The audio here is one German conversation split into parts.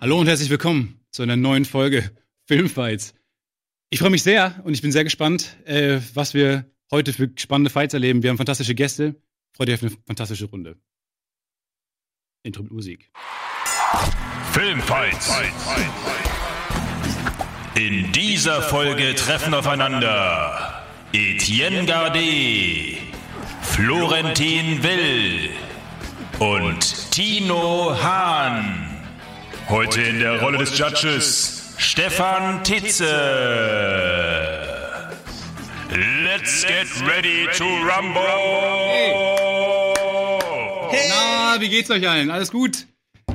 Hallo und herzlich willkommen zu einer neuen Folge Filmfights. Ich freue mich sehr und ich bin sehr gespannt, äh, was wir heute für spannende Fights erleben. Wir haben fantastische Gäste. Freut euch auf eine fantastische Runde. Intro mit Musik. Filmfights. In dieser Folge treffen aufeinander Etienne Gardet, Florentin Will und Tino Hahn. Heute in der Rolle des Judges Stefan Titze. Let's get ready to rumble! Na, wie geht's euch allen? Alles gut?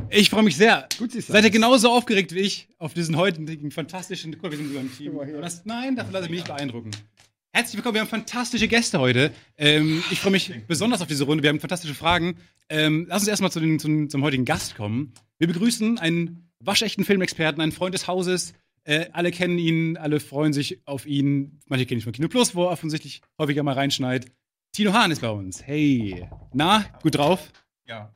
Ich freue mich sehr. Gut, Seid ihr aus. genauso aufgeregt wie ich auf diesen heutigen fantastischen. Guck mal, wir sind sogar ein Team. Das, nein, davon lasse ich mich nicht beeindrucken. Herzlich willkommen, wir haben fantastische Gäste heute. Ähm, ich freue mich besonders auf diese Runde. Wir haben fantastische Fragen. Ähm, lass uns erstmal zu den, zum, zum heutigen Gast kommen. Wir begrüßen einen waschechten Filmexperten, einen Freund des Hauses. Äh, alle kennen ihn, alle freuen sich auf ihn. Manche kennen ihn von Kino Plus, wo er offensichtlich häufiger mal reinschneit. Tino Hahn ist bei uns. Hey. Na, gut drauf? Ja,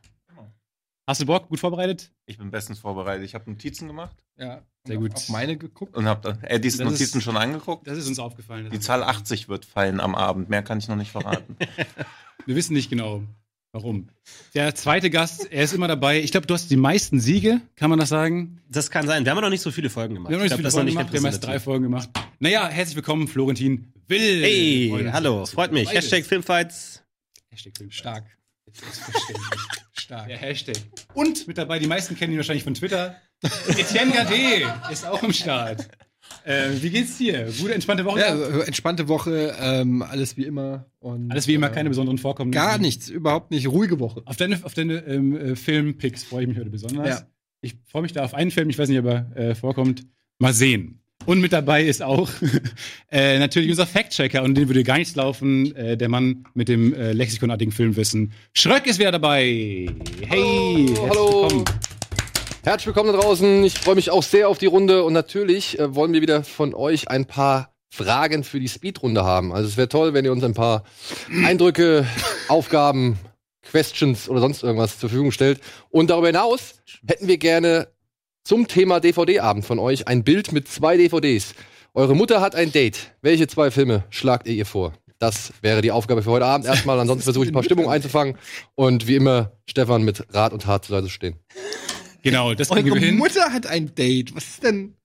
Hast du Bock? Gut vorbereitet? ich bin bestens vorbereitet. Ich habe Notizen gemacht Ja, Sehr gut. Auf meine geguckt. und habe Eddies Das ist- Notizen schon angeguckt. Das ist uns aufgefallen. Das Die ist- Zahl 80 wird fallen am Abend. Mehr kann ich noch nicht verraten. Wir wissen nicht genau, warum. Der zweite Gast, er ist immer dabei. Ich glaube, du hast die meisten Siege, kann man das sagen? Das kann sein. Wir haben noch nicht so viele Folgen gemacht. Wir haben noch nicht Ich so viele das Folgen ist gemacht, wir haben erst drei Folgen gemacht. Naja, herzlich willkommen, Florentin Will. Hey, Freut uns, hallo, freut mich. bist. Hashtag Filmfights. Hashtag Film. Stark. Stark. Der Hashtag. Und mit dabei, die meisten kennen ihn wahrscheinlich von Twitter. Etienne Gade ist auch im Start. Äh, wie geht's dir? Gute, entspannte Woche? Ja, entspannte Woche, ähm, alles wie immer. Und, Alles wie immer, äh, keine besonderen Vorkommnisse. Gar nichts, überhaupt nicht. Ruhige Woche. Auf deine, auf deine ähm, äh, Filmpicks freue ich mich heute besonders. Ja. Ich freue mich da auf einen Film, ich weiß nicht, ob er äh, vorkommt. Mal sehen. Und mit dabei ist auch äh, natürlich unser Fact-Checker und den würde gar nichts laufen, äh, der Mann mit dem äh, lexikonartigen Filmwissen. Schröck ist wieder dabei. Hey, herzlich hallo. Herzlich willkommen da draußen. Ich freue mich auch sehr auf die Runde und natürlich äh, wollen wir wieder von euch ein paar Fragen für die Speedrunde haben. Also es wäre toll, wenn ihr uns ein paar Eindrücke, Aufgaben, Questions oder sonst irgendwas zur Verfügung stellt. Und darüber hinaus hätten wir gerne zum Thema DVD-Abend von euch ein Bild mit zwei DVDs. Eure Mutter hat ein Date. Welche zwei Filme schlagt ihr ihr vor? Das wäre die Aufgabe für heute Abend erstmal. Ansonsten versuche ich ein paar Stimmungen einzufangen und wie immer Stefan mit Rat und Tat zur Seite stehen. Genau, das Eure. Mutter hat ein Date. Was ist denn?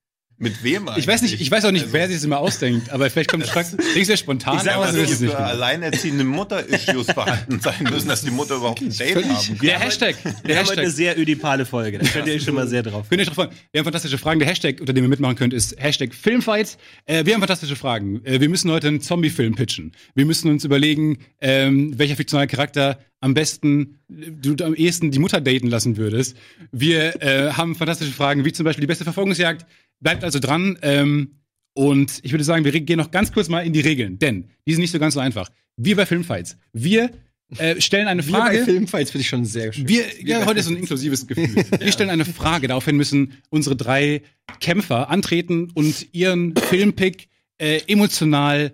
Mit wem Ich weiß nicht, ich weiß auch nicht, Also- wer sich das immer ausdenkt, aber vielleicht kommt denkst du spontan Ich sag mal so, dass es genau? alleinerziehende Mutter-Issues vorhanden sein müssen, dass die Mutter überhaupt ein Date Völlig- haben kann. Der Hashtag, der Wir haben heute eine sehr ödipale Folge. Da könnt ihr euch schon mal sehr drauf. Könnt ihr drauf freuen. Wir haben fantastische Fragen. Der Hashtag, unter dem ihr mitmachen könnt, ist Hashtag Filmfights. Äh, wir haben fantastische Fragen. Äh, wir müssen heute einen Zombie-Film pitchen. Wir müssen uns überlegen, ähm, welcher fiktionale Charakter am besten, du am ehesten die Mutter daten lassen würdest. Wir äh, haben fantastische Fragen, wie zum Beispiel die beste Verfolgungsjagd. Bleibt also dran. Ähm, und ich würde sagen, wir gehen noch ganz kurz mal in die Regeln, denn die sind nicht so ganz so einfach. Wir bei Filmfights. Wir äh, stellen eine Wir bei Frage. Filmfights finde ich schon sehr schön. Wir, ja, heute ist so ein inklusives Gefühl. Wir stellen eine Frage. Daraufhin müssen unsere drei Kämpfer antreten und ihren Filmpick äh, emotional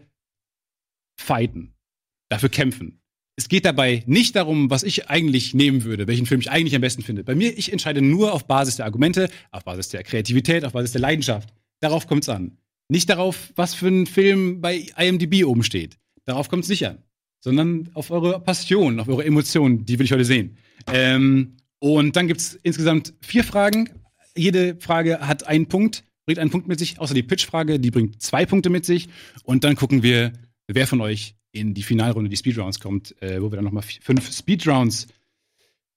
fighten. Dafür kämpfen. Es geht dabei nicht darum, was ich eigentlich nehmen würde, welchen Film ich eigentlich am besten finde. Bei mir, ich entscheide nur auf Basis der Argumente, auf Basis der Kreativität, auf Basis der Leidenschaft. Darauf kommt es an. Nicht darauf, was für ein Film bei IMDb oben steht. Darauf kommt es nicht an. Sondern auf eure Passion, auf eure Emotionen, die will ich heute sehen. Ähm, und dann gibt es insgesamt vier Fragen. Jede Frage hat einen Punkt, bringt einen Punkt mit sich, außer die Pitch-Frage, die bringt zwei Punkte mit sich. Und dann gucken wir, wer von euch in die Finalrunde, die Speedrounds kommt, äh, wo wir dann nochmal fünf Speedrounds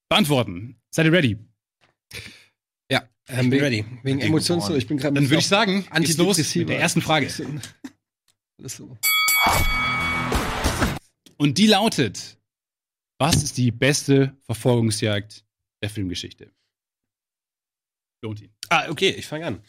beantworten. Seid ihr ready? Ja, ähm, bin wegen, ready. wegen Emotions Ohren. Ich bin gerade Dann würde ich sagen, geht's los mit der ersten Frage. Alles so. Und die lautet: Was ist die beste Verfolgungsjagd der Filmgeschichte? Lohnt ihn. Ah, okay, ich fange an.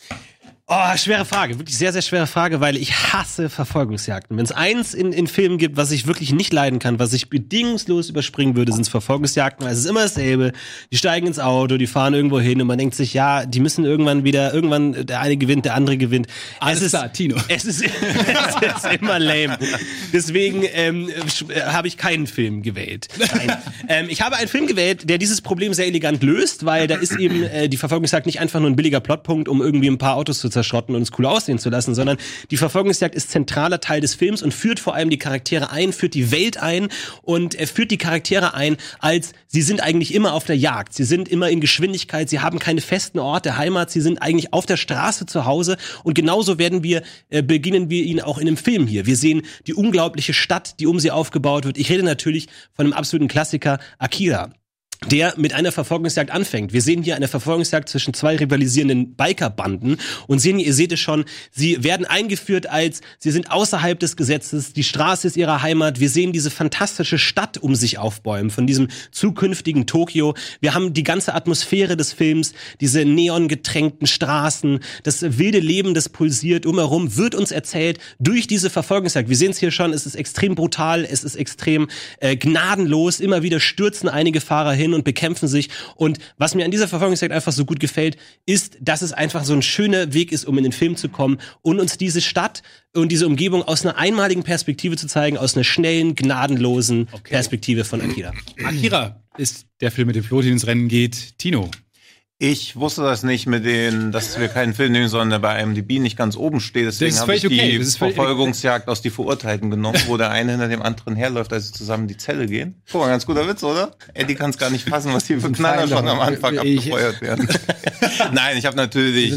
Oh, schwere Frage. Wirklich sehr, sehr schwere Frage, weil ich hasse Verfolgungsjagden. Wenn es eins in, in Filmen gibt, was ich wirklich nicht leiden kann, was ich bedingungslos überspringen würde, sind es Verfolgungsjagden. weil Es ist immer dasselbe. Die steigen ins Auto, die fahren irgendwo hin und man denkt sich, ja, die müssen irgendwann wieder, irgendwann der eine gewinnt, der andere gewinnt. Alles es ist, klar, Tino. Es ist, es ist immer lame. Deswegen ähm, äh, habe ich keinen Film gewählt. Nein. ähm, ich habe einen Film gewählt, der dieses Problem sehr elegant löst, weil da ist eben äh, die Verfolgungsjagd nicht einfach nur ein billiger Plotpunkt, um irgendwie ein paar Autos zu zerschrotten und es cool aussehen zu lassen, sondern die Verfolgungsjagd ist zentraler Teil des Films und führt vor allem die Charaktere ein, führt die Welt ein und er führt die Charaktere ein, als sie sind eigentlich immer auf der Jagd. Sie sind immer in Geschwindigkeit, sie haben keine festen Orte, Heimat, sie sind eigentlich auf der Straße zu Hause und genauso werden wir, äh, beginnen wir ihn auch in dem Film hier. Wir sehen die unglaubliche Stadt, die um sie aufgebaut wird. Ich rede natürlich von einem absoluten Klassiker, Akira der mit einer Verfolgungsjagd anfängt. Wir sehen hier eine Verfolgungsjagd zwischen zwei rivalisierenden Bikerbanden und sehen, ihr seht es schon, sie werden eingeführt als, sie sind außerhalb des Gesetzes, die Straße ist ihre Heimat, wir sehen diese fantastische Stadt um sich aufbäumen, von diesem zukünftigen Tokio. Wir haben die ganze Atmosphäre des Films, diese neongetränkten Straßen, das wilde Leben, das pulsiert umherum, wird uns erzählt durch diese Verfolgungsjagd. Wir sehen es hier schon, es ist extrem brutal, es ist extrem äh, gnadenlos, immer wieder stürzen einige Fahrer hin und bekämpfen sich. Und was mir an dieser Verfolgungsjagd einfach so gut gefällt, ist, dass es einfach so ein schöner Weg ist, um in den Film zu kommen und uns diese Stadt und diese Umgebung aus einer einmaligen Perspektive zu zeigen, aus einer schnellen, gnadenlosen Perspektive von Akira. Akira ist der Film, mit dem Florentin ins Rennen geht. Tino. Ich wusste das nicht mit den, dass wir keinen Film nehmen, sondern der bei IMDb nicht ganz oben steht. Deswegen habe ich okay. die Verfolgungsjagd aus die Verurteilten genommen, wo der eine hinter dem anderen herläuft, als sie zusammen in die Zelle gehen. Guck mal, ganz guter Witz, oder? Eddie kann es gar nicht fassen, was hier für Knaller schon am Anfang Ich- abgefeuert werden. Nein, ich habe natürlich.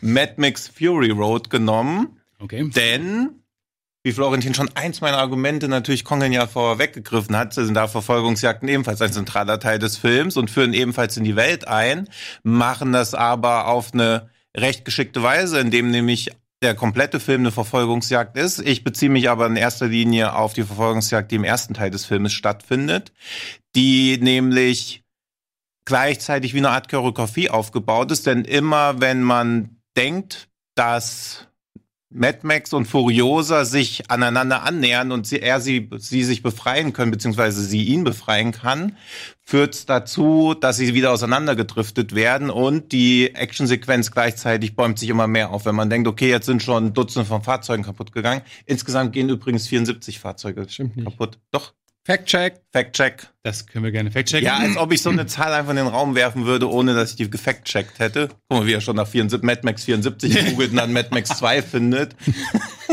Mad Max Fury Road genommen. Okay. Denn, wie Florentin schon eins meiner Argumente natürlich Kongen ja vorweggegriffen hat, sind da Verfolgungsjagden ebenfalls ein zentraler Teil des Films und führen ebenfalls in die Welt ein, machen das aber auf eine recht geschickte Weise, indem nämlich der komplette Film eine Verfolgungsjagd ist. Ich beziehe mich aber in erster Linie auf die Verfolgungsjagd, die im ersten Teil des Filmes stattfindet, die nämlich gleichzeitig wie eine Art Choreografie aufgebaut ist, denn immer wenn man denkt, dass Mad Max und Furiosa sich aneinander annähern und sie, er sie, sie sich befreien können, beziehungsweise sie ihn befreien kann, führt es dazu, dass sie wieder auseinandergedriftet werden und die Actionsequenz gleichzeitig bäumt sich immer mehr auf. Wenn man denkt, okay, jetzt sind schon Dutzende von Fahrzeugen kaputt gegangen. Insgesamt gehen übrigens 74 Fahrzeuge Stimmt nicht. kaputt. Doch, Fact-Check. Fact-Check. Das können wir gerne fact-checken. Ja, als ob ich so eine Zahl einfach in den Raum werfen würde, ohne dass ich die gefact-checkt hätte. Guck mal, wie er schon nach 74, Mad Max 74 googelt und dann Mad Max 2 findet.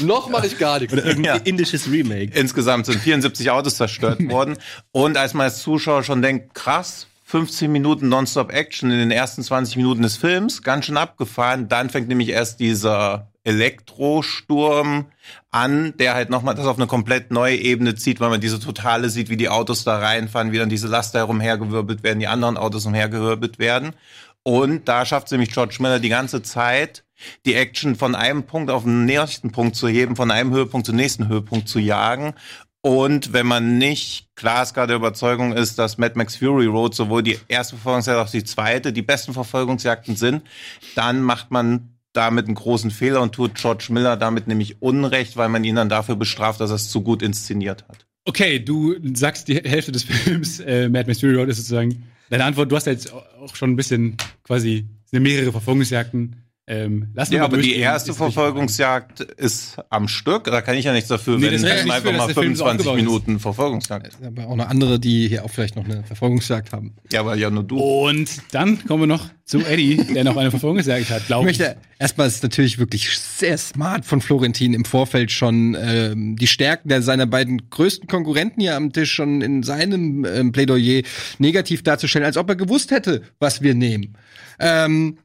Noch mache ich gar nichts. Irgendein Ja. indisches Remake. Insgesamt sind 74 Autos zerstört worden. Und als man als Zuschauer schon denkt, krass, 15 Minuten Nonstop Action in den ersten 20 Minuten des Films, ganz schön abgefahren. Dann fängt nämlich erst dieser Elektrosturm an, der halt nochmal das auf eine komplett neue Ebene zieht, weil man diese Totale sieht, wie die Autos da reinfahren, wie dann diese Laster herumhergewirbelt werden, die anderen Autos umhergewirbelt werden. Und da schafft es nämlich George Miller die ganze Zeit, die Action von einem Punkt auf den nächsten Punkt zu heben, von einem Höhepunkt zum nächsten Höhepunkt zu jagen. Und wenn man nicht glasklar der Überzeugung ist, dass Mad Max Fury Road sowohl die erste Verfolgungsjagd als auch die zweite die besten Verfolgungsjagden sind, dann macht man damit einen großen Fehler und tut George Miller damit nämlich Unrecht, weil man ihn dann dafür bestraft, dass er es zu gut inszeniert hat. Okay, du sagst die Hälfte des Films, äh, Mad Road ist sozusagen deine Antwort. Du hast ja jetzt auch schon ein bisschen quasi mehrere Verfolgungsjagden. Ähm, lass Ja, mal aber die erste Ist. Verfolgungsjagd ist am Stück. Da kann ich ja nichts dafür, Nee, wenn das nicht einfach für, mal der Film so 25 aufgebaut ist. Minuten Verfolgungsjagd. Aber auch noch andere, die hier auch vielleicht noch eine Verfolgungsjagd haben. Ja, aber ja nur du. Und dann kommen wir noch zu Eddie, der noch eine Verfolgungsjagd hat, Ich glaube ich. möchte erstmal ist natürlich wirklich sehr smart von Florentin im Vorfeld schon ähm, die Stärken der seiner beiden größten Konkurrenten hier am Tisch schon in seinem ähm, Plädoyer negativ darzustellen, als ob er gewusst hätte, was wir nehmen. Ähm,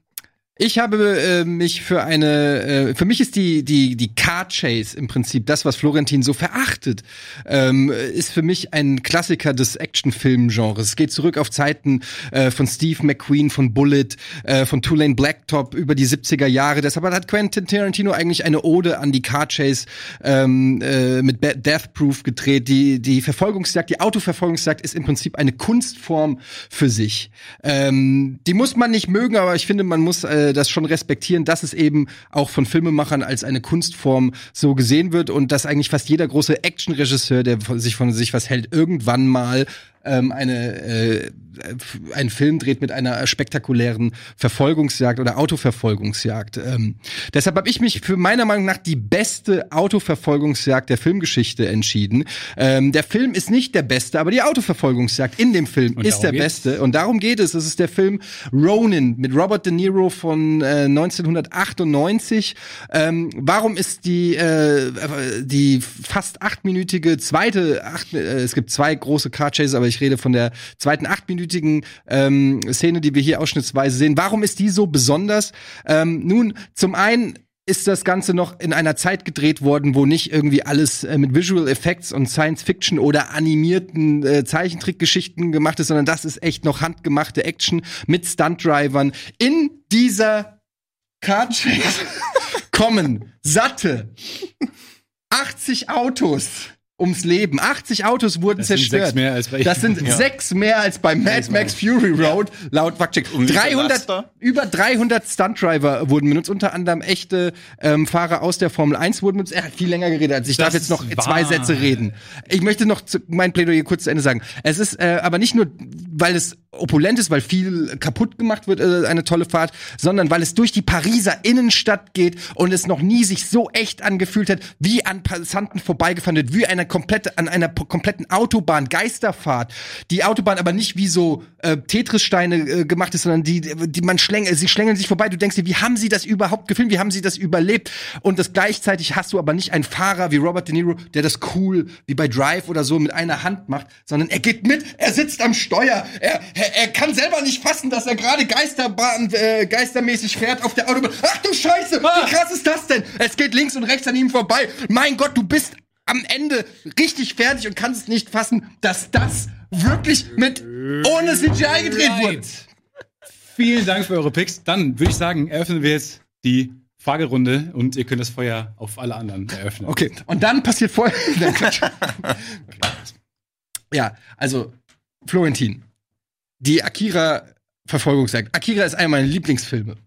Ich habe äh, mich für eine, äh, für mich ist die die die Car Chase im Prinzip das, was Florentin so verachtet, ähm, ist für mich ein Klassiker des Actionfilm-Genres. Es geht zurück auf Zeiten äh, von Steve McQueen, von Bullet, äh, von Tulane Blacktop über die 70er Jahre. Deshalb hat Quentin Tarantino eigentlich eine Ode an die Car Chase ähm, äh, mit Death Proof gedreht. Die die Verfolgungsjagd, die Autoverfolgungsjagd ist im Prinzip eine Kunstform für sich. Ähm, die muss man nicht mögen, aber ich finde, man muss äh, das schon respektieren, dass es eben auch von Filmemachern als eine Kunstform so gesehen wird und dass eigentlich fast jeder große Actionregisseur, der von sich von sich was hält, irgendwann mal ähm, eine äh, einen Film dreht mit einer spektakulären Verfolgungsjagd oder Autoverfolgungsjagd. Ähm, deshalb habe ich mich für meiner Meinung nach die beste Autoverfolgungsjagd der Filmgeschichte entschieden. Ähm, der Film ist nicht der beste, aber die Autoverfolgungsjagd in dem Film Und ist der geht's? beste. Und darum geht es. Es ist der Film Ronin mit Robert De Niro von äh, 1998. Ähm, warum ist die äh, die fast achtminütige zweite acht, äh, es gibt zwei große Car Chases, aber ich rede von der zweiten achtminütigen ähm, Szene, die wir hier ausschnittsweise sehen. Warum ist die so besonders? Ähm, nun, zum einen ist das Ganze noch in einer Zeit gedreht worden, wo nicht irgendwie alles äh, mit Visual Effects und Science Fiction oder animierten äh, Zeichentrickgeschichten gemacht ist, sondern das ist echt noch handgemachte Action mit Stuntdrivern. In dieser Car Chase kommen satte 80 Autos ums Leben. 80 Autos wurden Das sind zerstört. sechs mehr als bei- das sind Ja. sechs mehr als bei Mad Max Fury Road, laut. Und wie viele 300, Laster? über 300 Stuntdriver wurden benutzt, unter anderem echte ähm, Fahrer aus der Formel 1 wurden benutzt. Er hat viel länger geredet als ich. Das darf jetzt noch zwei. Sätze reden. Ich möchte noch zu, mein Plädoyer kurz zu Ende sagen. Es ist äh, aber nicht nur, weil es opulent ist, weil viel kaputt gemacht wird, äh, eine tolle Fahrt, sondern weil es durch die Pariser Innenstadt geht und es noch nie sich so echt angefühlt hat, wie an Passanten vorbeigefahren wird, wie eine komplette, an einer kompletten Autobahn, Geisterfahrt. Die Autobahn aber nicht wie so äh, Tetris-Steine äh, gemacht ist, sondern die, die man schlängelt, sie schlängeln sich vorbei. Du denkst dir, wie haben sie das überhaupt gefilmt? Wie haben sie das überlebt? Und das gleichzeitig hast du aber nicht einen Fahrer wie Robert De Niro, der das cool wie bei Drive oder so mit einer Hand macht, sondern er geht mit, er sitzt am Steuer, er, er, er kann selber nicht fassen, dass er gerade Geisterbahn, äh, geistermäßig fährt auf der Autobahn. Ach du Scheiße, wie krass ist das denn? Es geht links und rechts an ihm vorbei. Mein Gott, du bist am Ende richtig fertig und kannst es nicht fassen, dass das wirklich mit ohne CGI gedreht wurde. Vielen Dank für eure Picks. Dann würde ich sagen, eröffnen wir jetzt die Fragerunde und ihr könnt das Feuer auf alle anderen eröffnen. Okay, und dann passiert vorher. Ja, also Florentin, die Akira-Verfolgungsjagd. Akira ist einer meiner Lieblingsfilme.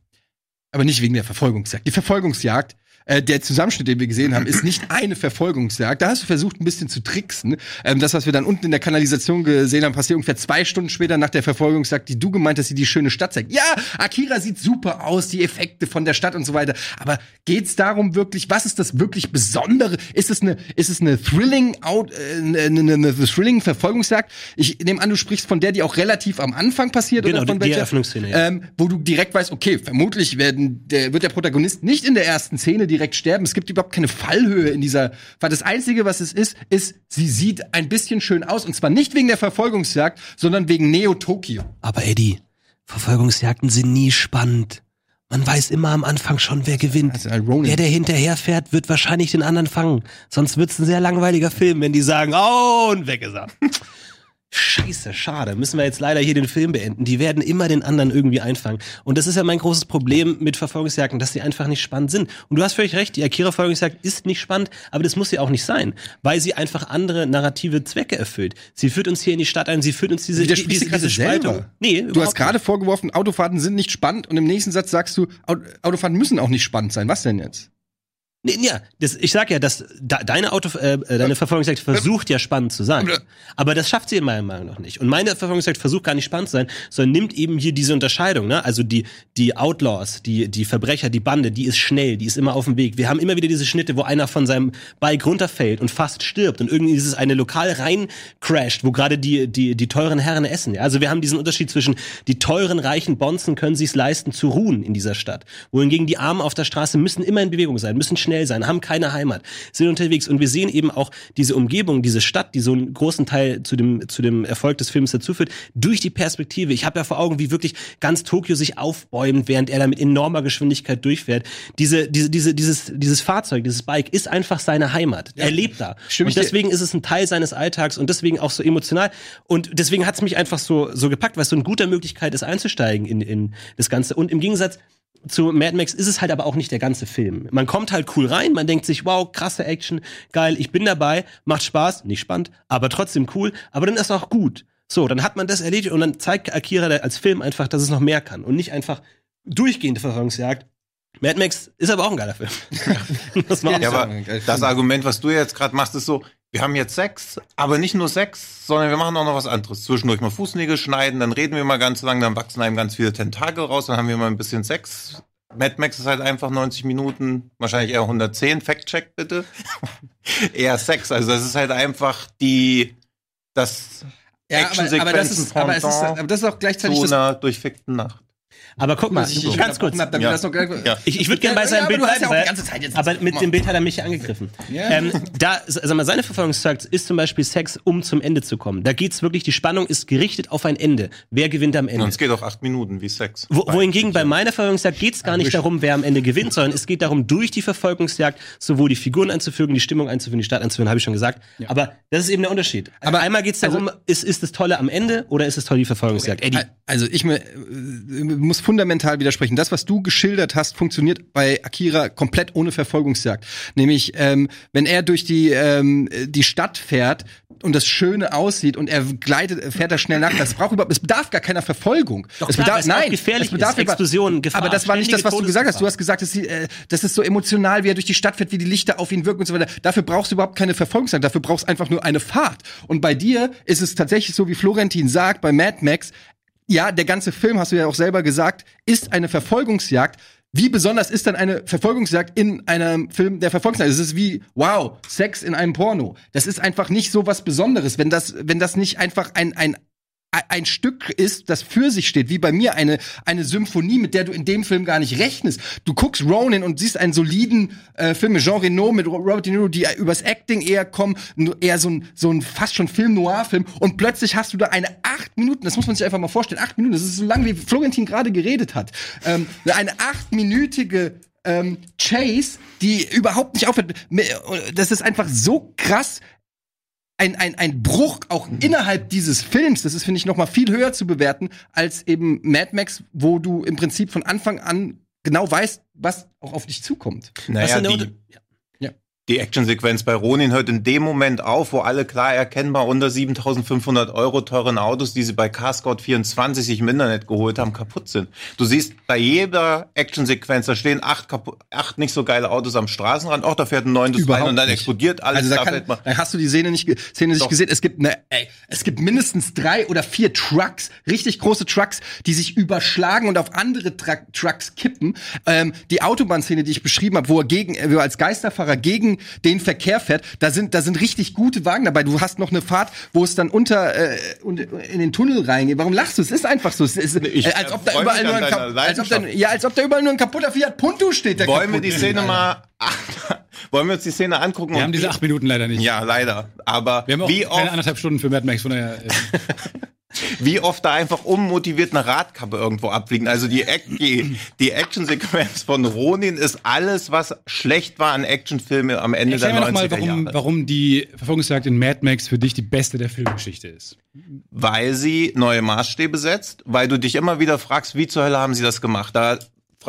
Aber nicht wegen der Verfolgungsjagd. Die Verfolgungsjagd, äh, der Zusammenschnitt, den wir gesehen haben, ist nicht eine Verfolgungsjagd. Da hast du versucht, ein bisschen zu tricksen. Ähm, das, was wir dann unten in der Kanalisation gesehen haben, passiert ungefähr zwei Stunden später nach der Verfolgungsjagd, die du gemeint hast, die die schöne Stadt zeigt. Ja, Akira sieht super aus, die Effekte von der Stadt und so weiter. Aber geht's darum wirklich, was ist das wirklich Besondere? Ist es eine, ist es eine thrilling out, äh, eine, eine, eine thrilling Verfolgungsjagd? Ich nehme an, du sprichst von der, die auch relativ am Anfang passiert Genau, oder von die- die welcher? Eröffnungsszene, ja. ähm, wo du direkt weißt, okay, vermutlich werden, der, wird der Protagonist nicht in der ersten Szene direkt sterben. Es gibt überhaupt keine Fallhöhe in dieser. Weil das Einzige, was es ist, ist, sie sieht ein bisschen schön aus. Und zwar nicht wegen der Verfolgungsjagd, sondern wegen Neo Tokyo. Aber Eddie, Verfolgungsjagden sind nie spannend. Man weiß immer am Anfang schon, wer gewinnt. Also, äh. Der, der hinterherfährt, wird wahrscheinlich den anderen fangen. Sonst wird's ein sehr langweiliger Film, wenn die sagen, oh, und weg ist er. Scheiße, schade. Müssen wir jetzt leider hier den Film beenden. Die werden immer den anderen irgendwie einfangen. Und das ist ja mein großes Problem mit Verfolgungsjagden, dass sie einfach nicht spannend sind. Und du hast völlig recht, die Akira-Verfolgungsjagd ist nicht spannend, aber das muss sie auch nicht sein, weil sie einfach andere narrative Zwecke erfüllt. Sie führt uns hier in die Stadt ein, sie führt uns diese, diese, diese Spaltung. selber? Nee, Du hast gerade vorgeworfen, Autofahrten sind nicht spannend und im nächsten Satz sagst du, Au- Autofahrten müssen auch nicht spannend sein. Was denn jetzt? Nee, ja, das, ich sag ja, dass da, deine Auto, äh, äh, deine Verfolgungsjagd versucht ja spannend zu sein. Aber das schafft sie in meiner Meinung nach nicht. Und meine Verfolgungsjagd versucht gar nicht spannend zu sein, sondern nimmt eben hier diese Unterscheidung, ne? Also die, die Outlaws, die, die Verbrecher, die Bande, die ist schnell, die ist immer auf dem Weg. Wir haben immer wieder diese Schnitte, wo einer von seinem Bike runterfällt und fast stirbt und irgendwie dieses eine Lokal rein crasht, wo gerade die, die, die teuren Herren essen. Ja? Also wir haben diesen Unterschied zwischen die teuren, reichen Bonzen können sich's leisten zu ruhen in dieser Stadt. Wohingegen die Armen auf der Straße müssen immer in Bewegung sein, müssen schnell schnell sein, haben keine Heimat, sind unterwegs und wir sehen eben auch diese Umgebung, diese Stadt, die so einen großen Teil zu dem, zu dem Erfolg des Films dazuführt, durch die Perspektive. Ich habe ja vor Augen, wie wirklich ganz Tokio sich aufbäumt, während er da mit enormer Geschwindigkeit durchfährt. Diese, diese, diese, dieses, dieses Fahrzeug, dieses Bike ist einfach seine Heimat. Er lebt da. Stimme ich und deswegen ist es ein Teil seines Alltags und deswegen auch so emotional. Und deswegen hat es mich einfach so, so gepackt, weil es so eine gute Möglichkeit ist, einzusteigen in, in das Ganze. Und im Gegensatz zu Mad Max ist es halt aber auch nicht der ganze Film. Man kommt halt cool rein, man denkt sich, wow, krasse Action, geil, ich bin dabei, macht Spaß, nicht spannend, aber trotzdem cool, aber dann ist auch gut. So, dann hat man das erledigt und dann zeigt Akira als Film einfach, dass es noch mehr kann und nicht einfach durchgehende Verfolgungsjagd. Mad Max ist aber auch ein geiler Film. das Ja, aber das Argument, was du jetzt gerade machst, ist so, wir haben jetzt Sex, aber nicht nur Sex, sondern wir machen auch noch was anderes. Zwischendurch mal Fußnägel schneiden, dann reden wir mal ganz lang, dann wachsen einem ganz viele Tentakel raus, dann haben wir mal ein bisschen Sex. Mad Max ist halt einfach 90 Minuten, wahrscheinlich eher 110, Fact-Check bitte. eher Sex, also das ist halt einfach die, das Ja, aber, aber, das ist, aber, ist, aber das ist auch gleichzeitig zu das. einer durchfickten Nacht. Aber guck mal, ich dich ganz kurz. hab, Ja. Ja. Ich, ich würde gerne bei Ja, seinem aber Bild ja bleiben, weil- ganze Zeit jetzt- aber mit dem Bild hat er mich ja angegriffen. Ja. Ähm, da, sag mal, seine Verfolgungsjagd ist zum Beispiel Sex, um zum Ende zu kommen. Da geht's wirklich, die Spannung ist gerichtet auf ein Ende. Wer gewinnt am Ende? Und es geht auch acht Minuten wie Sex. Wo, wohingegen bei meiner Verfolgungsjagd geht's gar nicht darum, wer am Ende gewinnt, sondern es geht darum, durch die Verfolgungsjagd sowohl die Figuren einzufügen, die Stimmung einzuführen, die Stadt einzuführen, habe ich schon gesagt. Aber das ist eben der Unterschied. Aber einmal geht's darum, ist, ist das Tolle am Ende oder ist es toll die Verfolgungsjagd? Eddie. Also ich mir, äh, muss fundamental widersprechen. Das, was du geschildert hast, funktioniert bei Akira komplett ohne Verfolgungsjagd. Nämlich, ähm, wenn er durch die, ähm, die Stadt fährt und das Schöne aussieht und er gleitet, fährt da schnell nach, das braucht überhaupt, es bedarf gar keiner Verfolgung. Doch es klar, bedarf, auch nein, gefährlich es bedarf. Explosionen, Gefahr, Aber das war nicht das, was du gesagt hast. Du hast gesagt, dass sie, äh, das ist so emotional, wie er durch die Stadt fährt, wie die Lichter auf ihn wirken und so weiter. Dafür brauchst du überhaupt keine Verfolgungsjagd. Dafür brauchst du einfach nur eine Fahrt. Und bei dir ist es tatsächlich so, wie Florentin sagt, bei Mad Max, ja, der ganze Film, hast du ja auch selber gesagt, ist eine Verfolgungsjagd. Wie besonders ist dann eine Verfolgungsjagd in einem Film der Verfolgungsjagd? Es ist wie, wow, Sex in einem Porno. Das ist einfach nicht so was Besonderes, wenn das, wenn das nicht einfach ein, ein, ein Stück ist, das für sich steht, wie bei mir eine, eine Symphonie, mit der du in dem Film gar nicht rechnest. Du guckst Ronin und siehst einen soliden äh, Film mit Jean Reno, mit Robert De Niro, die übers Acting eher kommen, eher so ein, so ein fast schon Film-Noir-Film und plötzlich hast du da eine acht Minuten, das muss man sich einfach mal vorstellen, acht Minuten, das ist so lang, wie Florentin gerade geredet hat, ähm, eine achtminütige ähm, Chase, die überhaupt nicht aufhört. Das ist einfach so krass ein, ein, ein Bruch auch innerhalb dieses Films, das ist, finde ich, noch mal viel höher zu bewerten als eben Mad Max, wo du im Prinzip von Anfang an genau weißt, was auch auf dich zukommt. Naja, die, die Actionsequenz bei Ronin hört in dem Moment auf, wo alle klar erkennbar unter 7500 Euro teuren Autos, die sie bei Carscout 24 sich im Internet geholt haben, kaputt sind. Du siehst bei jeder Actionsequenz, da stehen acht, acht nicht so geile Autos am Straßenrand, auch da fährt ein neuntes rein und dann nicht. explodiert alles. Also da, kann, man- da hast du die Szene nicht, Szene nicht Doch. gesehen. Es gibt eine, ey, es gibt mindestens drei oder vier Trucks, richtig große Trucks, die sich überschlagen und auf andere Tra Trucks kippen. Ähm, die Autobahnszene, die ich beschrieben habe, wo er gegen, wo er als Geisterfahrer gegen den Verkehr fährt, da sind, da sind richtig gute Wagen dabei. Du hast noch eine Fahrt, wo es dann unter äh, und in den Tunnel reingeht. Warum lachst du? Es ist einfach so. Es ist, Ich äh, als ob da überall nur ein, als ob da, ja, als ob da überall nur ein kaputter Fiat Punto steht. Der Wollen wir die ist, Szene Alter. mal, wollen wir uns die Szene angucken? Wir und haben diese acht Minuten leider nicht. Ja, leider. Aber Wir haben auch wie keine oft anderthalb Stunden für Mad Max, von daher. Wie oft da einfach unmotiviert eine Radkappe irgendwo abfliegen. Also die, die, die Actionsequenz von Ronin ist alles, was schlecht war an Actionfilmen am Ende erklär der mir noch 90er mal, warum, Jahre. warum die Verfolgungsjagd in Mad Max für dich die beste der Filmgeschichte ist. Weil sie neue Maßstäbe setzt, weil du dich immer wieder fragst, wie zur Hölle haben sie das gemacht? Da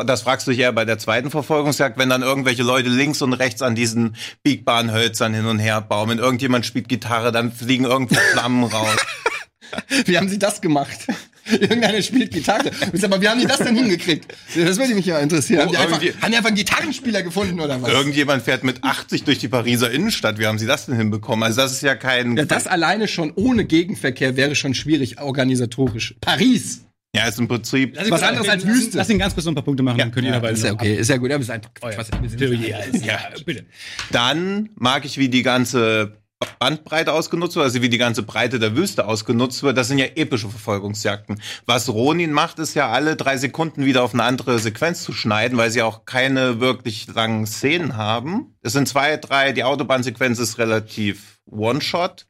das fragst du dich eher bei der zweiten Verfolgungsjagd, wenn dann irgendwelche Leute links und rechts an diesen biegbaren Hölzern hin und her baumeln. Irgendjemand spielt Gitarre, dann fliegen irgendwo Flammen raus. Wie haben sie das gemacht? Irgendeiner spielt Gitarre. Aber wie haben die das denn hingekriegt? Das würde mich ja interessieren. Haben die, Oh, einfach, irgendwie- haben die einfach einen Gitarrenspieler gefunden oder was? Irgendjemand fährt mit 80 durch die Pariser Innenstadt. Wie haben sie das denn hinbekommen? Also das ist ja kein... Ja, das alleine schon ohne Gegenverkehr wäre schon schwierig organisatorisch. Paris! Ja, ist im Prinzip... Lass ihn Was anderes als Wüste. Lass ihn ganz kurz noch ein paar Punkte machen, dann können die dabei Ist ja okay, ist ja gut. Aber ist einfach was, wir sind- Plädoyer ist. Ja, bitte. Dann mag ich, wie die ganze Bandbreite ausgenutzt wird, also wie die ganze Breite der Wüste ausgenutzt wird. Das sind ja epische Verfolgungsjagden. Was Ronin macht, ist ja alle drei Sekunden wieder auf eine andere Sequenz zu schneiden, weil sie auch keine wirklich langen Szenen haben. Es sind zwei, drei, die Autobahnsequenz ist relativ One-Shot,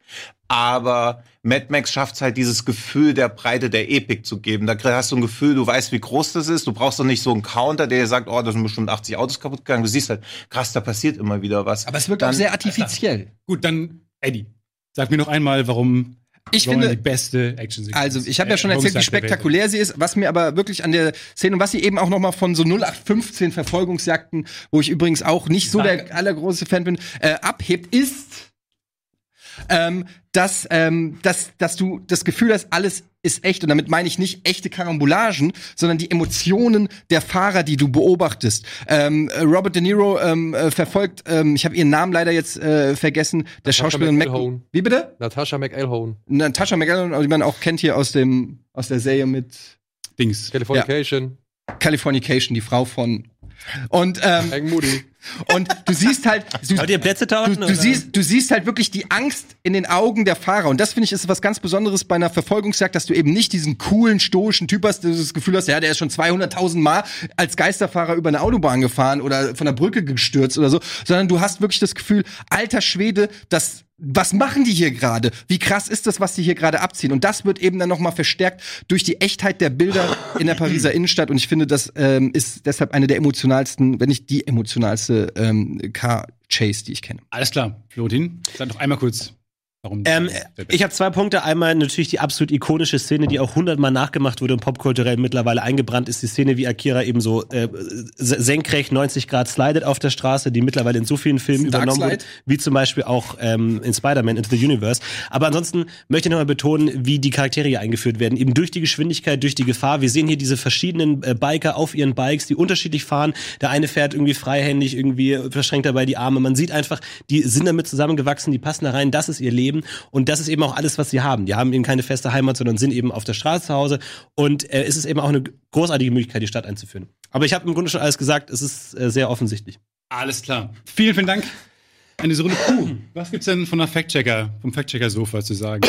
aber Mad Max schafft es halt, dieses Gefühl der Breite der Epik zu geben. Da hast du ein Gefühl, du weißt, wie groß das ist. Du brauchst doch nicht so einen Counter, der dir sagt, oh, da sind bestimmt 80 Autos kaputt gegangen. Du siehst halt, krass, da passiert immer wieder was. Aber es wirkt Dann- auch sehr artifiziell. Gut, dann Eddie, sag mir noch einmal, warum Ich warum finde- die beste Action Also, ich habe ja schon erzählt, wie spektakulär sie ist, was mir aber wirklich an der Szene und was sie eben auch noch mal von so 0815 Verfolgungsjagden, wo ich übrigens auch nicht so der allergrößte Fan bin, äh, abhebt, ist, ähm, dass, ähm, dass, dass du das Gefühl hast, alles ist echt. Und damit meine ich nicht echte Karambolagen, sondern die Emotionen der Fahrer, die du beobachtest. Ähm, äh, Robert De Niro ähm, äh, verfolgt, ähm, ich habe ihren Namen leider jetzt äh, vergessen, der Natasha Schauspielerin Mac. Wie bitte? Natasha McElhone. Natasha McElhone, die man auch kennt hier aus dem aus der Serie mit Dings. Californication. Californication, die Frau von und ähm, und du siehst halt du, Wollt ihr Plätze du, tauschen? du oder? siehst du siehst halt wirklich die Angst in den Augen der Fahrer und das finde ich ist was ganz Besonderes bei einer Verfolgungsjagd, dass du eben nicht diesen coolen stoischen Typ hast, der das Gefühl hast, ja, der ist schon 200.000 Mal als Geisterfahrer über eine Autobahn gefahren oder von der Brücke gestürzt oder so, sondern du hast wirklich das Gefühl, alter Schwede, das was machen die hier gerade? Wie krass ist das, was die hier gerade abziehen? Und das wird eben dann noch mal verstärkt durch die Echtheit der Bilder in der Pariser Innenstadt. Und ich finde, das ähm, ist deshalb eine der emotionalsten, wenn nicht die emotionalste ähm, Car-Chase, die ich kenne. Alles klar, Florentin, sag noch einmal kurz, warum. Ähm, ich habe zwei Punkte. Einmal natürlich die absolut ikonische Szene, die auch hundertmal nachgemacht wurde und popkulturell mittlerweile eingebrannt ist. Die Szene, wie Akira eben so äh, se- senkrecht 90 Grad slidet auf der Straße, die mittlerweile in so vielen Filmen übernommen wurde, wie zum Beispiel auch ähm, in Spider-Man Into the Universe. Aber ansonsten möchte ich nochmal betonen, wie die Charaktere hier eingeführt werden. Eben durch die Geschwindigkeit, durch die Gefahr. Wir sehen hier diese verschiedenen äh, Biker auf ihren Bikes, die unterschiedlich fahren. Der eine fährt irgendwie freihändig, irgendwie verschränkt dabei die Arme. Man sieht einfach, die sind damit zusammengewachsen, die passen da rein. Das ist ihr Leben. Und das ist eben auch alles, was sie haben. Die haben eben keine feste Heimat, sondern sind eben auf der Straße zu Hause. Und äh, es ist eben auch eine großartige Möglichkeit, die Stadt einzuführen. Aber ich habe im Grunde schon alles gesagt. Es ist äh, sehr offensichtlich. Alles klar. Vielen, vielen Dank an diese Runde. Puh, was gibt's denn von der Fact-Checker, vom Fact-Checker-Sofa zu sagen?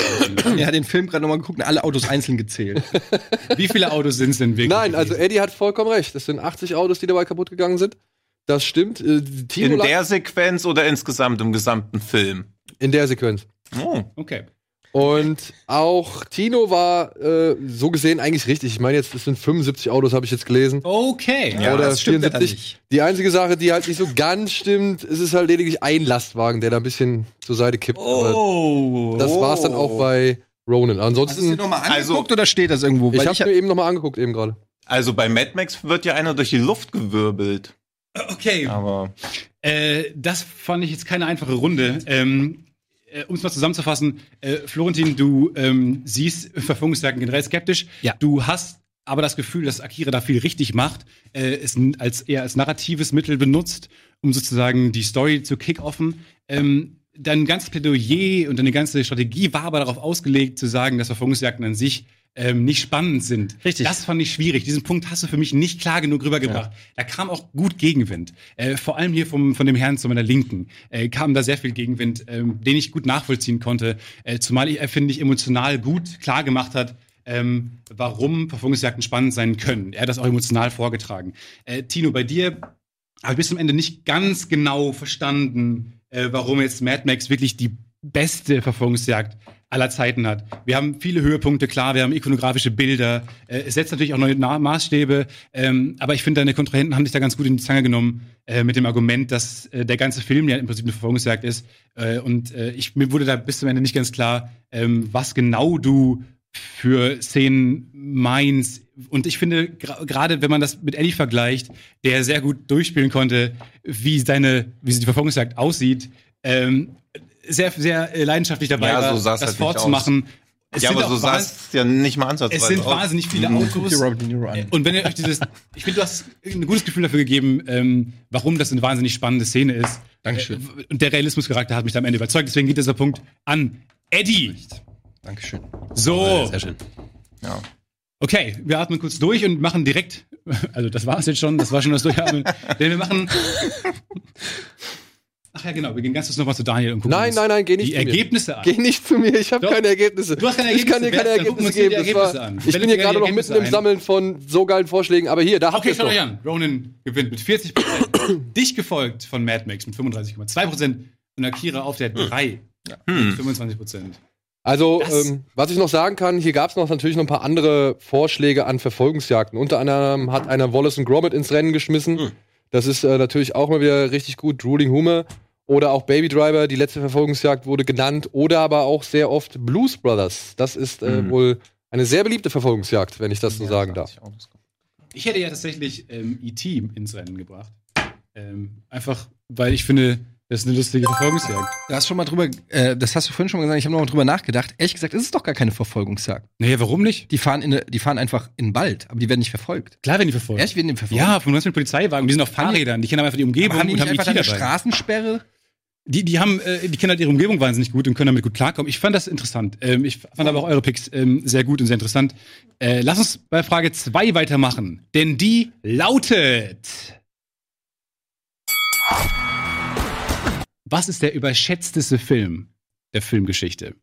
Er hat den Film gerade noch mal geguckt und alle Autos einzeln gezählt. Wie viele Autos sind es denn wirklich? Nein, also Eddie hat vollkommen recht. Das sind 80 Autos, die dabei kaputt gegangen sind. Das stimmt. Äh, In der Sequenz oder insgesamt im gesamten Film? in der Sequenz. Oh. Okay. Und auch Tino war äh, so gesehen eigentlich richtig. Ich meine jetzt, es sind 75 Autos, habe ich jetzt gelesen. Okay. Ja, Oder das stimmt leider 74. nicht. Die einzige Sache, die halt nicht so ganz stimmt, ist es halt lediglich ein Lastwagen, der da ein bisschen zur Seite kippt. Aber Oh. das war's dann auch bei Ronan. Hast du es dir Ansonsten, noch mal Also- angeguckt oder steht das irgendwo? ich habe mir eben noch mal angeguckt eben gerade. Also bei Mad Max wird ja einer durch die Luft gewirbelt. Okay. Aber Äh, das fand ich jetzt keine einfache Runde. Ähm, äh, um es mal zusammenzufassen, äh, Florentin, du ähm, siehst Verfolgungsjagden generell skeptisch. Ja. Du hast aber das Gefühl, dass Akira da viel richtig macht, äh, es als eher als narratives Mittel benutzt, um sozusagen die Story zu kickoffen. Ähm, dein ganzes Plädoyer und deine ganze Strategie war aber darauf ausgelegt, zu sagen, dass Verfolgungsjagden an sich ähm, nicht spannend sind. Richtig. Das fand ich schwierig. Diesen Punkt hast du für mich nicht klar genug rübergebracht. Da kam auch gut Gegenwind. Äh, vor allem hier vom, von dem Herrn zu meiner Linken äh, kam da sehr viel Gegenwind, ähm, den ich gut nachvollziehen konnte. Äh, zumal er, finde ich, emotional gut klar gemacht hat, ähm, warum Verfolgungsjagden spannend sein können. Er hat das auch emotional vorgetragen. Äh, Tino, bei dir habe ich bis zum Ende nicht ganz genau verstanden, äh, warum jetzt Mad Max wirklich die beste Verfolgungsjagd aller Zeiten hat. Wir haben viele Höhepunkte, klar, wir haben ikonografische Bilder, äh, es setzt natürlich auch neue Na Maßstäbe, ähm, aber ich finde, deine Kontrahenten haben dich da ganz gut in die Zange genommen äh, mit dem Argument, dass äh, der ganze Film ja im Prinzip eine Verfolgungsjagd ist. Äh, und äh, ich, mir wurde da bis zum Ende nicht ganz klar, ähm, was genau du für Szenen meinst. Und ich finde, gerade wenn man das mit Eddie vergleicht, der sehr gut durchspielen konnte, wie seine, wie die Verfolgungsjagd aussieht, ähm, sehr, sehr äh, leidenschaftlich dabei Ja, war, so das halt nicht fortzumachen. Es ja, sind aber auch so sah es ja nicht mal ansatzweise es sind aus. wahnsinnig viele dir Autos. Und wenn ihr euch dieses, ich finde, du hast ein gutes Gefühl dafür gegeben, ähm, warum das eine wahnsinnig spannende Szene ist. Dankeschön. Äh, Und der Realismuscharakter hat mich da am Ende überzeugt. Deswegen geht dieser Punkt an Eddie. Dankeschön. So, Sehr schön. Ja. okay, wir atmen kurz durch und machen direkt, also das war es jetzt schon, das war schon das Durchatmen, denn wir machen Ach ja, genau. Wir gehen ganz kurz nochmal zu Daniel und gucken Nein, uns nein, nein, geh nicht die zu mir. Ergebnisse an. Geh nicht zu mir, ich habe Doch. keine Ergebnisse. Du hast keine Ich kann dir Ergebnisse. keine Dann gucken wir Ergebnisse uns die geben. Das Ergebnisse war, an. ich bin hier gerade die noch mitten Ergebnisse im ein. Sammeln von so geilen Vorschlägen, aber hier, da habt Okay, ihr schaut doch. euch an. Ronan gewinnt mit 40% Dich gefolgt von Mad Max mit 35,2% und Akira auf der 3 mit 25 Also, Das- ähm, was ich noch sagen kann, hier gab es noch natürlich noch ein paar andere Vorschläge an Verfolgungsjagden. Unter anderem hat einer Wallace und Gromit ins Rennen geschmissen. Das ist äh, natürlich auch mal wieder richtig gut. Drooling Hume oder auch Baby Driver, die letzte Verfolgungsjagd wurde genannt. Oder aber auch sehr oft Blues Brothers. Das ist äh, Mhm. wohl eine sehr beliebte Verfolgungsjagd, wenn ich das so sagen darf. Ich hätte ja tatsächlich ähm, E.T. ins Rennen gebracht. Ähm, einfach, weil ich finde, das ist eine lustige Verfolgungsjagd. Du hast schon mal drüber, äh, das hast du vorhin schon mal gesagt, ich habe noch mal drüber nachgedacht. Ehrlich gesagt, ist es doch gar keine Verfolgungsjagd. Naja, warum nicht? Die fahren, in, die fahren einfach in den Wald, aber die werden nicht verfolgt. Klar werden die verfolgt. Ehrlich, werden die verfolgt? Ja, von uns mit Polizeiwagen. Die sind auf Fahrrädern. Die kennen einfach die Umgebung aber haben die und haben einfach eine. Straßensperre? Die, die haben, äh, die kennen halt ihre Umgebung wahnsinnig gut und können damit gut klarkommen. Ich fand das interessant. Ähm, ich fand aber auch eure Picks ähm, sehr gut und sehr interessant. Äh, lass uns bei Frage 2 weitermachen, denn die lautet: Was ist der überschätzteste Film der Filmgeschichte?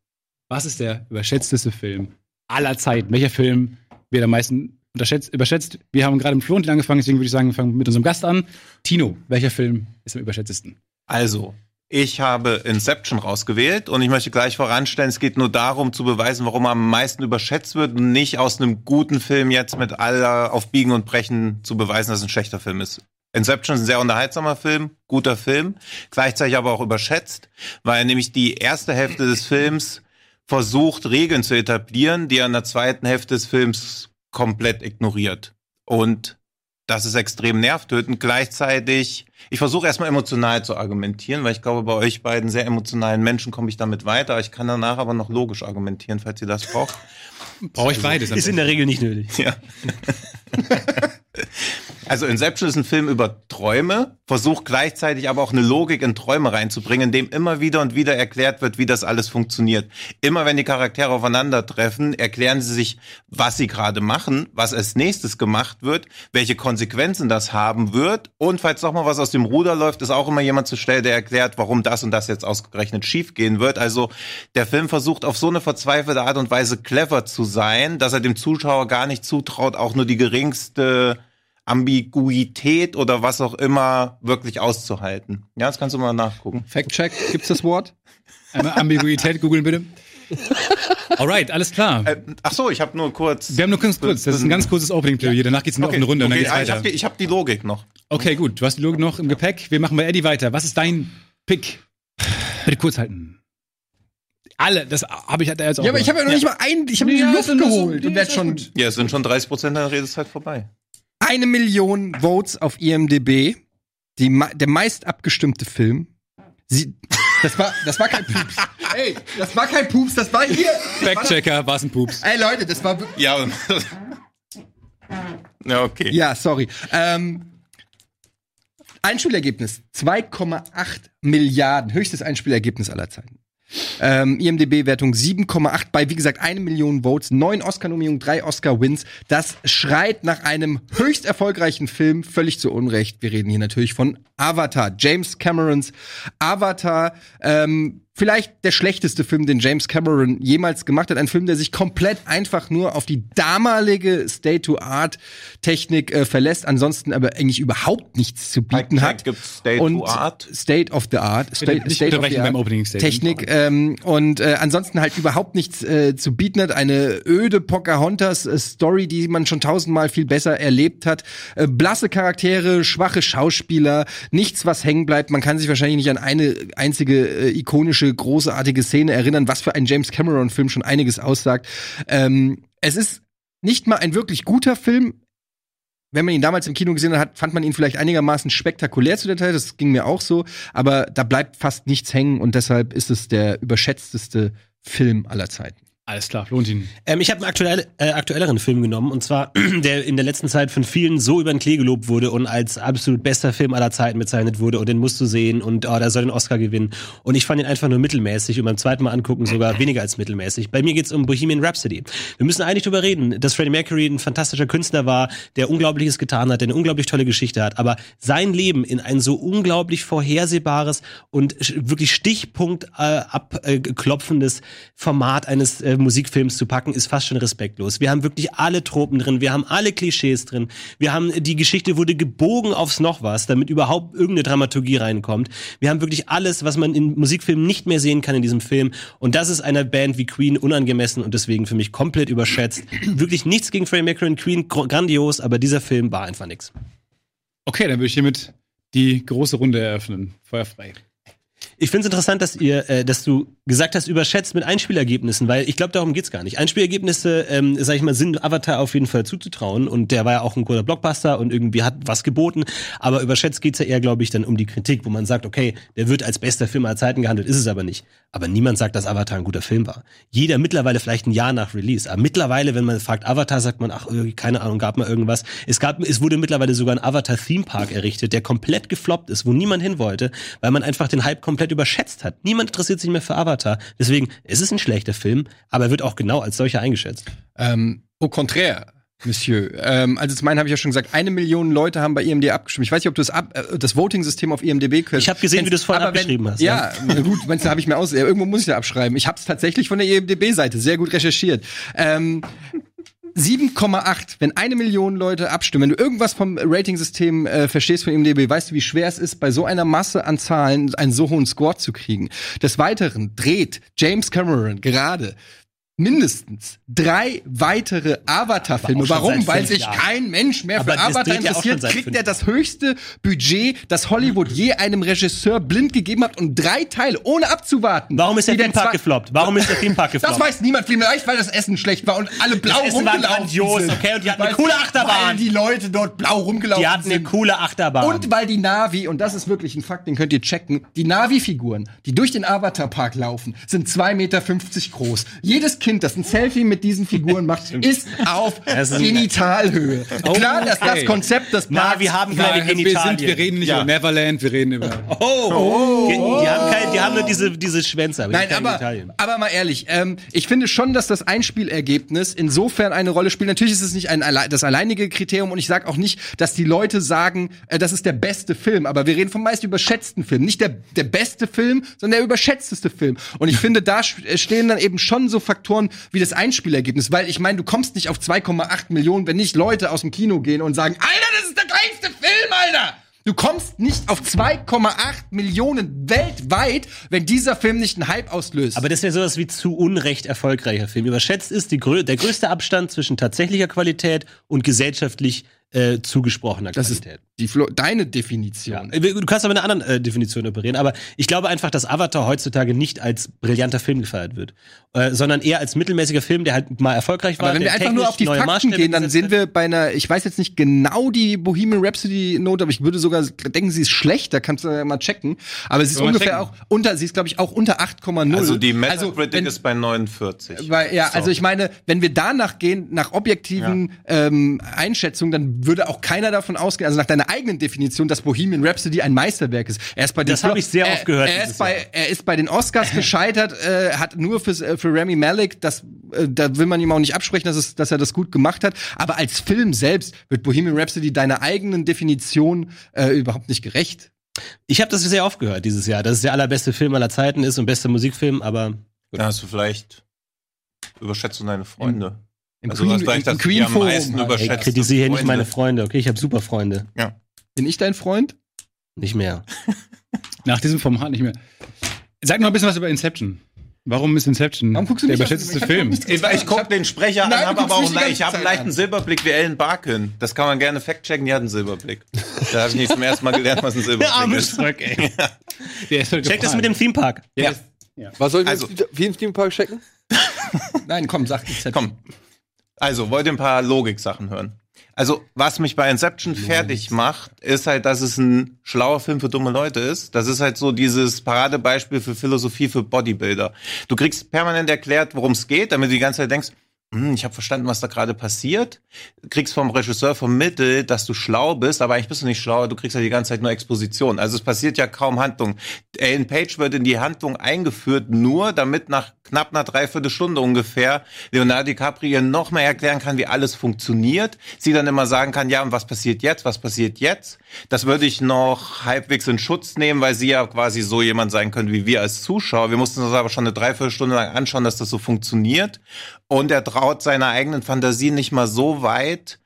Was ist der überschätzteste Film aller Zeiten? Welcher Film wird am meisten überschätzt? Wir haben gerade mit Florentin angefangen, deswegen würde ich sagen, wir fangen mit unserem Gast an. Tino, welcher Film ist am überschätztesten? Also, ich habe Inception rausgewählt und ich möchte gleich voranstellen, es geht nur darum zu beweisen, warum er am meisten überschätzt wird und nicht aus einem guten Film jetzt mit aller auf Biegen und Brechen zu beweisen, dass es ein schlechter Film ist. Inception ist ein sehr unterhaltsamer Film, guter Film, gleichzeitig aber auch überschätzt, weil er nämlich die erste Hälfte des Films versucht, Regeln zu etablieren, die er in der zweiten Hälfte des Films komplett ignoriert. Und das ist extrem nervtötend. Gleichzeitig, ich versuche erstmal emotional zu argumentieren, weil ich glaube, bei euch beiden sehr emotionalen Menschen komme ich damit weiter. Ich kann danach aber noch logisch argumentieren, falls ihr das braucht. Brauche ich beides. Ist in der Regel nicht nötig. Ja. Also Inception ist ein Film über Träume, versucht gleichzeitig aber auch eine Logik in Träume reinzubringen, in dem immer wieder und wieder erklärt wird, wie das alles funktioniert. Immer wenn die Charaktere aufeinandertreffen, erklären sie sich, was sie gerade machen, was als nächstes gemacht wird, welche Konsequenzen das haben wird und falls doch mal was aus dem Ruder läuft, ist auch immer jemand zur Stelle, der erklärt, warum das und das jetzt ausgerechnet schief gehen wird. Also der Film versucht auf so eine verzweifelte Art und Weise clever zu sein, dass er dem Zuschauer gar nicht zutraut, auch nur die geringste Ambiguität oder was auch immer wirklich auszuhalten. Ja, das kannst du mal nachgucken. Fact-Check, gibt's das Wort? Einmal Ambiguität googeln bitte. Alright, alles klar. Äh, ach so, ich habe nur kurz. Wir haben nur ganz kurz, das ist ein ganz kurzes Opening-Plädoyer, danach geht's noch Okay, eine Runde und dann okay, geht's ah, ich weiter. habe die, ich hab die Logik noch. Okay, gut, du hast die Logik noch im Gepäck. Wir machen bei Eddie weiter. Was ist dein Pick? Bitte kurz halten. Alle, das habe ich halt jetzt auch. Ja, aber ich habe ja noch nicht mal ein, ich habe Nee, die ja, Luft geholt und werd ist schon. Ja, es sind schon 30 Prozent deiner Redezeit vorbei. Eine Million Votes auf IMDb. Die, der meist abgestimmte Film. Sie, das war, das war kein Pups. Ey, das war kein Pups, das war hier. Fact-Checker, war es ein Pups. Ey Leute, das war wirklich. Ja, ja okay. Ja, sorry. Ähm, Einspielergebnis 2,8 Milliarden, höchstes Einspielergebnis aller Zeiten. Ähm, IMDb-Wertung 7,8 bei, wie gesagt, eine Million Votes, neun Oscar-Nominierungen, drei Oscar-Wins. Das schreit nach einem höchst erfolgreichen Film, völlig zu Unrecht. Wir reden hier natürlich von Avatar, James Camerons Avatar. Ähm, vielleicht der schlechteste Film, den James Cameron jemals gemacht hat. Ein Film, der sich komplett einfach nur auf die damalige State-to-Art-Technik äh, verlässt, ansonsten aber eigentlich überhaupt nichts zu bieten hat. gibt's State und to Art. State of the Art. State, nicht State of the beim Opening Statement. Technik. Ähm, und äh, ansonsten halt überhaupt nichts äh, zu bieten hat. Eine öde Pocahontas-Story, die man schon tausendmal viel besser erlebt hat. Äh, blasse Charaktere, schwache Schauspieler, nichts, was hängen bleibt. Man kann sich wahrscheinlich nicht an eine einzige äh, ikonische, großartige Szene erinnern, was für ein James Cameron-Film schon einiges aussagt. Ähm, es ist nicht mal ein wirklich guter Film. Wenn man ihn damals im Kino gesehen hat, fand man ihn vielleicht einigermaßen spektakulär zu der Zeit. Das ging mir auch so. Aber da bleibt fast nichts hängen und deshalb ist es der überschätzteste Film aller Zeiten. Alles klar, Florentin. Ähm, ich habe einen aktuell, äh, aktuelleren Film genommen und zwar, der in der letzten Zeit von vielen so über den Klee gelobt wurde und als absolut bester Film aller Zeiten bezeichnet wurde und den musst du sehen und oh, der soll den Oscar gewinnen. Und ich fand ihn einfach nur mittelmäßig und beim zweiten Mal angucken sogar weniger als mittelmäßig. Bei mir geht's um Bohemian Rhapsody. Wir müssen eigentlich drüber reden, dass Freddie Mercury ein fantastischer Künstler war, der Unglaubliches getan hat, der eine unglaublich tolle Geschichte hat, aber sein Leben in ein so unglaublich vorhersehbares und wirklich Stichpunkt äh, abklopfendes Format eines äh, Musikfilms zu packen, ist fast schon respektlos. Wir haben wirklich alle Tropen drin, wir haben alle Klischees drin, wir haben die Geschichte wurde gebogen aufs noch was, damit überhaupt irgendeine Dramaturgie reinkommt. Wir haben wirklich alles, was man in Musikfilmen nicht mehr sehen kann in diesem Film. Und das ist einer Band wie Queen unangemessen und deswegen für mich komplett überschätzt. wirklich nichts gegen Freddie Mercury und Queen, grandios, aber dieser Film war einfach nix. Okay, dann würde ich hiermit die große Runde eröffnen. Feuerfrei. Ich finde es interessant, dass ihr, äh, dass du gesagt hast, überschätzt mit Einspielergebnissen, weil ich glaube, darum geht's gar nicht. Einspielergebnisse, ähm, sag ich mal, sind Avatar auf jeden Fall zuzutrauen und der war ja auch ein cooler Blockbuster und irgendwie hat was geboten. Aber überschätzt geht's ja eher, glaube ich, dann um die Kritik, wo man sagt, okay, der wird als bester Film aller Zeiten gehandelt, ist es aber nicht. Aber niemand sagt, dass Avatar ein guter Film war. Jeder mittlerweile vielleicht ein Jahr nach Release. Aber mittlerweile, wenn man fragt Avatar, sagt man, ach, keine Ahnung, gab mal irgendwas. Es gab, es wurde mittlerweile sogar ein Avatar Theme Park errichtet, der komplett gefloppt ist, wo niemand hin wollte, weil man einfach den Hype komplett überschätzt hat. Niemand interessiert sich mehr für Avatar. Deswegen, es ist ein schlechter Film, aber er wird auch genau als solcher eingeschätzt. Ähm, au contraire. Monsieur. Ähm, also zum einen habe ich ja schon gesagt, eine Million Leute haben bei IMD abgestimmt. Ich weiß nicht, ob du das, ab, äh, das Voting-System auf IMDb kennst. Ich habe gesehen, wie du es vorhin Aber wenn- abgeschrieben hast. Ja, na gut, du, habe ich mir aus. Ja, irgendwo muss ich ja abschreiben. Ich habe es tatsächlich von der IMDb-Seite sehr gut recherchiert. Ähm, 7,8. Wenn eine Million Leute abstimmen, wenn du irgendwas vom Rating-System äh, verstehst von IMDb, weißt du, wie schwer es ist, bei so einer Masse an Zahlen einen so hohen Score zu kriegen. Des Weiteren dreht James Cameron gerade mindestens drei weitere Avatar-Filme. Warum? Weil sich Jahren. kein Mensch mehr für Avatar interessiert, kriegt er das höchste Budget, das Hollywood je einem Regisseur blind gegeben hat und drei Teile, ohne abzuwarten. Warum ist der Wie Theme Park zwei- gefloppt? Warum ist der Theme Park gefloppt? Das weiß niemand, vielleicht weil das Essen schlecht war und alle blau Das Essen war rumgelaufen grandios, sind. okay, und die hatten eine Weil- coole Achterbahn. Weil die Leute dort blau rumgelaufen Die hatten eine sind. coole Achterbahn. Und weil die Navi, und das ist wirklich ein Fakt, den könnt ihr checken, die Navi-Figuren, die durch den Avatar-Park laufen, sind 2,50 Meter groß. Jedes Kind, das ein Selfie mit diesen Figuren macht, ist auf Das ist ein- Genitalhöhe. Klar, dass okay. das Konzept des Na, Parks wir haben keine wir, sind, Genitalien. wir reden nicht über Neverland, wir reden über. Oh, Die, die, haben kein, die haben nur diese, diese Schwänze, aber Nein, keine aber, aber mal ehrlich, ähm, ich finde schon, dass das Einspielergebnis insofern eine Rolle spielt. Natürlich ist es nicht ein, das alleinige Kriterium und ich sage auch nicht, dass die Leute sagen, äh, das ist der beste Film, aber wir reden vom meist überschätzten Film. Nicht der, der beste Film, sondern der überschätzteste Film. Und ich finde, da äh, stehen dann eben schon so Faktoren wie das Einspielergebnis, weil ich meine, du kommst nicht auf 2,8 Millionen, wenn nicht Leute aus dem Kino gehen und sagen, Alter, das ist der geilste Film, Alter! Du kommst nicht auf 2,8 Millionen weltweit, wenn dieser Film nicht einen Hype auslöst. Aber das wäre sowas wie zu Unrecht erfolgreicher Film. Überschätzt ist die, der größte Abstand zwischen tatsächlicher Qualität und gesellschaftlich äh, zugesprochener das ist Qualität. Die Flo deine Definition. Ja. Du kannst aber eine andere äh, Definition operieren, aber ich glaube einfach, dass Avatar heutzutage nicht als brillanter Film gefeiert wird, äh, sondern eher als mittelmäßiger Film, der halt mal erfolgreich war. Aber wenn wir einfach nur auf die Fakten gehen, dann sind hat. wir bei einer, ich weiß jetzt nicht genau die Bohemian Rhapsody Note, aber ich würde sogar denken, sie ist schlecht, da kannst du ja mal checken. Aber sie ist ungefähr checken? auch unter, sie ist glaube ich auch unter 8,0. Also die Also, Metacritic wenn- ist bei 49. Weil, ja, So. also ich meine, wenn wir danach gehen, nach objektiven ähm, Einschätzungen, dann würde auch keiner davon ausgehen, also nach deiner eigenen Definition, dass Bohemian Rhapsody ein Meisterwerk ist. Er ist bei den Das hab ich sehr er, oft gehört Er ist, bei, er ist bei den Oscars gescheitert, äh, hat nur fürs, äh, für Rami Malek, das, äh, da will man ihm auch nicht absprechen, dass, es, dass er das gut gemacht hat. Aber als Film selbst wird Bohemian Rhapsody deiner eigenen Definition äh, überhaupt nicht gerecht. Ich habe das sehr oft gehört dieses Jahr, dass es der allerbeste Film aller Zeiten ist und bester Musikfilm, aber Da hast du vielleicht überschätzt du deine Freunde. Im Also du hast vielleicht das die am meisten Forum. überschätzt. ey, kritisiere hier nicht meine Freunde, okay? Ich habe super Freunde. Bin ich dein Freund? Nicht mehr. Nach diesem Format nicht mehr. Sag noch ein bisschen was über Inception. Warum ist Inception Warum guckst du der überschätzteste Ich Film? Ich, ich guck den Sprecher Nein, an, du hab guckst aber auch einen, ich habe einen leichten an. Silberblick wie Ellen Barkin. Das kann man gerne fact-checken, die hat einen Silberblick. Da habe ich nicht zum ersten Mal gelernt, was ein Silberblick ist. Zurück, ey. Der ist Check das mit dem Theme Park. Ja. Was soll ich Also- wie im Theme Park checken? Nein, komm, sag Inception. Komm. Also, wollt ihr ein paar Logik-Sachen hören? Also, was mich bei Inception fertig macht, ist halt, dass es ein schlauer Film für dumme Leute ist. Das ist halt so dieses Paradebeispiel für Philosophie für Bodybuilder. Du kriegst permanent erklärt, worum es geht, damit du die ganze Zeit denkst, ich habe verstanden, was da gerade passiert. Kriegst vom Regisseur vermittelt, dass du schlau bist, aber eigentlich bist du nicht schlau, du kriegst ja die ganze Zeit nur Exposition. Also es passiert ja kaum Handlung. Ellen Page wird in die Handlung eingeführt, nur damit nach knapp einer Dreiviertelstunde ungefähr Leonardo DiCaprio noch mehr erklären kann, wie alles funktioniert. Sie dann immer sagen kann, ja, und was passiert jetzt, was passiert jetzt? Das würde ich noch halbwegs in Schutz nehmen, weil sie ja quasi so jemand sein könnte wie wir als Zuschauer. Wir mussten uns aber schon eine Dreiviertelstunde lang anschauen, dass das so funktioniert. Und er traut seiner eigenen Fantasie nicht mal so weit.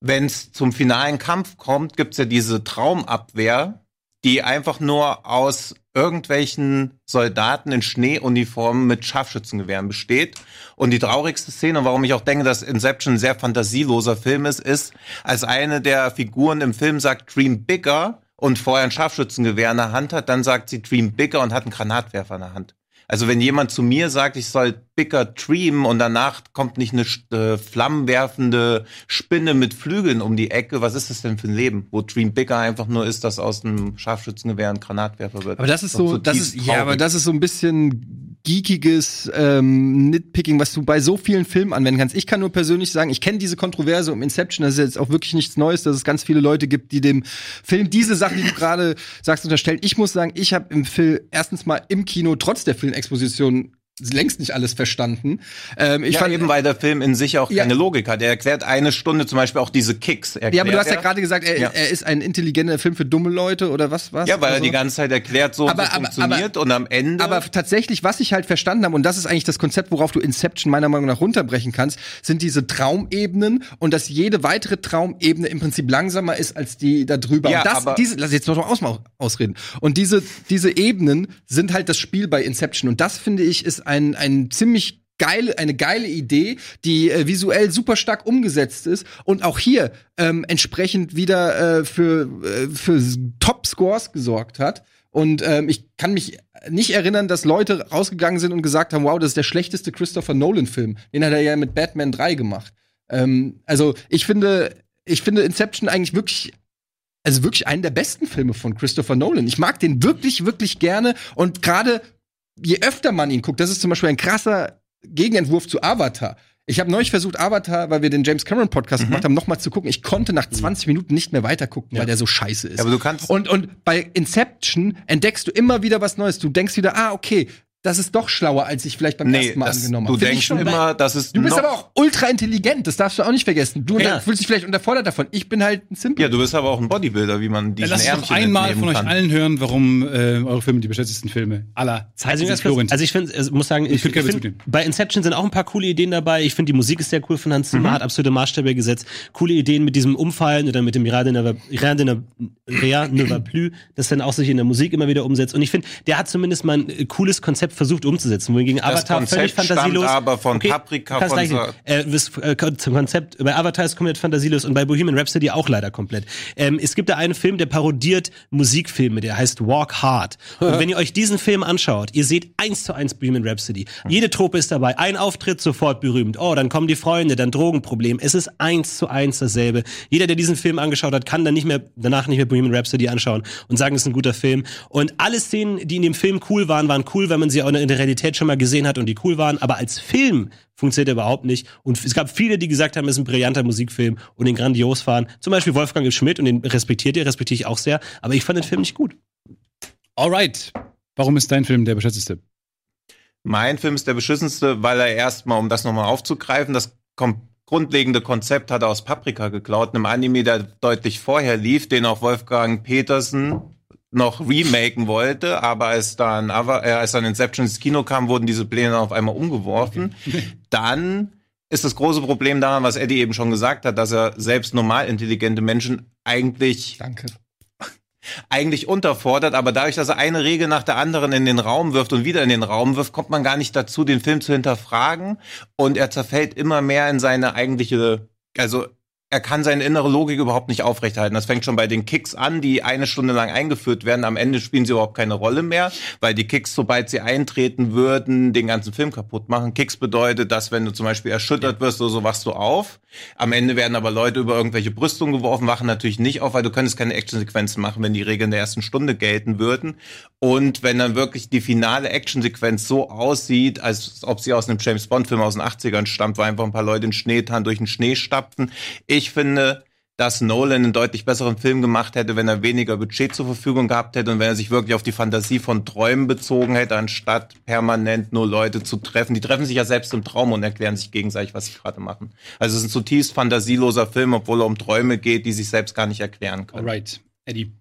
Wenn es zum finalen Kampf kommt, gibt's ja diese Traumabwehr, die einfach nur aus irgendwelchen Soldaten in Schneeuniformen mit Scharfschützengewehren besteht. Und die traurigste Szene, warum ich auch denke, dass Inception ein sehr fantasieloser Film ist, ist, als eine der Figuren im Film sagt, Dream Bigger und vorher ein Scharfschützengewehr in der Hand hat, dann sagt sie Dream Bigger und hat einen Granatwerfer in der Hand. Also wenn jemand zu mir sagt, ich soll bigger dream und danach kommt nicht eine äh, flammenwerfende Spinne mit Flügeln um die Ecke, was ist das denn für ein Leben? Wo Dream Bigger einfach nur ist, dass aus einem Scharfschützengewehr ein Granatwerfer wird. Aber das ist Doch so, das ist, ja, aber das ist so ein bisschen geekiges ähm, Nitpicking, was du bei so vielen Filmen anwenden kannst. Ich kann nur persönlich sagen, ich kenne diese Kontroverse um Inception, das ist jetzt auch wirklich nichts Neues, dass es ganz viele Leute gibt, die dem Film diese Sachen, die du gerade sagst, unterstellen. Ich muss sagen, ich habe im Film erstens mal im Kino trotz der Filmexposition längst nicht alles verstanden. Ähm, ich ja, fand eben, weil der Film in sich auch Ja. keine Logik hat. Er erklärt eine Stunde zum Beispiel auch diese Kicks. Erklärt ja, aber du hast ja er. gerade gesagt, er, Ja. er ist ein intelligenter Film für dumme Leute oder was was? Ja, weil er Also- die ganze Zeit erklärt, so, Aber- so aber- funktioniert und am Ende. Aber tatsächlich, was ich halt verstanden habe, und das ist eigentlich das Konzept, worauf du Inception meiner Meinung nach runterbrechen kannst, sind diese Traumebenen und dass jede weitere Traumebene im Prinzip langsamer ist als die da drüber. Ja, und das, aber- diese, lass jetzt noch mal aus, ausreden. Und diese, diese Ebenen sind halt das Spiel bei Inception. Und das finde ich ist ein, ein ziemlich geile, eine geile Idee, die äh, visuell super stark umgesetzt ist und auch hier ähm, entsprechend wieder äh, für, äh, für Top-Scores gesorgt hat. Und ähm, ich kann mich nicht erinnern, dass Leute rausgegangen sind und gesagt haben, wow, das ist der schlechteste Christopher Nolan-Film. Den hat er ja mit Batman 3 gemacht. Ähm, also ich finde, ich finde Inception eigentlich wirklich also wirklich einen der besten Filme von Christopher Nolan. Ich mag den wirklich, wirklich gerne. Und gerade je öfter man ihn guckt, das ist zum Beispiel ein krasser Gegenentwurf zu Avatar. Ich habe neulich versucht, Avatar, weil wir den James Cameron Podcast gemacht haben, nochmal zu gucken. Ich konnte nach 20 Minuten nicht mehr weitergucken, weil der so scheiße ist. Ja, aber du kannst- und, und bei Inception entdeckst du immer wieder was Neues. Du denkst wieder, ah, okay, das ist doch schlauer, als ich vielleicht beim nee, ersten Mal das, angenommen du habe. Find ich denkst schon immer, dass es Du bist aber auch ultra intelligent, das darfst du auch nicht vergessen. Du Ja. fühlst dich vielleicht unterfordert davon. Ich bin halt ein Simple. Ja, du bist aber auch ein Bodybuilder, wie man Dann diesen lasst uns einmal von euch kann. allen hören, warum äh, eure Filme die beschätztesten Filme aller Zeiten Also, sind. kurz, also ich finde, ich muss sagen, ich, ich find, bei Inception sind auch ein paar coole Ideen dabei. Ich finde, die Musik ist sehr cool von Hans Zimmer, Mhm. hat absolute Maßstäbe gesetzt. Coole Ideen mit diesem Umfallen oder mit dem Rien de va- ne va plus, das dann auch sich in der Musik immer wieder umsetzt. Und ich finde, der hat zumindest mal ein äh, cooles Konzept versucht umzusetzen, wohingegen Avatar Konzept völlig fantasielos. aber von Paprika, kannst von äh, das äh, zum Konzept bei Avatar ist komplett fantasielos und bei Bohemian Rhapsody auch leider komplett. Ähm, es gibt da einen Film, der parodiert Musikfilme, der heißt Walk Hard. Und wenn ihr euch diesen Film anschaut, ihr seht eins zu eins Bohemian Rhapsody. Jede Trope ist dabei. Ein Auftritt sofort berühmt. Oh, dann kommen die Freunde, dann Drogenproblem. Es ist eins zu eins dasselbe. Jeder, der diesen Film angeschaut hat, kann dann nicht mehr danach nicht mehr Bohemian Rhapsody anschauen und sagen, es ist ein guter Film. Und alle Szenen, die in dem Film cool waren, waren cool, wenn man sie auch in der Realität schon mal gesehen hat und die cool waren. Aber als Film funktioniert er überhaupt nicht. Und es gab viele, die gesagt haben, es ist ein brillanter Musikfilm und den grandios fahren. Zum Beispiel Wolfgang Schmidt und den respektiert ihr, respektiere ich auch sehr. Aber ich fand den Film nicht gut. Alright. Warum ist dein Film der beschätzteste? Mein Film ist der beschissenste, weil er erstmal, um das nochmal aufzugreifen, das kom grundlegende Konzept hat er aus Paprika geklaut, einem Anime, der deutlich vorher lief, den auch Wolfgang Petersen noch remaken wollte, aber als dann, aber, äh, als dann Inception ins Kino kam, wurden diese Pläne auf einmal umgeworfen. Dann ist das große Problem daran, was Eddie eben schon gesagt hat, dass er selbst normal intelligente Menschen eigentlich Danke. eigentlich unterfordert, aber dadurch, dass er eine Regel nach der anderen in den Raum wirft und wieder in den Raum wirft, kommt man gar nicht dazu, den Film zu hinterfragen und er zerfällt immer mehr in seine eigentliche, also er kann seine innere Logik überhaupt nicht aufrechterhalten. Das fängt schon bei den Kicks an, die eine Stunde lang eingeführt werden. Am Ende spielen sie überhaupt keine Rolle mehr, weil die Kicks, sobald sie eintreten würden, den ganzen Film kaputt machen. Kicks bedeutet, dass wenn du zum Beispiel erschüttert wirst oder so, wachst du auf. Am Ende werden aber Leute über irgendwelche Brüstungen geworfen, wachen natürlich nicht auf, weil du könntest keine Actionsequenzen machen, wenn die Regeln der ersten Stunde gelten würden. Und wenn dann wirklich die finale Actionsequenz so aussieht, als ob sie aus einem James Bond-Film aus den 80ern stammt, wo einfach ein paar Leute in Schneetan durch den Schnee stapfen. Ich finde, dass Nolan einen deutlich besseren Film gemacht hätte, wenn er weniger Budget zur Verfügung gehabt hätte und wenn er sich wirklich auf die Fantasie von Träumen bezogen hätte, anstatt permanent nur Leute zu treffen. Die treffen sich ja selbst im Traum und erklären sich gegenseitig, was sie gerade machen. Also es ist ein zutiefst fantasieloser Film, obwohl er um Träume geht, die sich selbst gar nicht erklären können. Alright, Eddie.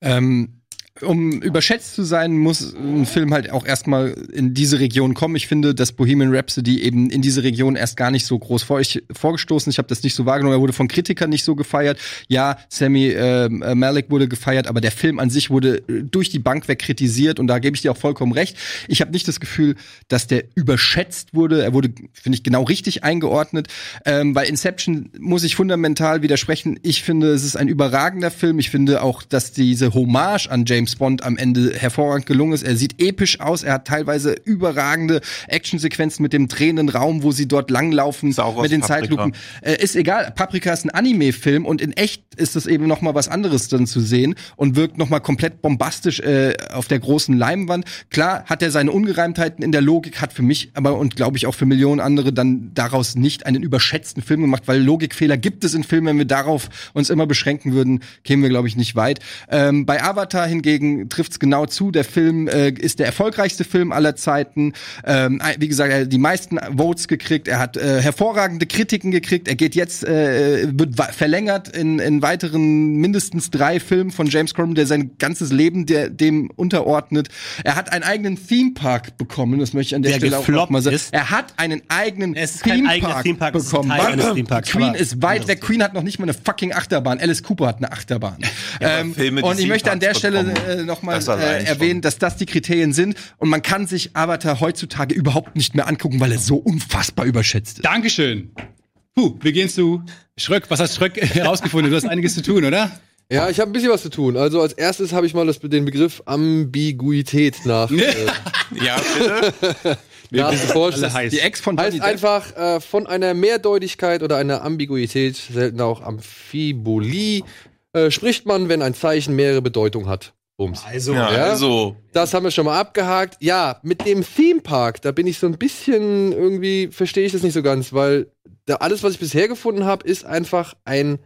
Ähm, um überschätzt zu sein, muss ein Film halt auch erstmal in diese Region kommen. Ich finde, dass Bohemian Rhapsody eben in diese Region erst gar nicht so groß vor ich, vorgestoßen. Ich habe das nicht so wahrgenommen. Er wurde von Kritikern nicht so gefeiert. Ja, Sammy äh, Malik wurde gefeiert, aber der Film an sich wurde äh, durch die Bank weg kritisiert und da gebe ich dir auch vollkommen recht. Ich habe nicht das Gefühl, dass der überschätzt wurde. Er wurde, finde ich, genau richtig eingeordnet. Ähm, bei Inception muss ich fundamental widersprechen. Ich finde, es ist ein überragender Film. Ich finde auch, dass diese Hommage an James Bond am Ende hervorragend gelungen ist. Er sieht episch aus. Er hat teilweise überragende Actionsequenzen mit dem drehenden Raum, wo sie dort langlaufen aus mit den Paprika. Zeitlupen. Äh, ist egal. Paprika ist ein Anime-Film und in echt ist es eben noch mal was anderes dann zu sehen und wirkt noch mal komplett bombastisch äh, auf der großen Leinwand. Klar hat er seine Ungereimtheiten in der Logik, hat für mich aber und glaube ich auch für Millionen andere dann daraus nicht einen überschätzten Film gemacht, weil Logikfehler gibt es in Filmen. Wenn wir darauf uns immer beschränken würden, kämen wir glaube ich nicht weit. Ähm, bei Avatar hingegen trifft es genau zu. Der Film äh, ist der erfolgreichste Film aller Zeiten. Ähm, wie gesagt, er hat die meisten Votes gekriegt. Er hat äh, hervorragende Kritiken gekriegt. Er geht jetzt äh, wird verlängert in, in weiteren mindestens drei Filmen von James Cameron, der sein ganzes Leben der, dem unterordnet. Er hat einen eigenen Theme Park bekommen. Das möchte ich an der, Der Stelle auch noch mal sagen. ist. Er hat einen eigenen Es ist kein Theme eigener Park Theme Park, bekommen. Theme Parks, Queen ist weit weg. Queen hat noch nicht mal eine fucking Achterbahn. Alice Cooper hat eine Achterbahn. ähm, Filme, und ich möchte an der Stelle bekommen. Äh, nochmal äh, erwähnen, dass das die Kriterien sind. Und man kann sich Avatar heutzutage überhaupt nicht mehr angucken, weil er so unfassbar überschätzt ist. Dankeschön. Puh, wir gehen zu Schröck. Was hat Schröck herausgefunden? Du hast einiges zu tun, oder? Ja, ich habe ein bisschen was zu tun. Also als erstes habe ich mal das, den Begriff Ambiguität nach. äh, Ja, bitte? nachgeforscht. Die Ex von Johnny Heißt Depp. einfach äh, von einer Mehrdeutigkeit oder einer Ambiguität, selten auch Amphibolie, äh, spricht man, wenn ein Zeichen mehrere Bedeutungen hat. Bums. Also, Ja, Ja. also. Das haben wir schon mal abgehakt. Ja, mit dem Theme Park, da bin ich so ein bisschen irgendwie, verstehe ich das nicht so ganz, weil da alles, was ich bisher gefunden habe, ist einfach ein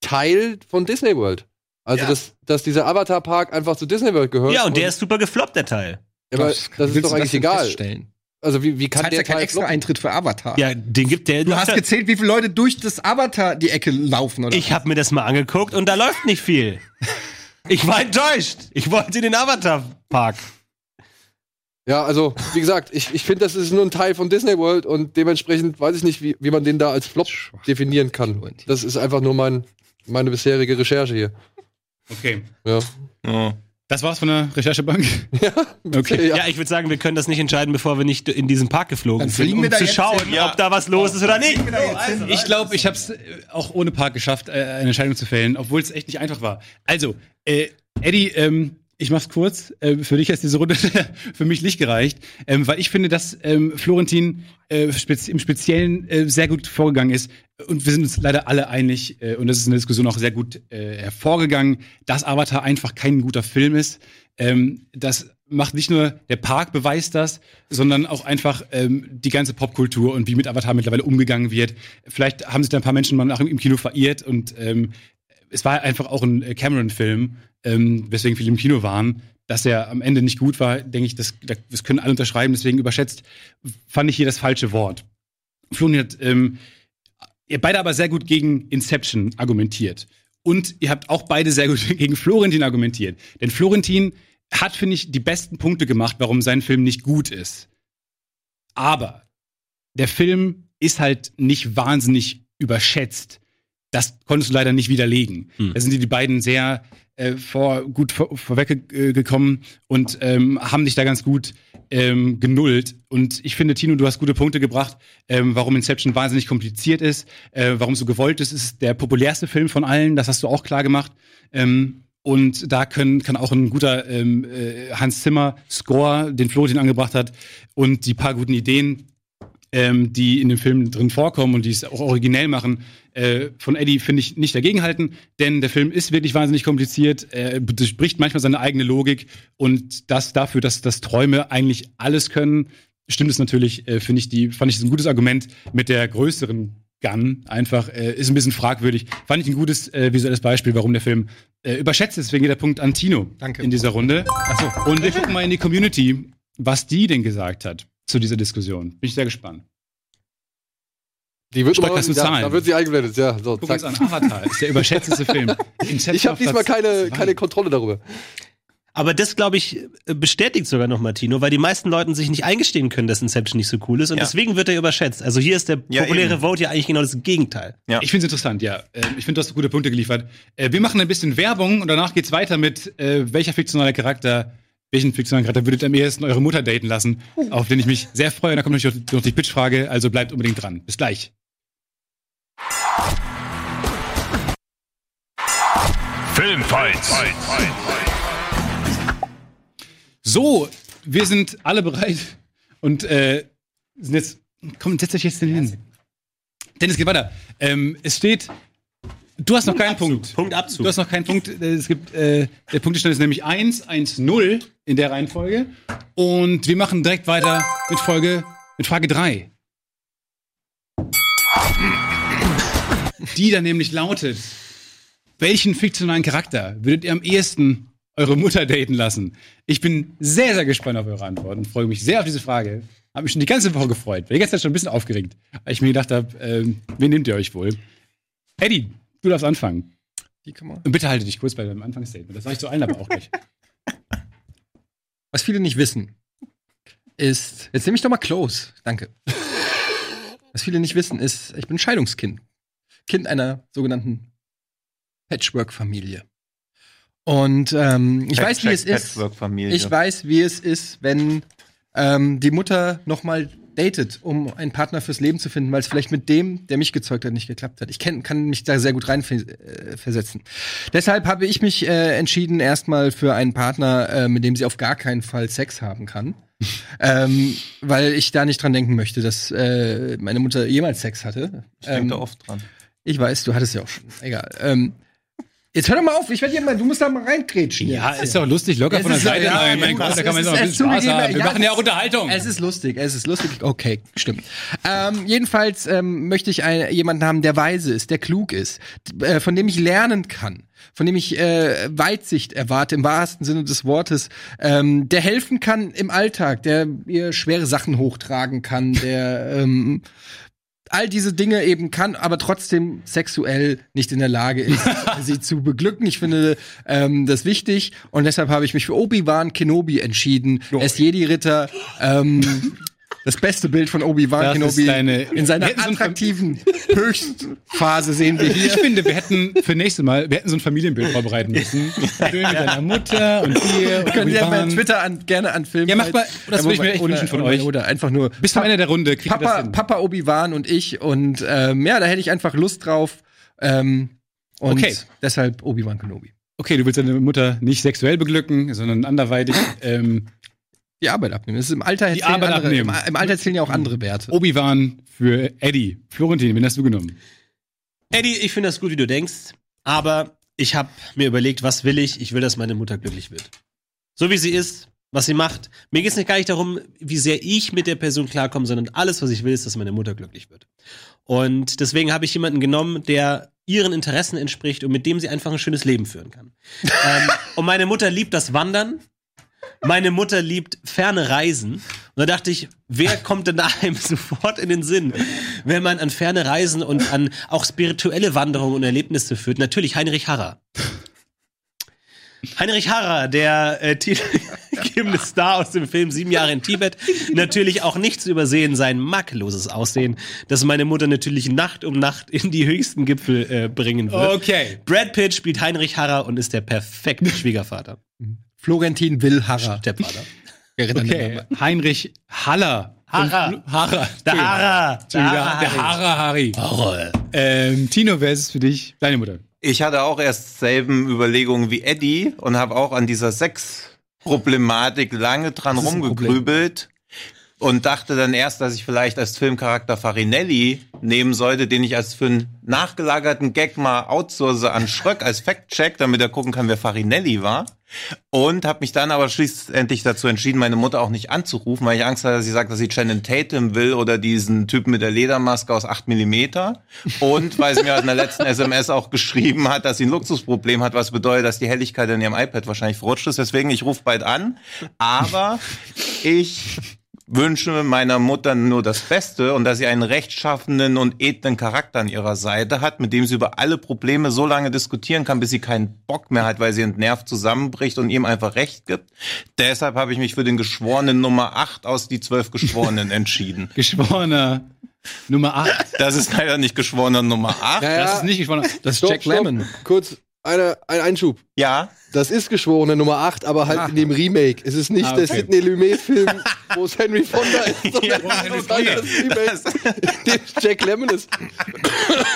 Teil von Disney World. Also, Ja. dass, dass dieser Avatar Park einfach zu Disney World gehört. ja, und der ist super gefloppt, der Teil. aber das ist doch eigentlich egal. feststellen? Also, wie, wie kann Zahlt der ja kein Teil extra? Eintritt für Avatar. Ja, den gibt der. Du hast gezählt, wie viele Leute durch das Avatar die Ecke laufen, oder? Ich habe mir das mal angeguckt und da läuft nicht viel. Ich war enttäuscht. Ich wollte in den Avatar-Park. Ja, also, wie gesagt, ich, ich finde, das ist nur ein Teil von Disney World und dementsprechend weiß ich nicht, wie, wie man den da als Flop definieren kann. Das ist einfach nur mein, meine bisherige Recherche hier. Okay. Ja. Ja. Das war's von der Recherchebank. Okay. Ja, ich würde sagen, wir können das nicht entscheiden, bevor wir nicht in diesen Park geflogen Dann sind, fliegen um zu jetzt schauen, hin. Ja. ob da was los ist oder nicht. Ich glaube, ich habe es auch ohne Park geschafft, äh, eine Entscheidung zu fällen, obwohl es echt nicht einfach war. Also, äh, Eddie, ähm, ich mach's kurz. Äh, für dich ist diese Runde für mich nicht gereicht, ähm, weil ich finde, dass ähm, Florentin äh, im Speziellen äh, sehr gut vorgegangen ist. Und wir sind uns leider alle einig, äh, und das ist in der Diskussion auch sehr gut hervorgegangen, dass Avatar einfach kein guter Film ist. Ähm, das macht nicht nur der Park beweist das, sondern auch einfach ähm, die ganze Popkultur und wie mit Avatar mittlerweile umgegangen wird. Vielleicht haben sich da ein paar Menschen mal nach im Kino verirrt und ähm, es war einfach auch ein äh, Cameron-Film, ähm, weswegen viele im Kino waren. Dass er am Ende nicht gut war, denke ich, das, das können alle unterschreiben. Deswegen überschätzt fand ich hier das falsche Wort. Florian hat ähm, ihr beide aber sehr gut gegen Inception argumentiert. Und ihr habt auch beide sehr gut gegen Florentin argumentiert. Denn Florentin hat, finde ich, die besten Punkte gemacht, warum sein Film nicht gut ist. Aber der Film ist halt nicht wahnsinnig überschätzt. Das konntest du leider nicht widerlegen. Hm. Da sind die, die beiden sehr äh, vor, gut vor, vorweggekommen und ähm, haben dich da ganz gut ähm, genullt. Und ich finde, Tino, du hast gute Punkte gebracht, ähm, warum Inception wahnsinnig kompliziert ist, äh, warum es so gewollt ist. Es ist der populärste Film von allen, das hast du auch klar gemacht. Ähm, und da können, kann auch ein guter ähm, äh, Hans Zimmer Score, den Florentin angebracht hat, und die paar guten Ideen, ähm, die in dem Film drin vorkommen und die es auch originell machen, äh, von Eddie finde ich nicht dagegenhalten, denn der Film ist wirklich wahnsinnig kompliziert, er durchbricht manchmal seine eigene Logik und das dafür, dass, dass Träume eigentlich alles können, stimmt es natürlich, äh, finde ich die, fand ich das ein gutes Argument mit der größeren Gun einfach, äh, ist ein bisschen fragwürdig. Fand ich ein gutes äh, visuelles Beispiel, warum der Film äh, überschätzt ist. Deswegen geht der Punkt an Tino Danke. in dieser Runde. Achso. Und wir gucken mal in die Community, was die denn gesagt hat zu dieser Diskussion. Bin ich sehr gespannt. Die wird du ja? Da wird sie eingeblendet, ja. So, Guck zack. uns an, Avatar ist der überschätzteste Film. Inception Ich habe diesmal keine, keine Kontrolle darüber. Aber das, glaube ich, bestätigt sogar noch Martino, weil die meisten Leuten sich nicht eingestehen können, dass Inception nicht so cool ist und Ja. deswegen wird er überschätzt. Also hier ist der Ja, populäre eben. Vote ja eigentlich genau das Gegenteil. Ja. Ich finde es interessant, ja. Äh, Ich finde, du hast gute Punkte geliefert. Äh, Wir machen ein bisschen Werbung und danach geht's weiter mit, äh, welcher fiktionale Charakter, welchen fiktionalen Charakter würdet ihr am ehesten eure Mutter daten lassen, auf den ich mich sehr freue. Und da kommt natürlich noch die Pitchfrage, also bleibt unbedingt dran. Bis gleich. Filmfights. So, wir sind alle bereit und äh, sind jetzt. Komm, setz euch jetzt hin. Dennis, geht weiter. Ähm, es steht. Du hast noch keinen Punkt. Punkt Abzug. Du hast noch keinen Punkt. Äh, Es gibt, äh, der Punktestand ist nämlich 1, 1, 0 in der Reihenfolge. Und wir machen direkt weiter mit Folge, mit Frage 3. Die dann nämlich lautet: Welchen fiktionalen Charakter würdet ihr am ehesten eure Mutter daten lassen? Ich bin sehr, sehr gespannt auf eure Antworten und freue mich sehr auf diese Frage. Habe mich schon die ganze Woche gefreut. Die ganze Zeit schon ein bisschen aufgeregt, weil ich mir gedacht habe, ähm, wen nehmt ihr euch wohl? Eddie, du darfst anfangen. Die kann man- Und bitte halte dich kurz bei deinem Anfangsstatement. Das sage ich zu allen aber auch gleich. Was viele nicht wissen, ist. Jetzt nehme ich doch mal close. Danke. Was viele nicht wissen, ist, ich bin Scheidungskind. Kind einer sogenannten Patchwork-Familie. Und ähm, ich weiß, wie es ist. Ich weiß, wie es ist, wenn ähm, die Mutter noch mal datet, um einen Partner fürs Leben zu finden, weil es vielleicht mit dem, der mich gezeugt hat, nicht geklappt hat. Ich kenn, kann mich da sehr gut reinversetzen. Deshalb habe ich mich äh, entschieden, erstmal für einen Partner, äh, mit dem sie auf gar keinen Fall Sex haben kann. ähm, weil ich da nicht dran denken möchte, dass äh, meine Mutter jemals Sex hatte. Ich denke da Ähm, oft dran. ich weiß, du hattest ja auch schon. Egal. Ähm, jetzt hör doch mal auf, ich werde mal, du musst da mal reingrätschen. Ja, jetzt. ist doch lustig, locker Es von der ist- Seite. ja, Nein, mein Gott, da kann man jetzt auch ein bisschen Spaß haben. Wir ja, machen ja auch Unterhaltung. Es ist lustig, es ist lustig. Okay, stimmt. Ähm, jedenfalls ähm, möchte ich ein, jemanden haben, der weise ist, der klug ist, äh, von dem ich lernen kann, von dem ich äh, Weitsicht erwarte im wahrsten Sinne des Wortes, ähm, der helfen kann im Alltag, der ihr schwere Sachen hochtragen kann, der ähm, all diese Dinge eben kann, aber trotzdem sexuell nicht in der Lage ist, sie zu beglücken. Ich finde ähm, das wichtig und deshalb habe ich mich für Obi-Wan Kenobi entschieden. Er ist Jedi-Ritter. Ähm, das beste Bild von Obi-Wan Kenobi deine- in seiner hätten so attraktiven Höchstphase sehen wir Ich hier. finde, wir hätten für nächstes Mal, wir hätten so ein Familienbild vorbereiten müssen. Schön mit deiner Mutter und dir. Ihr bei Obi-Wan. Twitter an, gerne an Film. Ja, macht mal- das würde ich mir echt wünschen von euch. Oder einfach nur Bis zum Ende der Runde Papa. Papa Obi-Wan und ich und ähm, ja, da hätte ich einfach Lust drauf. Ähm, und Okay. deshalb Obi-Wan Kenobi. Okay, du willst deine Mutter nicht sexuell beglücken, sondern anderweitig. ähm, Die Arbeit abnehmen. Das ist im Alter Die zählen Arbeit andere, abnehmen. Im, Im Alter zählen ja auch andere Werte. Obi-Wan für Eddie. Florentin, wen hast du genommen? Eddie, ich finde das gut, wie du denkst, aber ich habe mir überlegt, was will ich? Ich will, dass meine Mutter glücklich wird. So wie sie ist, was sie macht. Mir geht es nicht gar nicht darum, wie sehr ich mit der Person klarkomme, sondern alles, was ich will, ist, dass meine Mutter glücklich wird. Und deswegen habe ich jemanden genommen, der ihren Interessen entspricht und mit dem sie einfach ein schönes Leben führen kann. ähm, und meine Mutter liebt das Wandern. Meine Mutter liebt ferne Reisen. Und da dachte ich, wer kommt denn einem sofort in den Sinn, wenn man an ferne Reisen und an auch spirituelle Wanderungen und Erlebnisse führt? Natürlich Heinrich Harrer. Heinrich Harrer, der äh, Titel ausgegebene Star aus dem Film Sieben Jahre in Tibet. Natürlich auch nicht zu übersehen sein makelloses Aussehen, das meine Mutter natürlich Nacht um Nacht in die höchsten Gipfel äh, bringen wird. Okay. Brad Pitt spielt Heinrich Harrer und ist der perfekte Schwiegervater. Florentin Will Harrer. Der Okay. Heinrich Haller. Harrer. Harrer. Der Harrer. Der Harrer. Der Harrer Harry. Ähm, Tino, wer ist es für dich? Deine Mutter. Ich hatte auch erst selben Überlegungen wie Eddie und habe auch an dieser Sex-Problematik lange dran rumgegrübelt und dachte dann erst, dass ich vielleicht als Filmcharakter Farinelli nehmen sollte, den ich als für einen nachgelagerten Gag mal outsource an Schröck als Fact-Check, damit er gucken kann, wer Farinelli war. Und habe mich dann aber schließlich dazu entschieden, meine Mutter auch nicht anzurufen, weil ich Angst hatte, dass sie sagt, dass sie Channing Tatum will oder diesen Typen mit der Ledermaske aus 8 Millimeter. Und weil sie mir in der letzten SMS auch geschrieben hat, dass sie ein Luxusproblem hat, was bedeutet, dass die Helligkeit in ihrem iPad wahrscheinlich verrutscht ist. Deswegen, ich rufe bald an. Aber ich wünsche meiner Mutter nur das Beste und dass sie einen rechtschaffenden und edlen Charakter an ihrer Seite hat, mit dem sie über alle Probleme so lange diskutieren kann, bis sie keinen Bock mehr hat, weil sie entnervt zusammenbricht und ihm einfach Recht gibt. Deshalb habe ich mich für den Geschworenen Nummer 8 aus die zwölf Geschworenen entschieden. Geschworener Nummer 8. Das ist leider nicht Geschworener Nummer 8. Ja, Das ist nicht geschworener. Das ist stopp, Jack stopp. Lemmon. Kurz, eine, ein Einschub. Ja, Das ist geschworene Nummer 8, aber halt in dem Remake. Es ist nicht Ah, der okay. Sidney Lumet-Film, wo es Henry Fonda ist, sondern Ja, ist halt das Remake, Jack Lemmon ist.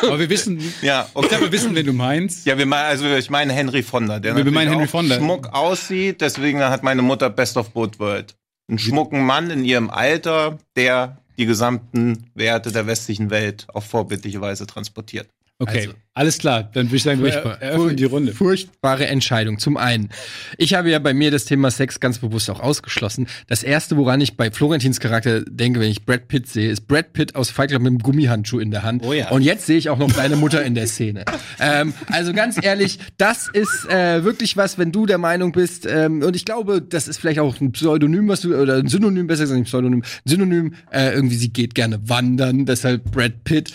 Aber wir wissen, ja, ich okay. glaube, wir wissen, wen du meinst. Ja, wir meinen, also ich meine Henry Fonda, der Wir meinen Henry auch Fonda. schmuck aussieht. Deswegen hat meine Mutter Best of Both World. Einen schmucken Mann in ihrem Alter, der die gesamten Werte der westlichen Welt auf vorbildliche Weise transportiert. Okay, Also. alles klar. Dann würde ich sagen, wir Furchtbar. eröffnen die Runde. Furchtbare Entscheidung. Zum einen, ich habe ja bei mir das Thema Sex ganz bewusst auch ausgeschlossen. Das erste, woran ich bei Florentins Charakter denke, wenn ich Brad Pitt sehe, ist Brad Pitt aus Fight Club mit einem Gummihandschuh in der Hand. Oh ja. Und jetzt sehe ich auch noch deine Mutter in der Szene. ähm, also ganz ehrlich, das ist äh, wirklich was, wenn du der Meinung bist, ähm, und ich glaube, das ist vielleicht auch ein Pseudonym, was du, oder ein Synonym, besser gesagt, nicht Pseudonym, Synonym, äh, irgendwie, sie geht gerne wandern, deshalb Brad Pitt.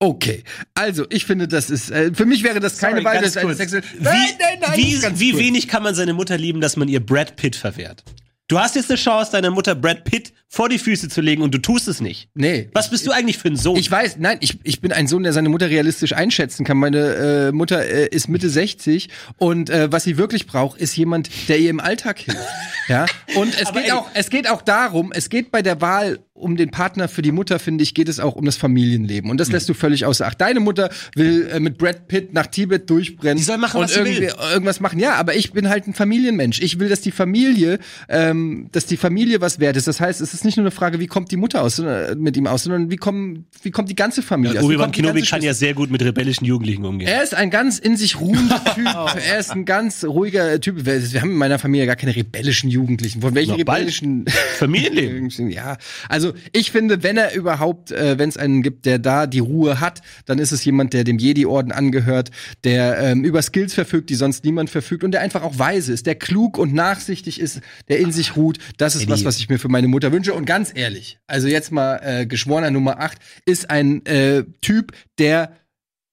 Okay, also ich finde, das ist, äh, für mich wäre das keine Wahl. Sexual- Wie, Nein, nein, nein, wie, wie kurz. wenig kann man seine Mutter lieben, dass man ihr Brad Pitt verwehrt? Du hast jetzt eine Chance, deiner Mutter Brad Pitt vor die Füße zu legen und du tust es nicht. Nee. Was bist du eigentlich für ein Sohn? Ich weiß, nein, ich, ich bin ein Sohn, der seine Mutter realistisch einschätzen kann. Meine äh, Mutter äh, ist Mitte 60 und äh, was sie wirklich braucht, ist jemand, der ihr im Alltag hilft. Ja? Und es Aber geht ey- auch, es geht auch darum, es geht bei der Wahl um den Partner für die Mutter, finde ich, geht es auch um das Familienleben. Und das lässt du völlig außer Acht. Deine Mutter will äh, mit Brad Pitt nach Tibet durchbrennen. Die soll machen, und was irgendwie, will. irgendwas machen. Ja, aber ich bin halt ein Familienmensch. Ich will, dass die Familie, ähm, dass die Familie was wert ist. Das heißt, es ist nicht nur eine Frage, wie kommt die Mutter aus, sondern, mit ihm aus, sondern wie, kommen, wie kommt die ganze Familie aus? Wie Obi-Wan Kenobi kann ja sehr gut mit rebellischen Jugendlichen umgehen. er ist ein ganz in sich ruhender Typ. er ist ein ganz ruhiger Typ. Wir, haben in meiner Familie gar keine rebellischen Jugendlichen. Von welchen Noch rebellischen Familienleben. Ja, also ich finde, wenn er überhaupt, äh, wenn es einen gibt, der da die Ruhe hat, dann ist es jemand, der dem Jedi-Orden angehört, der ähm, über Skills verfügt, die sonst niemand verfügt und der einfach auch weise ist, der klug und nachsichtig ist, der in sich ruht. Das ist was, was ich mir für meine Mutter wünsche. Und ganz ehrlich, also jetzt mal äh, geschworener Nummer 8, ist ein äh, Typ, der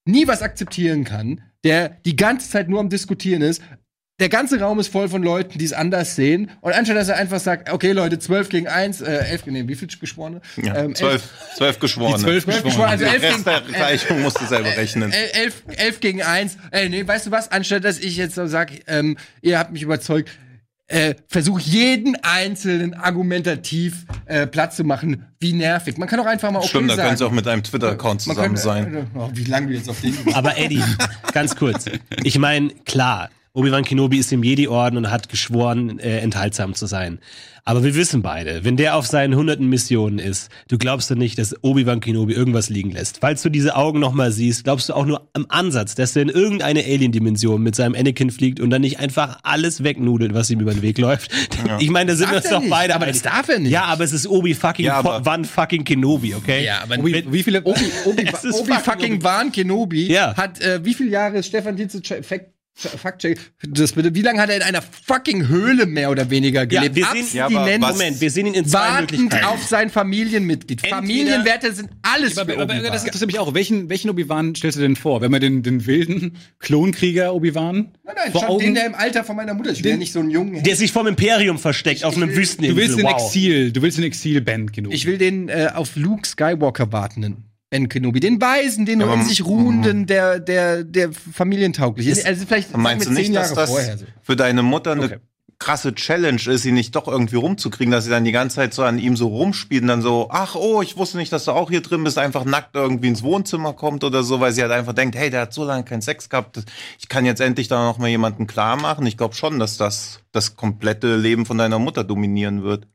nie was akzeptieren kann, der die ganze Zeit nur am Diskutieren ist. Der ganze Raum ist voll von Leuten, die es anders sehen. Und anstatt dass er einfach sagt, okay, Leute, 12 gegen 1, äh, 11, nee, wie viel Geschworene? Ja, Ähm, zwölf, zwölf Geschworene. Die zwölf Zwölf Geschworene. also Der elf Rest der gegen, Gleichung musst du selber rechnen. El- elf, elf gegen eins. Ey, nee, weißt du was? Anstatt dass ich jetzt so sag, ähm, ihr habt mich überzeugt, äh, versuch jeden einzelnen argumentativ äh, Platz zu machen. Wie nervig. Man kann auch einfach mal okay Stimmt, da sagen. können sie auch mit einem Twitter-Account zusammen kann- sein. Oh, wie lange wir jetzt auf den Aber Eddie, ganz kurz. Ich meine, klar, Obi-Wan Kenobi ist im Jedi-Orden und hat geschworen, äh, enthaltsam zu sein. Aber wir wissen beide, wenn der auf seinen hunderten Missionen ist, du glaubst doch nicht, dass Obi-Wan Kenobi irgendwas liegen lässt. Falls du diese Augen nochmal siehst, glaubst du auch nur am Ansatz, dass der in irgendeine Alien-Dimension mit seinem Anakin fliegt und dann nicht einfach alles wegnudelt, was ihm über den Weg läuft. Ich meine, da sind wir uns er doch nicht, beide aber das darf er nicht. Ja, aber es ist Obi fucking Ja, aber- Wan fucking Kenobi, okay? Ja, aber Obi, wie viele? Obi, Obi, ist Obi fucking Wan Kenobi Ja. hat, äh, wie viele Jahre ist Stefan Tietze Fact Fuckcheck. Das bitte. Wie lange hat er in einer fucking Höhle mehr oder weniger gelebt? wir sehen- Ja, aber Abstinent, was- Moment, wir sehen ihn in zwei wartend Möglichkeiten. auf sein Familienmitglied. Entweder- Familienwerte sind alles Aber, für aber, aber Obi-Wan. das interessiert mich auch. Welchen, welchen Obi-Wan stellst du denn vor? Wenn wir den, den wilden Klonkrieger Obi-Wan Nein, nein, vor schon Augen... den, der im Alter von meiner Mutter ist. Ich will ja nicht so einen jungen. Der sich vom Imperium versteckt auf einem Wüsteninsel. du willst den wow. Exil, du willst den Exil-Band genug. Ich will den äh, auf Luke Skywalker wartenden. Ben Kenobi, den Weisen, den Ja, in sich ruhenden, der, der, der familientauglich ist. Also vielleicht Meinst du nicht, dass das vorher so. für deine Mutter eine Okay. krasse Challenge ist, sie nicht doch irgendwie rumzukriegen, dass sie dann die ganze Zeit so an ihm so rumspielt und dann so, ach oh, ich wusste nicht, dass du auch hier drin bist, einfach nackt irgendwie ins Wohnzimmer kommt oder so, weil sie halt einfach denkt, hey, der hat so lange keinen Sex gehabt, ich kann jetzt endlich da noch mal jemanden klar machen. Ich glaube schon, dass das das komplette Leben von deiner Mutter dominieren wird.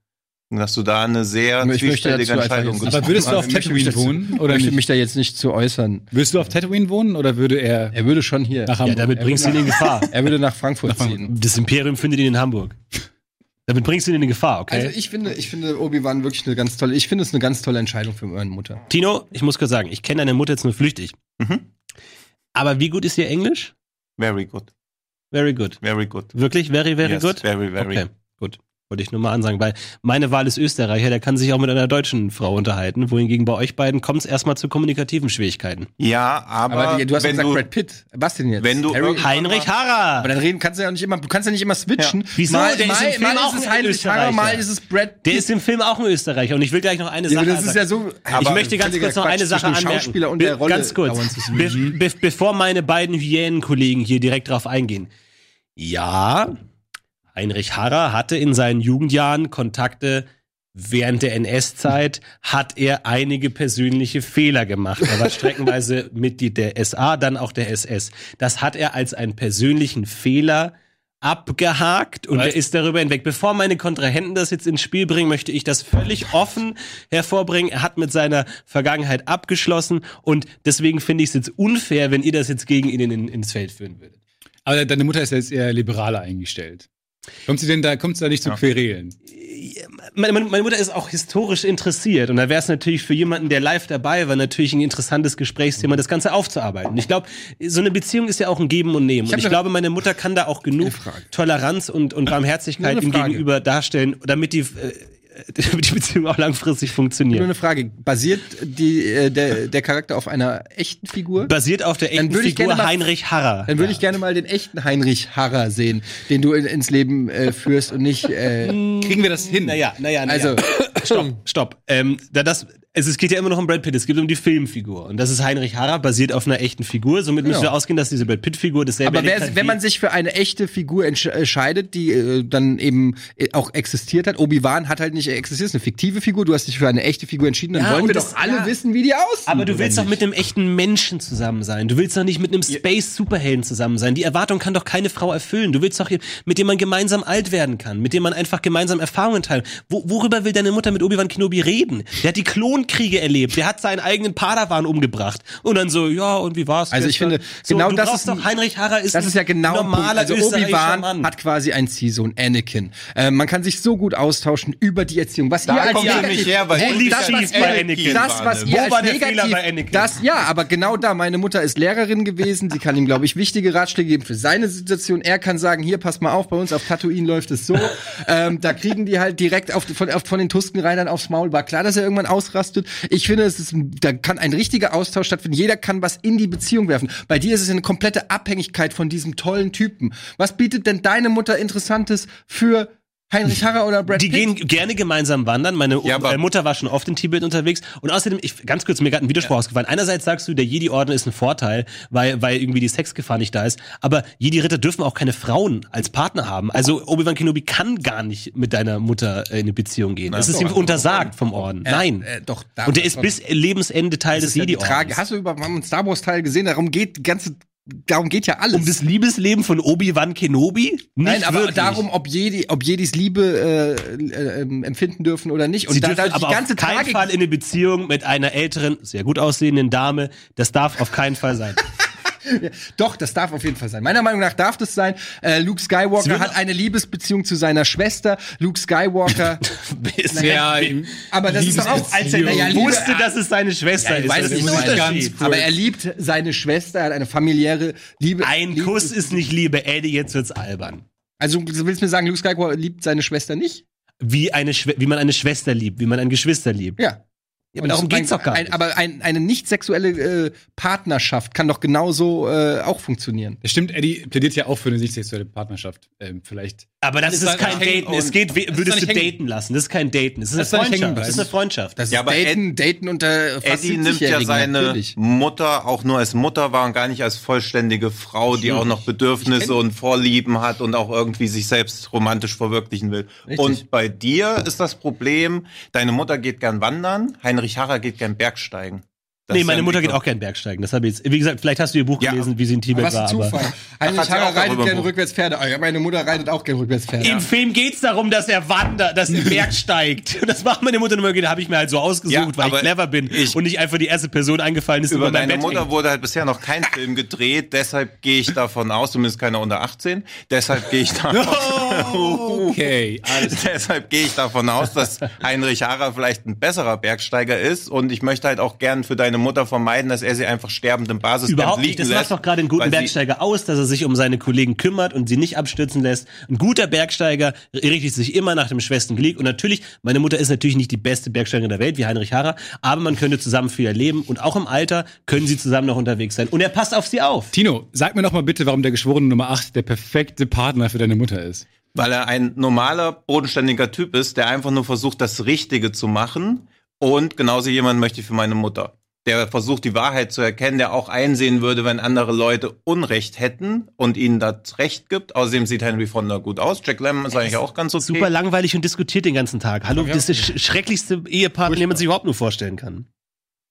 Und dass du da eine sehr Ich zwiespältige Entscheidung getroffen Aber würdest du auf Tatooine wohnen Ich oder möchte mich da jetzt nicht zu äußern. Würdest du auf Tatooine wohnen oder würde er Er würde schon hier. nach Ja, Hamburg? damit Er bringst du ihn in Gefahr. Er würde nach Frankfurt ziehen. Das Imperium findet ihn in Hamburg. Damit bringst du ihn in Gefahr, okay? Also ich finde, ich finde Obi-Wan wirklich eine ganz tolle, ich finde es eine ganz tolle Entscheidung für meine Mutter. Tino, ich muss kurz sagen, ich kenne deine Mutter jetzt nur flüchtig. Mhm. Aber wie gut ist ihr Englisch? Very good, Very good. very good. Wirklich? Very, very yes, good? Very, very. Okay. Wollte ich nur mal ansagen, weil meine Wahl ist Österreicher, der kann sich auch mit einer deutschen Frau unterhalten, wohingegen bei euch beiden kommt es erstmal zu kommunikativen Schwierigkeiten. Ja, aber, Aber die, du hast wenn gesagt du, Brad Pitt. Was denn jetzt? wenn du Harry? Heinrich Harrer! Aber dann reden kannst du ja nicht immer, du kannst ja nicht immer switchen. Ja. Wieso? Mal, Der ist mal, im Film mal auch ist es ein Heinrich Harrer, mal ist es Brad Pitt. Der ist im Film auch ein Österreicher und ich will gleich noch eine ja, Sache aber das ist ja sagen. so. Ich möchte ganz kurz noch Quatsch eine Sache anmerken. Schauspieler und der Rolle ganz kurz. Be be bevor meine beiden Hyänenkollegen hier direkt drauf eingehen. Ja, Heinrich Harrer hatte in seinen Jugendjahren Kontakte Während der NS-Zeit hat er einige persönliche Fehler gemacht. Er war streckenweise Mitglied der SA, dann auch der SS. Das hat er als einen persönlichen Fehler abgehakt und er ist darüber hinweg. Bevor meine Kontrahenten das jetzt ins Spiel bringen, möchte ich das völlig offen hervorbringen. Er hat mit seiner Vergangenheit abgeschlossen und deswegen finde ich es jetzt unfair, wenn ihr das jetzt gegen ihn in, ins Feld führen würdet. Aber deine Mutter ist ja jetzt eher liberaler eingestellt. Kommt sie denn da, kommt sie da nicht zu Querelen? meine, Mutter ist auch historisch interessiert und da wäre es natürlich für jemanden, der live dabei war, natürlich ein interessantes Gesprächsthema, das Ganze aufzuarbeiten. Ich glaube, so eine Beziehung ist ja auch ein Geben und Nehmen. hab und ich glaube, meine Mutter kann da auch genug. Toleranz und, und Barmherzigkeit ihm gegenüber darstellen, damit die, äh, damit die Beziehung auch langfristig Nur funktioniert. eine Frage. Basiert die, äh, der, der Charakter auf einer echten Figur? Basiert auf der echten würde ich Figur gerne mal- Heinrich Harrer. Dann würde ich gerne mal den echten Heinrich Harrer sehen, den du in, ins Leben äh, führst und nicht. Äh, Kriegen wir das hin? Naja, naja, naja. Also- stopp, stopp. Ähm, da das, es, es geht ja immer noch um Brad Pitt, es geht um die Filmfigur. Und das ist Heinrich Harrer, basiert auf einer echten Figur. Somit müssen Genau. wir ausgehen, dass diese Brad Pitt-Figur dasselbe aber erlebt wer, hat wenn man sich für eine echte Figur entsch- entscheidet, die äh, dann eben äh, auch existiert hat, Obi-Wan hat halt nicht existiert, ist eine fiktive Figur, du hast dich für eine echte Figur entschieden, dann Ja, wollen wir das- doch alle ja. wissen, wie die aussieht. Aber du willst doch mit einem echten Menschen zusammen sein. Du willst doch nicht mit einem Space-Superhelden zusammen sein. Die Erwartung kann doch keine Frau erfüllen. Du willst doch mit dem man gemeinsam alt werden kann, mit dem man einfach gemeinsam Erfahrungen teilt. Wo, worüber will deine Mutter mit Obi-Wan Kenobi reden? Der hat die Klonkriege erlebt. Der hat seinen eigenen Padawan umgebracht. Und dann so, ja, und wie war's? Also ich gestern? finde, so, genau du das ist doch Heinrich Harrer ist Das ist ja genau Punkt. normaler Also Obi-Wan hat quasi ein Ziehsohn, Anakin. Äh, man kann sich so gut austauschen über die Erziehung. Was Da ihr als kommt er negativ- her, weil Ey, bei Anakin was ihr ne? Als das, ja, aber genau da. Meine Mutter ist Lehrerin gewesen. Sie kann ihm, glaube ich, wichtige Ratschläge geben für seine Situation. Er kann sagen, hier, pass mal auf, bei uns auf Tatooine läuft es so. ähm, da kriegen die halt direkt auf, von, auf, von den Tuskenreitern aufs Maul. War klar, dass er irgendwann ausrastet. Ich finde, es ist, da kann ein richtiger Austausch stattfinden. Jeder kann was in die Beziehung werfen. Bei dir ist es eine komplette Abhängigkeit von diesem tollen Typen. Was bietet denn deine Mutter Interessantes für Heinrich Harrer oder Brad Die Pitt? gehen gerne gemeinsam wandern. Meine Ja, aber- äh, Mutter war schon oft in Tibet unterwegs. Und außerdem, ich, ganz kurz, mir gerade ein Widerspruch ausgefallen. Einerseits sagst du, der Jedi-Orden ist ein Vorteil, weil, weil irgendwie die Sexgefahr nicht da ist. Aber Jedi-Ritter dürfen auch keine Frauen als Partner haben. Also Obi-Wan Kenobi kann gar nicht mit deiner Mutter äh, in eine Beziehung gehen. Das ist ihm untersagt vom Orden. Nein. äh, doch, da- Und der ist bis Lebensende Teil des ist ja die. Jedi-Ordens. Hast du über einen Star Wars Teil gesehen? Darum geht die ganze, darum geht ja alles. Um das Liebesleben von Obi-Wan Kenobi? Nicht Nein, aber wirklich. darum, ob Jedi, ob Jedis Liebe äh, äh, ähm, empfinden dürfen oder nicht. Und Sie da, dürfen aber die ganze auf keinen Tragik, Fall in eine Beziehung mit einer älteren, sehr gut aussehenden Dame. Das darf auf keinen Fall sein. Doch, das darf auf jeden Fall sein. Meiner Meinung nach darf das sein. Äh, Luke Skywalker hat eine Liebesbeziehung zu seiner Schwester. Luke Skywalker. Ja, aber das ist doch auch, als er Liebe- wusste, dass es seine Schwester ist. weiß nicht, ist Unterschied. Aber er liebt seine Schwester, er hat eine familiäre Liebe. Ein Liebe- Kuss ist nicht Liebe, Eddie, jetzt wird's albern. Also du willst mir sagen, Luke Skywalker liebt seine Schwester nicht? Wie, eine Schwe wie man eine Schwester liebt, wie man ein Geschwister liebt. Ja. Ja, aber darum Und geht's ein, doch gar ein, nicht. Aber ein, eine nicht sexuelle äh, Partnerschaft kann doch genauso äh, auch funktionieren. Das stimmt, Eddie plädiert ja auch für eine nicht sexuelle Partnerschaft. Ähm, vielleicht. Aber das ist ist da kein Daten. Es geht, wie- das ist würdest du daten lassen. Das ist kein Daten. Das ist eine Das ist hängen Freundschaft. Das ist eine. Freundschaft. Das Ja, ist aber Daten, Daten unter fast Eddie nimmt ja 70-Jährigen, seine natürlich. Mutter auch nur als Mutter wahr und gar nicht als vollständige Frau, die auch noch Bedürfnisse und Vorlieben hat und auch irgendwie sich selbst romantisch verwirklichen will. Richtig. Und bei dir ist das Problem, deine Mutter geht gern wandern, Heinrich Harrer geht gern Bergsteigen. Das nee, meine Mutter geht auch gern Bergsteigen. Das habe ich jetzt. Wie gesagt, vielleicht hast du ihr Buch Ja. gelesen, wie sie in Tibet Was war. ein Aber Zufall. Heinrich Harrer reitet gerne rückwärts Pferde. Ah, ja, meine Mutter reitet auch gerne rückwärts Pferde. Im Film geht's darum, dass er wandert, dass er bergsteigt. Und das macht meine Mutter immer, da habe ich mir halt so ausgesucht, Ja, weil ich clever bin ich- und nicht einfach die erste Person eingefallen ist, Über über mein deine Bett Mutter hängt. wurde halt bisher noch kein Film gedreht, deshalb gehe ich davon aus, zumindest keiner unter 18, deshalb gehe ich davon Okay, alles Deshalb gehe ich davon aus, dass Heinrich Harrer vielleicht ein besserer Bergsteiger ist und ich möchte halt auch gern für deine Mutter vermeiden, dass er sie einfach sterbend im Basiscamp Überhaupt liegen nicht. Das lässt. macht doch gerade einen guten Bergsteiger aus, dass er sich um seine Kollegen kümmert und sie nicht abstürzen lässt. Ein guter Bergsteiger richtet sich immer nach dem schwersten Glied. Und natürlich, meine Mutter ist natürlich nicht die beste Bergsteigerin der Welt, wie Heinrich Harrer, aber man könnte zusammen viel erleben und auch im Alter können sie zusammen noch unterwegs sein. Und er passt auf sie auf. Tino, sag mir noch mal bitte, warum der Geschworene Nummer 8 der perfekte Partner für deine Mutter ist. Weil er ein normaler, bodenständiger Typ ist, der einfach nur versucht, das Richtige zu machen. Und genauso jemand möchte ich für meine Mutter. Der versucht, die Wahrheit zu erkennen, der auch einsehen würde, wenn andere Leute Unrecht hätten und ihnen das Recht gibt. Außerdem sieht Henry Fonda gut aus. Jack Lemmon ist eigentlich auch ganz okay. Super langweilig und diskutiert den ganzen Tag. Hallo, das ist der sch schrecklichste Ehepartner, den man sich überhaupt nur vorstellen kann.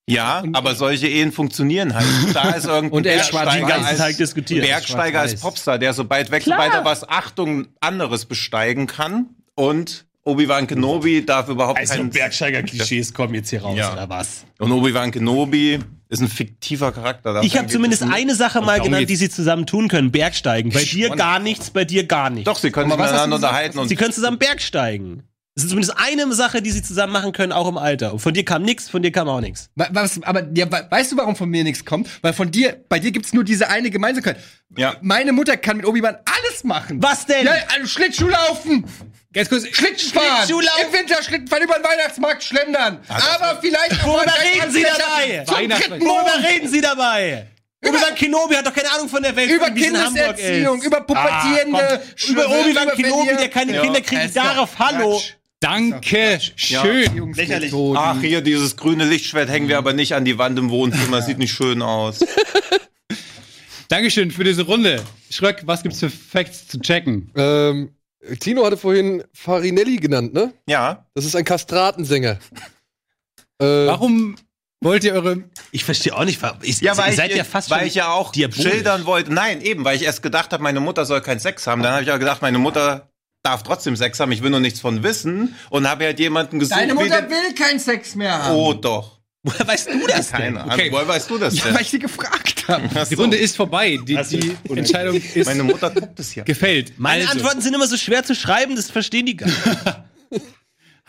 Ja, aber solche Ehen funktionieren halt. Da ist irgendein Und er Bergsteiger den ganzen als, Tag diskutiert. Bergsteiger als. Popstar, der sobald weg, sobald er was Achtung anderes besteigen kann. Und Obi-Wan Kenobi darf überhaupt Also keinen Bergsteiger-Klischees kommen jetzt hier raus, Ja. oder was? Und Obi-Wan Kenobi ist ein fiktiver Charakter. Ich habe zumindest eine Sache mal genannt, die sie zusammen tun können. Bergsteigen. Bei dir gar nichts, bei dir gar nichts. Doch, sie können sich miteinander unterhalten und Sie können zusammen Bergsteigen. Das ist zumindest eine Sache, die sie zusammen machen können, auch im Alter. Und von dir kam nichts, von dir kam auch nichts. Wa- Was, aber ja, weißt du, warum von mir nichts kommt? Weil von dir, bei dir gibt's nur diese eine Gemeinsamkeit. Ja. Meine Mutter kann mit Obi-Wan alles machen. Was denn? Ja, also Schlittschuh laufen, Ganz kurz, Schlittschuhfahren, Schlittschuhlaufen. im Winter Schlittenfahren über den Weihnachtsmarkt schlendern. Aber vielleicht Worüber reden Sie dabei? Worüber reden Sie dabei? Über Kenobi hat doch keine Ahnung von der Welt, Über Kindeserziehung, über pubertierende Ah, über Obi-Wan über Kenobi, der keine Ja, Kinder kriegt, darauf, hallo. Quatsch. Danke, schön. Lächerlich. Ach, hier, dieses grüne Lichtschwert hängen wir aber nicht an die Wand im Wohnzimmer. Sieht nicht schön aus. Dankeschön für diese Runde. Schröck, was gibt's für Facts zu checken? Ähm, Tino hatte vorhin Farinelli genannt, ne? Ja. Das ist ein Kastratensänger. Äh, Warum wollt ihr eure Ich verstehe auch nicht, ich, Ja, weil ihr ich, seid ja fast weil schon ich ja auch diabolisch. schildern wollte. Nein, eben, weil ich erst gedacht habe, meine Mutter soll keinen Sex haben. Dann habe ich aber gedacht, meine Mutter darf trotzdem Sex haben. Ich will nur nichts von wissen. Und habe halt jemanden gesucht. Deine Mutter will keinen Sex mehr haben. Oh, doch. Woher weißt du das denn? Keine Ahnung. Okay. Woher weißt du das Ja, denn? weil ich sie gefragt habe. Die. Runde ist vorbei. Die, die Entscheidung ist Meine Mutter guckt es hier. gefällt. Meine Also, Antworten sind immer so schwer zu schreiben, das verstehen die gar nicht.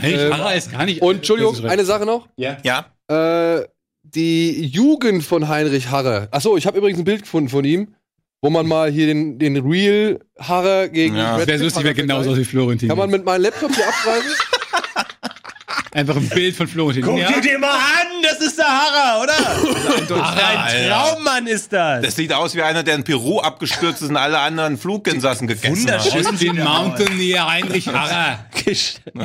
Heinrich Harrer ist gar nicht. und Entschuldigung, eine Sache noch. Ja. Äh, die Jugend von Heinrich Harrer. Achso, ich habe übrigens ein Bild gefunden von ihm, wo man mal hier den, den Real Harrer gegen Ja. Wäre lustig, wäre Harrer genauso vergleicht. wie Florentin. Kann man mit meinem Laptop hier abschreiben? Einfach ein Bild von Florentin. Guck Ja. dir den mal an, das ist der Harrer, oder? Ach, ein. Traummann ist das. Das sieht aus wie einer, der in Peru abgestürzt ist und alle anderen Fluginsassen gegessen Wunderschön. hat. Aus den Mountaineer Heinrich Harrer.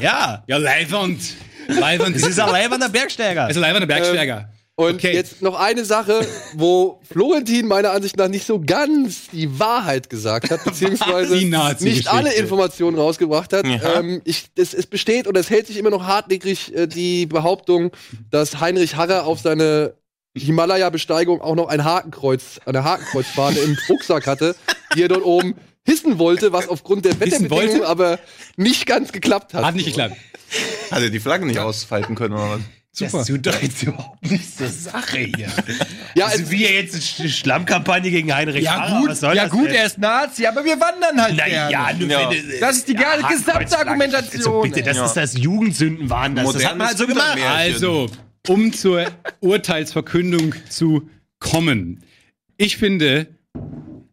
ja. Ja, Leibwand. Leibwand. Das ist ein leibernder Bergsteiger. Also Leibwand der Bergsteiger. Und Okay. jetzt noch eine Sache, wo Florentin meiner Ansicht nach nicht so ganz die Wahrheit gesagt hat, beziehungsweise nicht alle Informationen rausgebracht hat. Ja. Ähm, ich, es, es besteht und es hält sich immer noch hartnäckig äh, die Behauptung, dass Heinrich Harrer auf seine Himalaya-Besteigung auch noch ein Hakenkreuz, eine Hakenkreuzfahne im Rucksack hatte, die er dort oben hissen wollte, was aufgrund der Wetterbedingungen aber nicht ganz geklappt hat. Hat nicht geklappt. Hat er die Flagge nicht ausfalten können oder was? Super. Das tut doch jetzt überhaupt nicht zur Sache hier. Ja, Also es, wie jetzt eine Sch- Schlammkampagne gegen Heinrich Ja Harrer, gut, was soll ja das gut, denn? er ist Nazi, aber wir wandern halt Na gerne. ja, nur Ja. wenn Das ist die Ja, gesamte Argumentation. Also bitte, das Ja. ist das Jugendsündenwahn. Das, das hat man halt so gemacht. Also, um zur Urteilsverkündung zu kommen. Ich finde,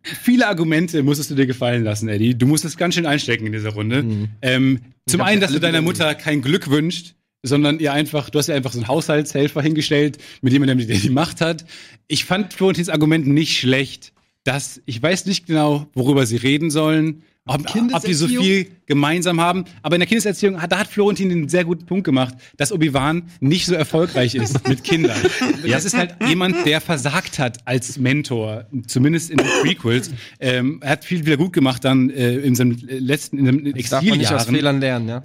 viele Argumente musstest du dir gefallen lassen, Eddie. Du musst es ganz schön einstecken in dieser Runde. Ähm, zum einen, dass du deiner Mutter kein Glück wünscht, sondern ihr einfach, du hast ihr einfach so einen Haushaltshelfer hingestellt, mit jemandem, der die Macht hat. Ich fand Florentins Argument nicht schlecht, dass ich weiß nicht genau, worüber sie reden sollen. Ob, ob die so viel gemeinsam haben. Aber in der Kindeserziehung, hat, da hat Florentin einen sehr guten Punkt gemacht, dass Obi-Wan nicht so erfolgreich ist mit Kindern. Das ist halt jemand, der versagt hat als Mentor, zumindest in den Prequels. Ähm, er hat viel wieder gut gemacht dann äh, in seinem letzten, in seinen Das darf man nicht aus Exiljahren. Fehlern lernen, ja.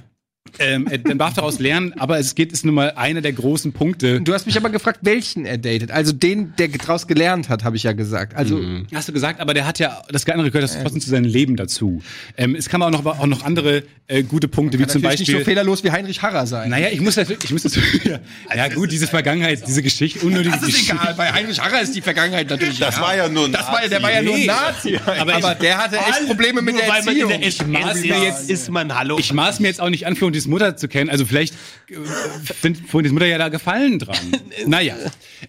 Ähm, er dann darf daraus lernen, aber es geht, ist nun mal einer der großen Punkte. Du hast mich aber gefragt, welchen er datet. Also den, der daraus gelernt hat, habe ich ja gesagt. Also Hast du gesagt, aber der hat ja, das andere gehört das trotzdem zu seinem Leben dazu. Ähm, es kann aber auch noch, auch noch andere äh, gute Punkte, wie zum natürlich nicht Beispiel. so fehlerlos wie Heinrich Harrer sein. naja, ich muss natürlich, ich muss das, ja, ja gut, diese Vergangenheit, diese Geschichte, unnötige Das ist Geschichte. egal, bei Heinrich Harrer ist die Vergangenheit natürlich. Das war ja nur ein Das war ja, der war ja nur ein Nazi. aber Aber, ich- der hatte echt Probleme mit der Erziehung. der maß SS mir jetzt ist man Hallo. Ich maß mir jetzt auch nicht an, Florentins Mutter zu kennen. Also vielleicht äh, findet Florentins Mutter ja da Gefallen dran. naja.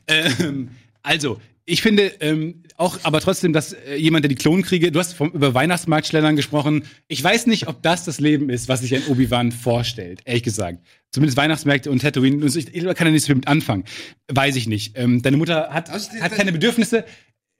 Ähm, also, ich finde ähm, auch, aber trotzdem, dass äh, jemand, der die Klonkriege, du hast vom, über Weihnachtsmarktschlendern gesprochen. Ich weiß nicht, ob das das Leben ist, was sich ein Obi-Wan vorstellt, ehrlich gesagt. Zumindest Weihnachtsmärkte und Tatooine. Ich, ich kann da nicht so viel mit anfangen. Weiß ich nicht. Ähm, deine Mutter hat, hat keine Bedürfnisse.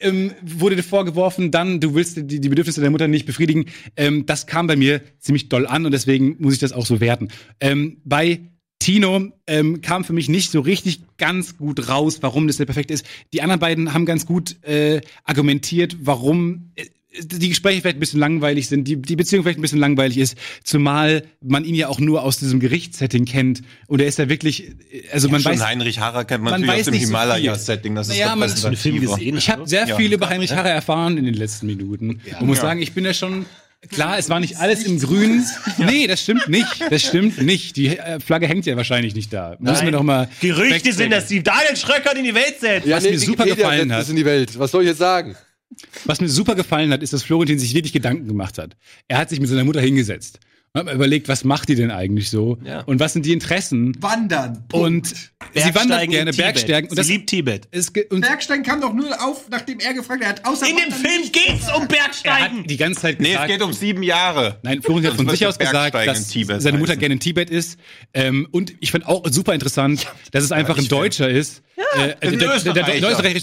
Ähm, wurde dir vorgeworfen, dann du willst die, die Bedürfnisse der Mutter nicht befriedigen. Ähm, das kam bei mir ziemlich doll an und deswegen muss ich das auch so werten. Ähm, bei Tino ähm, kam für mich nicht so richtig ganz gut raus, warum das der perfekte ist. Die anderen beiden haben ganz gut äh, argumentiert, warum äh, die Gespräche vielleicht ein bisschen langweilig sind, die, die Beziehung vielleicht ein bisschen langweilig ist, zumal man ihn ja auch nur aus diesem Gerichtssetting kennt. Und er ist ja wirklich, also man Schon weiß, Heinrich Harrer kennt man, man natürlich weiß aus dem so. Himalaya-Setting. Das ist Naja, man- den Film gesehen? ich habe sehr Ja. viel über Heinrich Harrer erfahren in den letzten Minuten und muss sagen, ich bin ja schon Klar, es war nicht alles im Grün. Nee, das stimmt nicht. Das stimmt nicht. Die äh, Flagge hängt ja wahrscheinlich nicht da. Müssen wir doch mal. Gerüchte sind, dass die Daniel Schröckert in die Welt setzt. ja, was mir super Wikipedia gefallen hat. in die Welt. Was soll ich jetzt sagen? Was mir super gefallen hat, ist, dass Florentin sich wirklich Gedanken gemacht hat. Er hat sich mit seiner Mutter hingesetzt und hat mal überlegt, was macht die denn eigentlich so? Ja. Und was sind die Interessen? Wandern. Und sie wandert gerne Tibet. Bergsteigen. Und Sie das liebt Tibet. ist und Bergsteigen kam doch nur auf, nachdem er gefragt hat. Er außer In dem Film geht's um er hat Bergsteigen. die ganze Zeit Nee, es gesagt, geht um sieben Jahre. Nein, Florentin hat von Sonst sich aus gesagt, Bergsteigen dass in Tibet seine Mutter heißen. gerne in Tibet ist. Ähm, und ich fand auch super interessant, dass es einfach ein Deutscher ist. äh, ein der, der,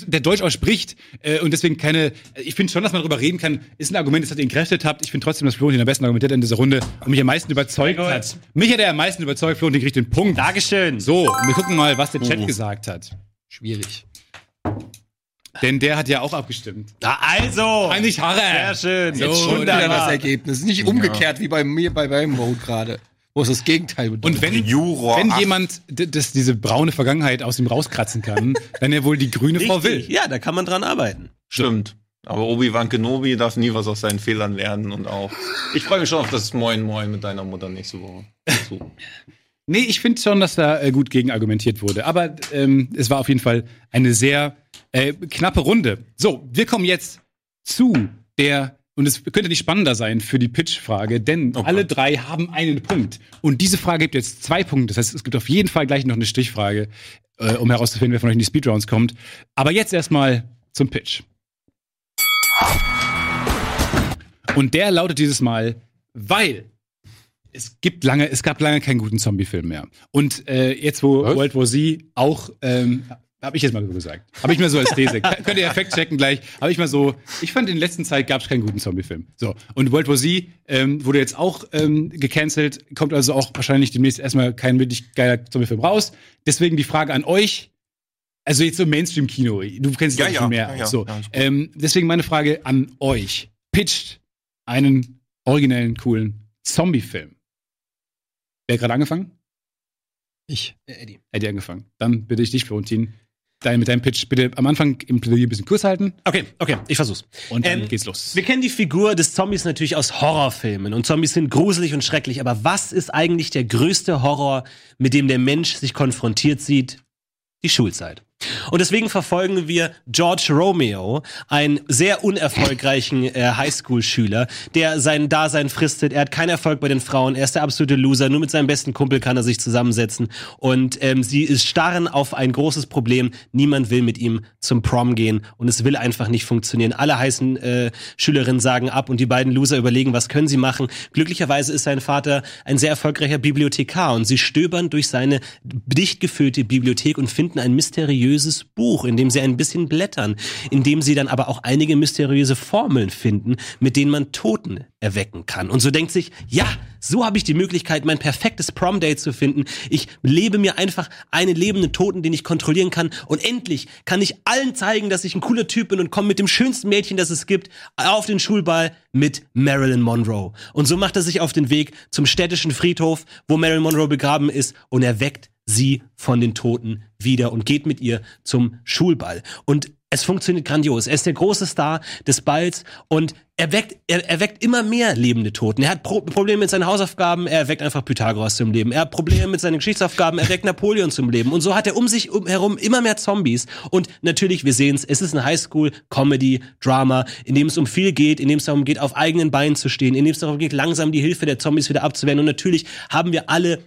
der, Deutsch ausspricht äh, und deswegen keine. Ich finde schon, dass man darüber reden kann. Ist ein Argument, das hat ihn kräftet habt. Ich finde trotzdem, dass Florentin am besten argumentiert in dieser Runde und mich am meisten überzeugt hat. Mich hat er am meisten überzeugt. Florentin kriegt den Punkt. Dankeschön. So, und wir gucken mal, was der Chat gesagt hat. Schwierig. Denn der hat ja auch abgestimmt. Na also. Heinrich Harrer. Sehr schön. So, Jetzt Schon wieder das. Ergebnis. Nicht umgekehrt wie bei mir bei meinem Vote gerade. Wo es das Gegenteil bedeutet. Und wenn, Juror wenn jemand das, diese braune Vergangenheit aus ihm rauskratzen kann, dann er wohl die grüne Frau will. Richtig. Ja, da kann man dran arbeiten. Stimmt. Aber Obi-Wan Kenobi darf nie was aus seinen Fehlern lernen und auch. Ich freue mich schon auf das Moin Moin mit deiner Mutter nächste Woche. So. Nee, ich finde schon, dass da äh, gut gegen argumentiert wurde. Aber ähm, es war auf jeden Fall eine sehr äh, knappe Runde. So, wir kommen jetzt zu der, und es könnte nicht spannender sein für die Pitch-Frage, denn Oh alle drei haben einen Punkt. Und diese Frage gibt jetzt zwei Punkte. Das heißt, es gibt auf jeden Fall gleich noch eine Stichfrage, äh, um herauszufinden, wer von euch in die Speedrounds kommt. Aber jetzt erstmal zum Pitch. Und der lautet dieses Mal, weil es gibt lange, es gab lange keinen guten Zombie-Film mehr. Und äh, jetzt, wo Was? World War Z auch, ähm, habe ich jetzt mal so gesagt. Habe ich mal so als These. Könnt ihr effekt checken gleich. Habe ich mal so, ich fand in letzter Zeit gab es keinen guten Zombie-Film. So. Und World War Z ähm, wurde jetzt auch ähm, gecancelt, kommt also auch wahrscheinlich demnächst erstmal kein wirklich geiler Zombie-Film raus. Deswegen die Frage an euch. Also jetzt so Mainstream-Kino. Du kennst Ja, ja, ja, schon mehr. ja, ja. so. Ähm, deswegen meine Frage an euch. Pitcht einen originellen, coolen Zombie-Film. Wer hat gerade angefangen? ich. Eddie angefangen. Dann bitte ich dich, Florentin, dein, mit deinem Pitch bitte am Anfang im Plädoyer ein bisschen kurz halten Okay, okay, ich versuch's. und dann Ähm, geht's los. Wir kennen die Figur des Zombies natürlich aus Horrorfilmen und Zombies sind gruselig und schrecklich, aber was ist eigentlich der größte Horror, mit dem der Mensch sich konfrontiert sieht? Die Schulzeit. Und deswegen verfolgen wir George Romeo, einen sehr unerfolgreichen äh, Highschool-Schüler, der sein Dasein fristet. Er hat keinen Erfolg bei den Frauen, er ist der absolute Loser. Nur mit seinem besten Kumpel kann er sich zusammensetzen. Und ähm, sie ist starren auf ein großes Problem. Niemand will mit ihm zum Prom gehen und es will einfach nicht funktionieren. Alle heißen äh, Schülerinnen sagen ab und die beiden Loser überlegen, was können sie machen. Glücklicherweise ist sein Vater ein sehr erfolgreicher Bibliothekar und sie stöbern durch seine dicht gefüllte Bibliothek und finden ein mysteriöses Buch, in dem sie ein bisschen blättern, in dem sie dann aber auch einige mysteriöse Formeln finden, mit denen man Toten erwecken kann. Und so denkt sich, ja, so habe ich die Möglichkeit, mein perfektes Prom-Date zu finden. Ich lebe mir einfach einen lebenden Toten, den ich kontrollieren kann. Und endlich kann ich allen zeigen, dass ich ein cooler Typ bin und komme mit dem schönsten Mädchen, das es gibt, auf den Schulball mit Marilyn Monroe. Und so macht er sich auf den Weg zum städtischen Friedhof, wo Marilyn Monroe begraben ist und erweckt sie von den Toten wieder und geht mit ihr zum Schulball. Und es funktioniert grandios. Er ist der große Star des Balls und er weckt, er, er weckt immer mehr lebende Toten. Er hat Pro Probleme mit seinen Hausaufgaben, er weckt einfach Pythagoras zum Leben. Er hat Probleme mit seinen Geschichtsaufgaben, er weckt Napoleon zum Leben. Und so hat er um sich um, herum immer mehr Zombies. Und natürlich, wir sehen es, es ist ein Highschool-Comedy-Drama, in dem es um viel geht, in dem es darum geht, auf eigenen Beinen zu stehen, in dem es darum geht, langsam die Hilfe der Zombies wieder abzuwehren. Und natürlich haben wir alle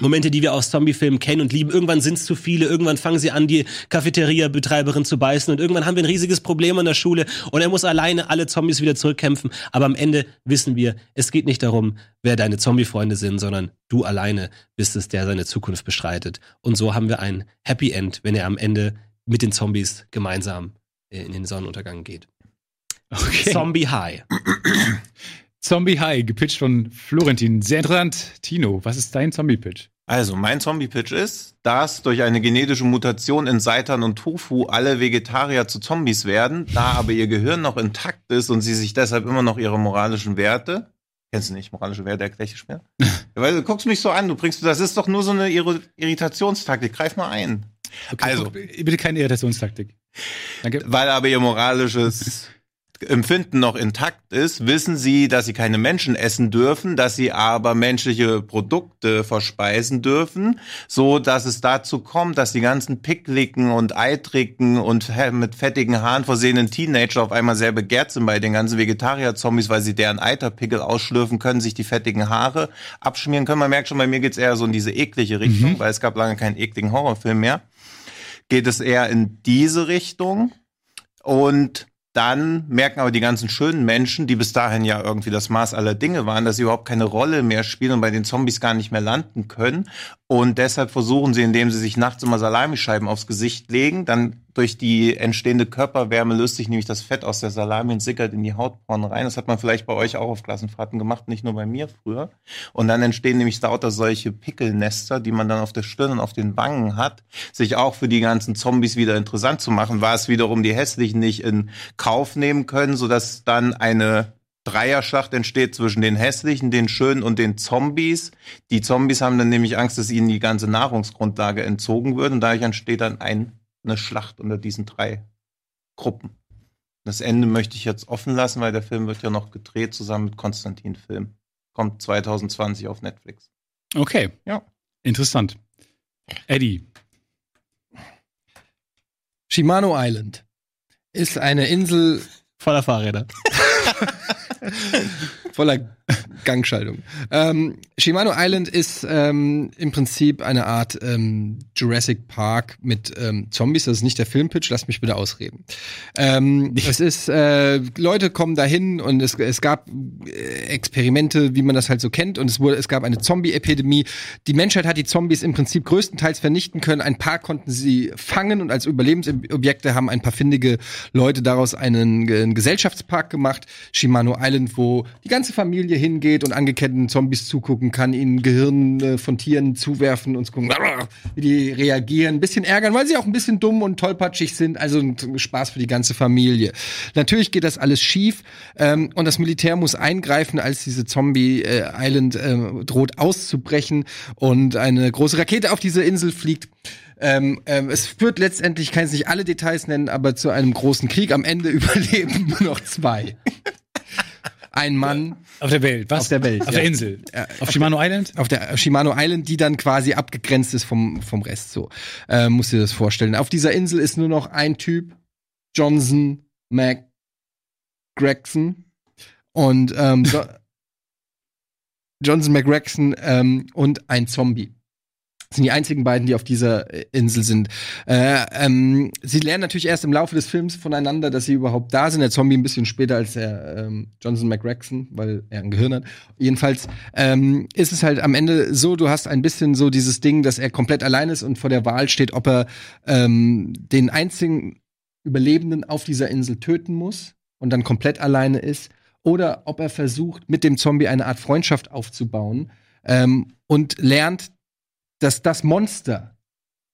Momente, die wir aus Zombie-Filmen kennen und lieben. Irgendwann sind es zu viele, irgendwann fangen sie an, die Cafeteria-Betreiberin zu beißen und irgendwann haben wir ein riesiges Problem an der Schule und er muss alleine alle Zombies wieder zurückkämpfen. Aber am Ende wissen wir, es geht nicht darum, wer deine Zombie-Freunde sind, sondern du alleine bist es, der seine Zukunft bestreitet. Und so haben wir ein Happy End, wenn er am Ende mit den Zombies gemeinsam äh, in den Sonnenuntergang geht. Okay. Zombie High. Zombie High, gepitcht von Florentin. Sehr interessant. Tino, was ist dein Zombie-Pitch? Also, mein Zombie-Pitch ist, dass durch eine genetische Mutation in Seitan und Tofu alle Vegetarier zu Zombies werden, da aber ihr Gehirn noch intakt ist und sie sich deshalb immer noch ihre moralischen Werte, kennst du nicht, moralische Werte erkläre ich ja, weil du guckst mich so an, du bringst, das ist doch nur so eine Irri- Irritationstaktik, greif mal ein. Also. Bitte keine Irritationstaktik. Danke. Weil aber ihr moralisches Empfinden noch intakt ist, wissen sie, dass sie keine Menschen essen dürfen, dass sie aber menschliche Produkte verspeisen dürfen, so dass es dazu kommt, dass die ganzen pickligen und eitrigen und mit fettigen Haaren versehenen Teenager auf einmal sehr begehrt sind bei den ganzen Vegetarier-Zombies, weil sie deren Eiterpickel ausschlürfen können, sich die fettigen Haare abschmieren können. Man merkt schon, bei mir geht's eher so in diese eklige Richtung, weil es gab lange keinen ekligen Horrorfilm mehr. Geht es eher in diese Richtung und dann merken aber die ganzen schönen Menschen, die bis dahin ja irgendwie das Maß aller Dinge waren, dass sie überhaupt keine Rolle mehr spielen und bei den Zombies gar nicht mehr landen können. Und deshalb versuchen sie, indem sie sich nachts immer Salamischeiben aufs Gesicht legen, dann durch die entstehende Körperwärme löst sich nämlich das Fett aus der Salami und sickert in die Hautporen rein. Das hat man vielleicht bei euch auch auf Klassenfahrten gemacht, nicht nur bei mir früher. Und dann entstehen nämlich lauter solche Pickelnester, die man dann auf der Stirn und auf den Wangen hat, sich auch für die ganzen Zombies wieder interessant zu machen, war es wiederum die hässlichen nicht in Kauf nehmen können, sodass dann eine Dreierschlacht entsteht zwischen den hässlichen, den schönen und den Zombies. Die Zombies haben dann nämlich Angst, dass ihnen die ganze Nahrungsgrundlage entzogen wird und dadurch entsteht dann ein, eine Schlacht unter diesen drei Gruppen. Das Ende möchte ich jetzt offen lassen, weil der Film wird ja noch gedreht zusammen mit Konstantin Film. Kommt 2020 auf Netflix. Okay. Ja. Interessant. Eddie. Shimano Island ist eine Insel Voller Fahrräder. voller Gangschaltung. Ähm, Shimano Island ist ähm, im Prinzip eine Art ähm, Jurassic Park mit ähm, Zombies. Das ist nicht der Filmpitch, lass mich bitte ausreden. Ähm, es ist, äh, Leute kommen dahin und es, es gab äh, Experimente, wie man das halt so kennt, und es wurde, es gab eine Zombie-Epidemie. Die Menschheit hat die Zombies im Prinzip größtenteils vernichten können. Ein paar konnten sie fangen und als Überlebensobjekte haben ein paar findige Leute daraus einen, einen Gesellschaftspark gemacht, Shimano Island, wo die ganze Familie hingeht und angeketteten Zombies zugucken kann, ihnen Gehirn äh, von Tieren zuwerfen und gucken, wie die reagieren, ein bisschen ärgern, weil sie auch ein bisschen dumm und tollpatschig sind, also ein Spaß für die ganze Familie. Natürlich geht das alles schief ähm, und das Militär muss eingreifen, als diese Zombie äh, Island äh, droht auszubrechen und eine große Rakete auf diese Insel fliegt. Ähm, ähm, es führt letztendlich, ich kann jetzt nicht alle Details nennen, aber zu einem großen Krieg. Am Ende überleben nur noch zwei. Ein Mann Auf der Welt, was? Auf der Welt, Auf ja. der Insel. auf Shimano Island? auf der Shimano Island, die dann quasi abgegrenzt ist vom, vom Rest. So äh, musst du dir das vorstellen. Auf dieser Insel ist nur noch ein Typ, Johnson McGregson. Und ähm, so, Johnson McGregson ähm, und ein Zombie. Sind die einzigen beiden, die auf dieser äh, Insel sind. Äh, ähm, sie lernen natürlich erst im Laufe des Films voneinander, dass sie überhaupt da sind. Der Zombie ein bisschen später als der ähm, Johnson McGregson, weil er ein Gehirn hat. Jedenfalls ähm, ist es halt am Ende so, du hast ein bisschen so dieses Ding, dass er komplett allein ist und vor der Wahl steht, ob er ähm, den einzigen Überlebenden auf dieser Insel töten muss und dann komplett alleine ist, oder ob er versucht, mit dem Zombie eine Art Freundschaft aufzubauen ähm, und lernt, dass das Monster,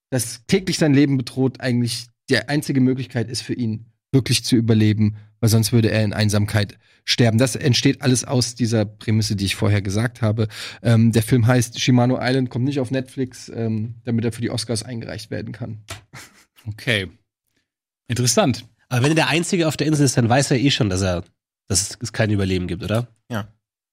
das täglich sein Leben bedroht, eigentlich die einzige Möglichkeit ist für ihn, wirklich zu überleben, weil sonst würde er in Einsamkeit sterben. Das entsteht alles aus dieser Prämisse, die ich vorher gesagt habe. Ähm, der Film heißt Shimano Island, kommt nicht auf Netflix, ähm, damit er für die Oscars eingereicht werden kann. Okay. Interessant. Aber wenn er der Einzige auf der Insel ist, dann weiß er eh schon, dass er, dass es kein Überleben gibt, oder?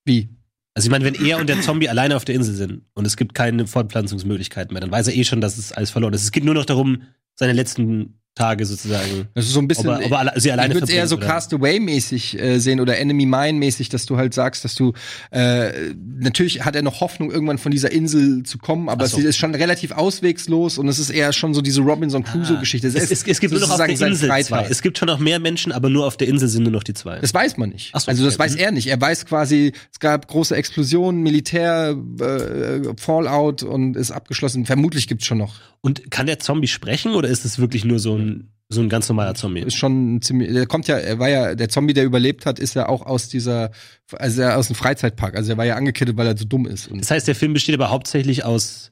Wie? Also ich meine, wenn er und der Zombie alleine auf der Insel sind und es gibt keine Fortpflanzungsmöglichkeiten mehr, dann weiß er eh schon, dass es alles verloren ist. Es geht nur noch darum, seine letzten Tage sozusagen, Das ist so ein bisschen. ob er, ob er sie alleine ich würde es eher so? Castaway-mäßig äh, sehen oder Enemy Mine-mäßig, dass du halt sagst, dass du äh, natürlich hat er noch Hoffnung, irgendwann von dieser Insel zu kommen, aber so. es ist schon relativ auswegslos und es ist eher schon so diese Robinson Crusoe-Geschichte. Es, es, es gibt nur noch auf der Insel zwei. Es gibt schon noch mehr Menschen, aber nur auf der Insel sind nur noch die zwei. Das weiß man nicht. So, also das okay. weiß Mhm. er nicht. Er weiß quasi, es gab große Explosionen, Militär, äh, Fallout und ist abgeschlossen. Vermutlich gibt's schon noch. Und kann der Zombie sprechen oder ist es wirklich nur so ein, so ein ganz normaler Zombie? Ist schon ein ziemlich. Der kommt ja, er war ja, der Zombie, der überlebt hat, ist ja auch aus dieser, also er aus dem Freizeitpark. Also er war ja angekettet, weil er so dumm ist. Und Das heißt, der Film besteht aber hauptsächlich aus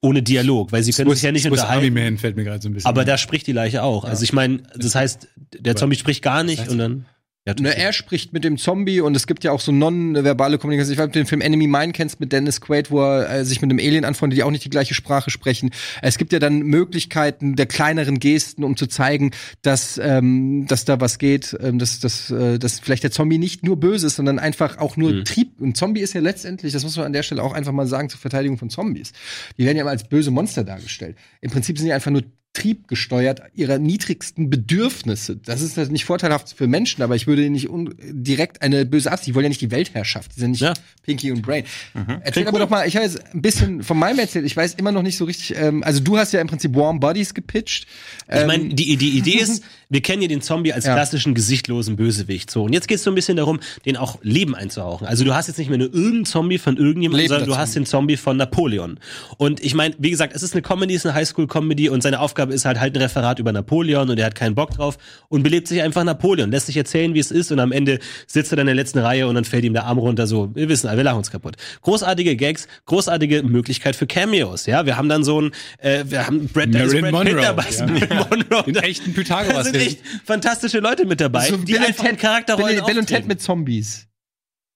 ohne Dialog, weil sie können sich ja nicht Swiss Army unterhalten. Man fällt mir gerade so ein bisschen. Aber ein. da spricht die Leiche auch. Also ich meine, das heißt, der Zombie spricht gar nicht heißt- und dann. Ja, Ne, er spricht mit dem Zombie und es gibt ja auch so nonverbale Kommunikation. Ich weiß, ob du den Film Enemy Mine kennst mit Dennis Quaid, wo er äh, sich mit einem Alien anfreundet, die auch nicht die gleiche Sprache sprechen. Es gibt ja dann Möglichkeiten der kleineren Gesten, um zu zeigen, dass, ähm, dass da was geht, ähm, dass, dass, äh, dass vielleicht der Zombie nicht nur böse ist, sondern einfach auch nur Mhm. Trieb. Ein Zombie ist ja letztendlich, das muss man an der Stelle auch einfach mal sagen, zur Verteidigung von Zombies. Die werden ja immer als böse Monster dargestellt. Im Prinzip sind die einfach nur triebgesteuert ihrer niedrigsten Bedürfnisse. Das ist halt nicht vorteilhaft für Menschen, aber ich würde ihnen nicht direkt eine böse Absicht. Die wollen ja nicht die Weltherrschaft. Die sind nicht Ja. Pinky und Brain. Erzähl Klingt aber doch mal, ich habe jetzt ein bisschen von meinem erzählt. Ich weiß immer noch nicht so richtig. Ähm, also du hast ja im Prinzip Warm Bodies gepitcht. Ich Ähm, meine, die, die Idee ist, wir kennen ja den Zombie als Ja. klassischen gesichtlosen Bösewicht. So, und jetzt geht es so ein bisschen darum, den auch Leben einzuhauchen. Also du hast jetzt nicht mehr nur irgendeinen Zombie von irgendjemandem, sondern du hast Zombie. den Zombie von Napoleon. Und ich meine, wie gesagt, es ist eine Comedy, es ist eine Highschool-Comedy und seine Aufgabe ist halt halt ein Referat über Napoleon und er hat keinen Bock drauf und belebt sich einfach Napoleon, lässt sich erzählen, wie es ist und am Ende sitzt er dann in der letzten Reihe und dann fällt ihm der Arm runter, so, wir wissen, wir lachen uns kaputt. Großartige Gags, großartige Möglichkeit für Cameos, ja. Wir haben dann so ein, äh, wir haben Brad, da Marilyn Brad Pitt Monroe, dabei, ist ja. Monroe. Den Da- echten da Pythagoras. sind echt fantastische Leute mit dabei, so die Bill einfach Charakterrollen Bill, Bill und Ted mit Zombies.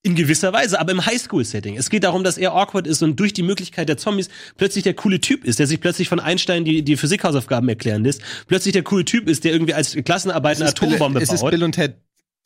In gewisser Weise, aber im Highschool-Setting. Es geht darum, dass er awkward ist und durch die Möglichkeit der Zombies plötzlich der coole Typ ist, der sich plötzlich von Einstein die, die Physikhausaufgaben erklären lässt. Plötzlich der coole Typ ist, der irgendwie als Klassenarbeit eine ist Bill- Atombombe es ist baut. Bill und Ted.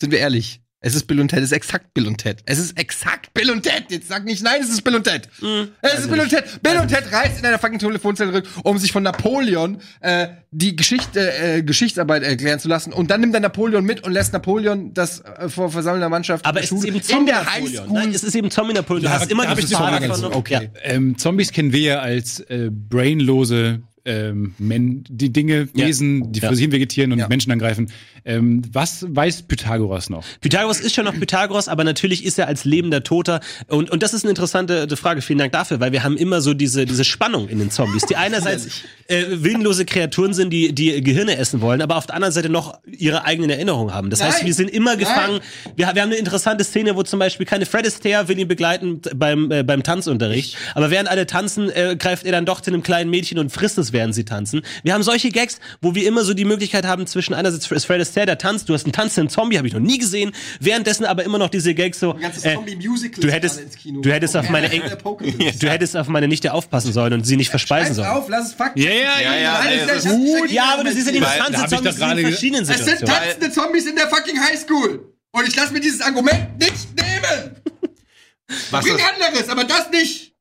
Sind wir ehrlich? Es ist Bill und Ted. Es ist exakt Bill und Ted. Es ist exakt Bill und Ted. Jetzt sag nicht, nein, es ist Bill und Ted. Hm, es ist Bill und Ted. Bill und Ted reist in einer fucking Telefonzelle zurück, um sich von Napoleon äh, die Geschichte, äh, Geschichtsarbeit erklären zu lassen. Und dann nimmt er Napoleon mit und lässt Napoleon das äh, vor versammelter Mannschaft aber es ist eben Zombie der Napoleon. Nein, es ist eben Zombie Napoleon. Du Da hast immer da hab die ich die Gefahr Frage. Okay. Ja. Ähm, Zombies kennen wir ja als äh, brainlose ähm, Men die Dinge, Ja. Wesen, die Ja. sich hin vegetieren und Ja. Menschen angreifen. Ähm, was weiß Pythagoras noch? Pythagoras ist schon noch Pythagoras, aber natürlich ist er als lebender Toter. Und, und das ist eine interessante Frage. Vielen Dank dafür, weil wir haben immer so diese, diese Spannung in den Zombies, die einerseits äh, willenlose Kreaturen sind, die, die Gehirne essen wollen, aber auf der anderen Seite noch ihre eigenen Erinnerungen haben. Das heißt, Nein. wir sind immer gefangen. Wir, wir haben eine interessante Szene, wo zum Beispiel keine Fred Astaire will ihn begleiten beim, äh, beim Tanzunterricht. Aber während alle tanzen, äh, greift er dann doch zu einem kleinen Mädchen und frisst es während sie tanzen. Wir haben solche Gags, wo wir immer so die Möglichkeit haben, zwischen einerseits ist Fred Astaire, der tanzt, du hast einen tanzenden Zombie, habe ich noch nie gesehen, währenddessen aber immer noch diese Gags so, äh, du hättest, du hättest auf meine Eng du hättest auf meine Nichte aufpassen sollen und sie nicht verspeisen sollen. auf, lass es Fakten. Ja, ja, Ja, ja, Ja, aber das ist ja nicht Weil- das da hab ich tanzende doch Zombies gerade in verschiedenen Es sind Situationen. tanzende Zombies in der fucking Highschool. Und ich lasse mir dieses Argument nicht nehmen. Was das, anderes, aber das nicht.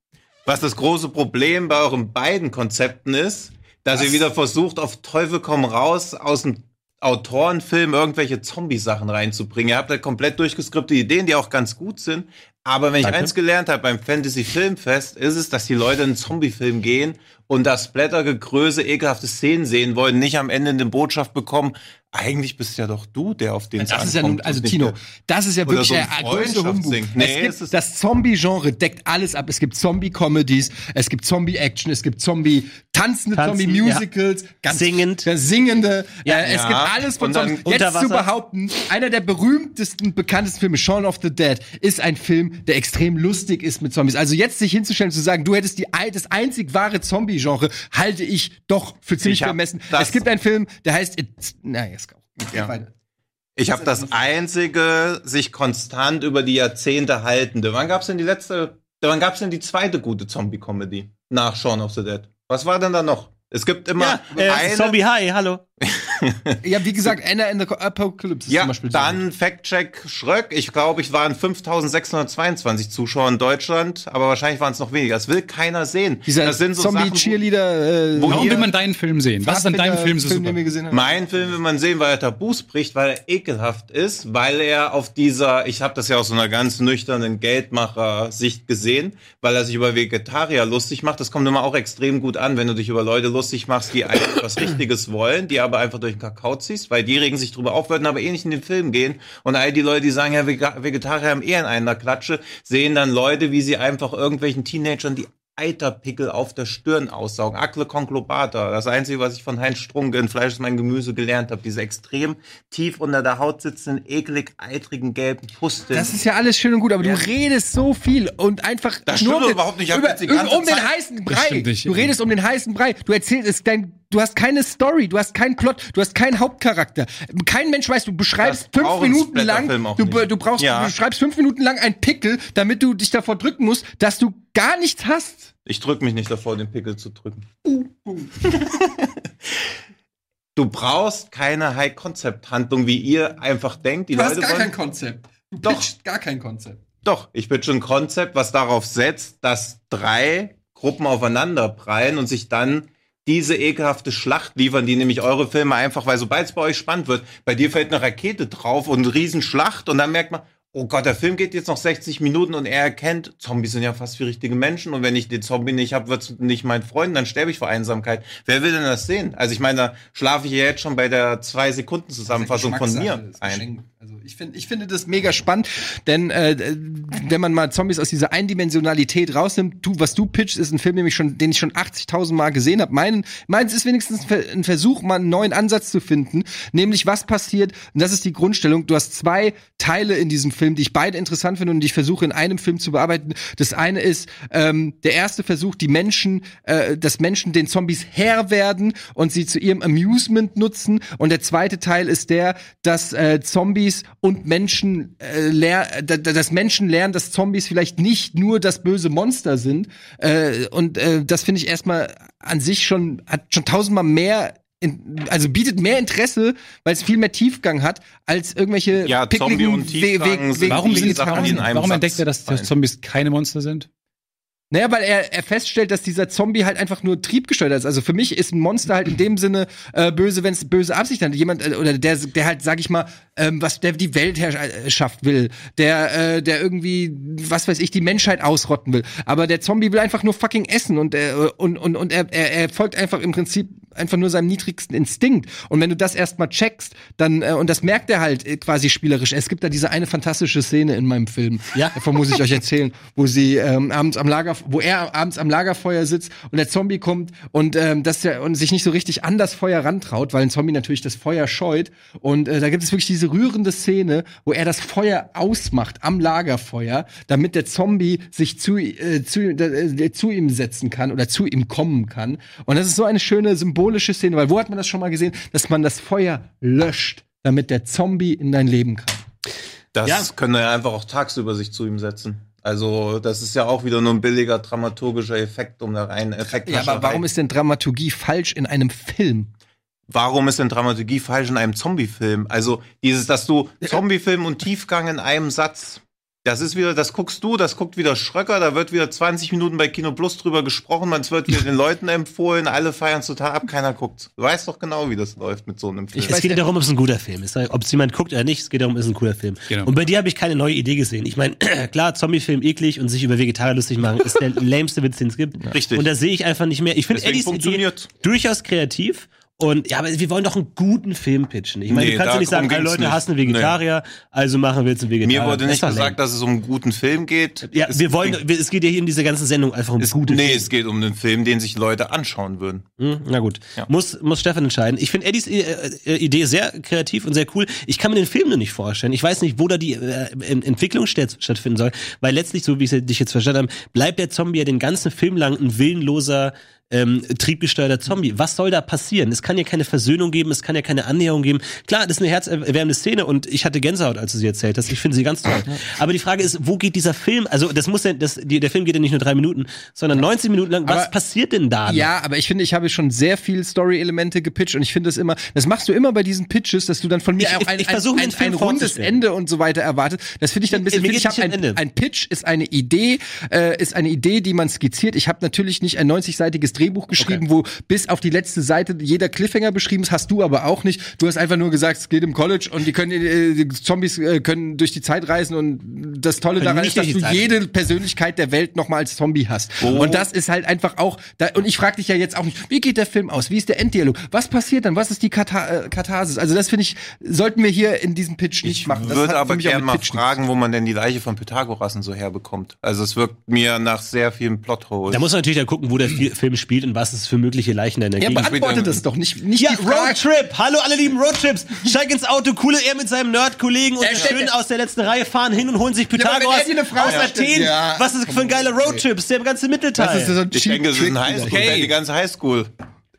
Was das große Problem bei euren beiden Konzepten ist, dass ihr wieder versucht, auf Teufel komm raus aus dem Autorenfilm irgendwelche Zombie-Sachen reinzubringen. Ihr habt da komplett durchgeskripte Ideen, die auch ganz gut sind. Aber wenn ich eins gelernt habe beim Fantasy-Filmfest, ist es, dass die Leute in einen Zombie-Film gehen und das Blättergegröße, ekelhafte Szenen sehen wollen, nicht am Ende eine Botschaft bekommen. Eigentlich bist ja doch du, der auf den Das ist ja nun, also Tino, das ist ja wirklich so ein der größte Humbug. Nee, es gibt, das Zombie-Genre deckt alles ab. Es gibt Zombie-Comedies, es gibt Zombie-Action, es gibt Zombie tanzende Tanzen, Zombie-Musicals, ganz Singend. ja, singende. Ja. äh, es Ja. gibt alles von Zombies. Jetzt zu behaupten, einer der berühmtesten, bekanntesten Filme, Shaun of the Dead, ist ein Film, der extrem lustig ist mit Zombies. Also jetzt sich hinzustellen und zu sagen, du hättest die, das einzig wahre Zombie-Genre, halte ich doch für ziemlich vermessen. Es gibt einen Film, der heißt It's, na, jetzt Ja. weiter. Ich habe das einzige sich konstant über die Jahrzehnte haltende. Wann gab's denn die letzte, wann gab's denn die zweite gute Zombie-Comedy nach Shaun of the Dead? Was war denn da noch? Es gibt immer Ja, äh, eine. Zombie Hi, hallo. Ja, wie gesagt, Anna in the Apocalypse ja, zum Beispiel so. dann Fact-Check Schröck. Ich glaube, ich waren 5622 Zuschauer in Deutschland, aber wahrscheinlich waren es noch weniger. Das will keiner sehen. Dieser das sind so Zombie-Cheerleader. Äh, Wo Warum will man deinen Film sehen? Was ist an deinem Film so den super? wir gesehen haben? Mein Film will man sehen, weil er Tabus bricht, weil er ekelhaft ist, weil er auf dieser, ich habe das ja aus so einer ganz nüchternen Geldmacher-Sicht gesehen, weil er sich über Vegetarier lustig macht. Das kommt immer auch extrem gut an, wenn du dich über Leute lustig machst, die eigentlich was Richtiges wollen, die aber einfach durch den Kakao ziehst, weil die regen sich drüber auf, würden aber eh nicht in den Film gehen. Und all die Leute, die sagen, ja, Vegetarier haben eh in einer Klatsche, sehen dann Leute, wie sie einfach irgendwelchen Teenagern die Eiterpickel auf der Stirn aussaugen. Akle conglobata. Das Einzige, was ich von Heinz Strunke in Fleisch ist mein Gemüse gelernt habe. Diese extrem tief unter der Haut sitzenden, eklig eitrigen gelben Pusteln. Das ist ja alles schön und gut, aber Ja. du redest so viel und einfach Das nur stimmt um den, überhaupt nicht. Über, ganze um den heißen Brei. nicht. Du redest um den heißen Brei. Du erzählst es dein Du hast keine Story, du hast keinen Plot, du hast keinen Hauptcharakter. Kein Mensch weiß, du beschreibst Das fünf Minuten lang, du, du brauchst, Ja. du schreibst fünf Minuten lang einen Pickel, damit du dich davor drücken musst, dass du gar nichts hast. Ich drück mich nicht davor, den Pickel zu drücken. du brauchst keine High-Concept-Handlung, wie ihr einfach denkt. Die Du hast Leute gar wollen, kein Konzept. Du Doch. gar kein Konzept. Doch, ich pitche ein Konzept, was darauf setzt, dass drei Gruppen aufeinander prallen und sich dann diese ekelhafte Schlacht liefern, die nämlich eure Filme einfach, weil sobald es bei euch spannend wird, bei dir fällt eine Rakete drauf und eine Riesenschlacht und dann merkt man, oh Gott, der Film geht jetzt noch 60 Minuten und er erkennt, Zombies sind ja fast wie richtige Menschen und wenn ich den Zombie nicht habe, wird's nicht mein Freund, dann sterbe ich vor Einsamkeit. Wer will denn das sehen? Also ich meine, da schlafe ich ja jetzt schon bei der zwei Sekunden Zusammenfassung von mir ein. Ich finde, ich finde das mega spannend, denn äh, wenn man mal Zombies aus dieser Eindimensionalität rausnimmt, du, was du pitchst, ist ein Film, den ich schon, den ich schon 80.000 Mal gesehen habe. Mein, meins ist wenigstens ein Versuch, mal einen neuen Ansatz zu finden, nämlich was passiert. Und das ist die Grundstellung. Du hast zwei Teile in diesem Film, die ich beide interessant finde und die ich versuche in einem Film zu bearbeiten. Das eine ist ähm, der erste Versuch, die Menschen, äh, dass Menschen den Zombies Herr werden und sie zu ihrem Amusement nutzen. Und der zweite Teil ist der, dass äh, Zombies und Menschen äh, ler da- da- dass Menschen lernen, dass Zombies vielleicht nicht nur das böse Monster sind. Äh, und äh, das finde ich erstmal an sich schon hat schon tausendmal mehr in, also bietet mehr Interesse, weil es viel mehr Tiefgang hat als irgendwelche Ja, Zombie pickligen und Tiefgang sind Warum, Wie sind, warum, die in einem warum Satz entdeckt er, dass. Zombies keine Monster sind? Naja, weil er, er feststellt, dass dieser Zombie halt einfach nur triebgesteuert ist. Also für mich ist ein Monster halt in dem Sinne äh, böse, wenn es böse Absicht hat. Jemand, äh, oder der, der halt, sag ich mal, ähm, was der die Weltherrschaft will, der, äh, der irgendwie, was weiß ich, die Menschheit ausrotten will. Aber der Zombie will einfach nur fucking essen und er, und, und, und er, er, er folgt einfach im Prinzip einfach nur seinem niedrigsten Instinkt. Und wenn du das erstmal checkst, dann, äh, und das merkt er halt äh, quasi spielerisch. Es gibt da diese eine fantastische Szene in meinem Film. Ja. Davon muss ich euch erzählen, wo sie ähm, abends am Lager, wo er abends am Lagerfeuer sitzt und der Zombie kommt und ähm, der und sich nicht so richtig an das Feuer rantraut, weil ein Zombie natürlich das Feuer scheut. Und äh, da gibt es wirklich diese rührende Szene, wo er das Feuer ausmacht am Lagerfeuer, damit der Zombie sich zu, äh, zu, äh, zu ihm setzen kann oder zu ihm kommen kann. Und das ist so eine schöne symbolische Szene, weil wo hat man das schon mal gesehen, dass man das Feuer löscht, damit der Zombie in dein Leben kann. Das Ja. können wir ja einfach auch tagsüber sich zu ihm setzen. Also, das ist ja auch wieder nur ein billiger dramaturgischer Effekt, um da rein Effekt Ja, aber warum ist denn Dramaturgie falsch in einem Film? Warum ist denn Dramaturgie falsch in einem Zombie-Film? Also, dieses, dass du Zombie-Film und Tiefgang in einem Satz, das ist wieder, das guckst du, das guckt wieder Schröcker, da wird wieder 20 Minuten bei Kino Plus drüber gesprochen, es wird wieder den Leuten empfohlen, alle feiern total ab, keiner guckt. Du weißt doch genau, wie das läuft mit so einem Film. Es geht ja darum, ob es ein guter Film ist. Ob es jemand guckt oder nicht, es geht darum, ist es ein cooler Film. Genau. Und bei dir habe ich keine neue Idee gesehen. Ich meine, klar, Zombie-Film eklig und sich über Vegetarier lustig machen, ist der lämste Witz, den es gibt. Richtig. Und da sehe ich einfach nicht mehr. Ich finde Eddies Idee durchaus kreativ. Und ja, aber wir wollen doch einen guten Film pitchen. Ich meine, Nee, du kannst ja nicht sagen, alle Leute nicht. hassen Vegetarier, also machen wir jetzt einen Vegetarier. Mir wurde nicht gesagt, dass es um einen guten Film geht. Ja, es wir wollen, es geht ja hier in dieser ganzen Sendung einfach um es, gute Nee, Filme. es geht um einen Film, den sich Leute anschauen würden. Hm, na gut. Ja. Muss, muss Stefan entscheiden. Ich finde Eddies äh, äh, Idee sehr kreativ und sehr cool. Ich kann mir den Film nur nicht vorstellen. Ich weiß nicht, wo da die äh, Ent- Entwicklung statt, stattfinden soll. Weil letztlich, so wie ich dich jetzt verstanden habe, bleibt der Zombie ja den ganzen Film lang ein willenloser, ähm, triebgesteuerter Zombie. Was soll da passieren? Es kann ja keine Versöhnung geben, es kann ja keine Annäherung geben. Klar, das ist eine herzerwärmende Szene und ich hatte Gänsehaut, als du sie erzählt hast. Ich finde sie ganz toll. Aber die Frage ist, wo geht dieser Film? Also, das muss ja, das, die, der Film geht ja nicht nur drei Minuten, sondern 90 Minuten lang. Was Aber- passiert denn da? noch? Ja, aber ich finde, ich habe schon sehr viel Story-Elemente gepitcht und ich finde es immer, das machst du immer bei diesen Pitches, dass du dann von mir Ich- auch ein, ich ein, mir ein, Film ein rundes. Ende und so weiter erwartet. Das finde ich dann ein bisschen, ich geht's habe ein, ein Pitch ist eine Idee, äh, ist eine Idee, die man skizziert. Ich habe natürlich nicht ein 90-seitiges Drehbuch geschrieben, wo bis auf die letzte Seite jeder Cliffhanger beschrieben ist, hast du aber auch nicht. Du hast einfach nur gesagt, es geht im College und die können äh, die Zombies äh, können durch die Zeit reisen und das Tolle daran nicht ist, dass du Zeit jede Persönlichkeit der Welt noch mal als Zombie hast. Und das ist halt einfach auch da, und ich frage dich ja jetzt auch nicht, wie geht der Film aus? Wie ist der Enddialog? Was passiert dann? Was ist die Katha äh, Katharsis? Also das finde ich, sollten wir hier in diesem Pitch nicht Ich machen. Das würde aber mich auch gerne mal fragen, wo man denn die Leiche von Pythagoras und so herbekommt. Also es wirkt mir nach sehr vielen Plotholes. Da muss man natürlich dann gucken, wo der Fi- Film spielt und was es für mögliche Leichen da in der Ja, Gegend beantworte wieder- das doch nicht. nicht Ja. Roadtrip. Hallo alle lieben Roadtrips. Steig ins Auto, coole er mit seinem Nerd-Kollegen und schön aus der letzten Reihe fahren hin und holen sich Pythagoras Frage aus Athen. Ja, Was ist für ein geiler Roadtrip? Das ist der ganze Mittelteil. Das ist so ein ich denke, es ist ein Highschool, okay. die ganze Highschool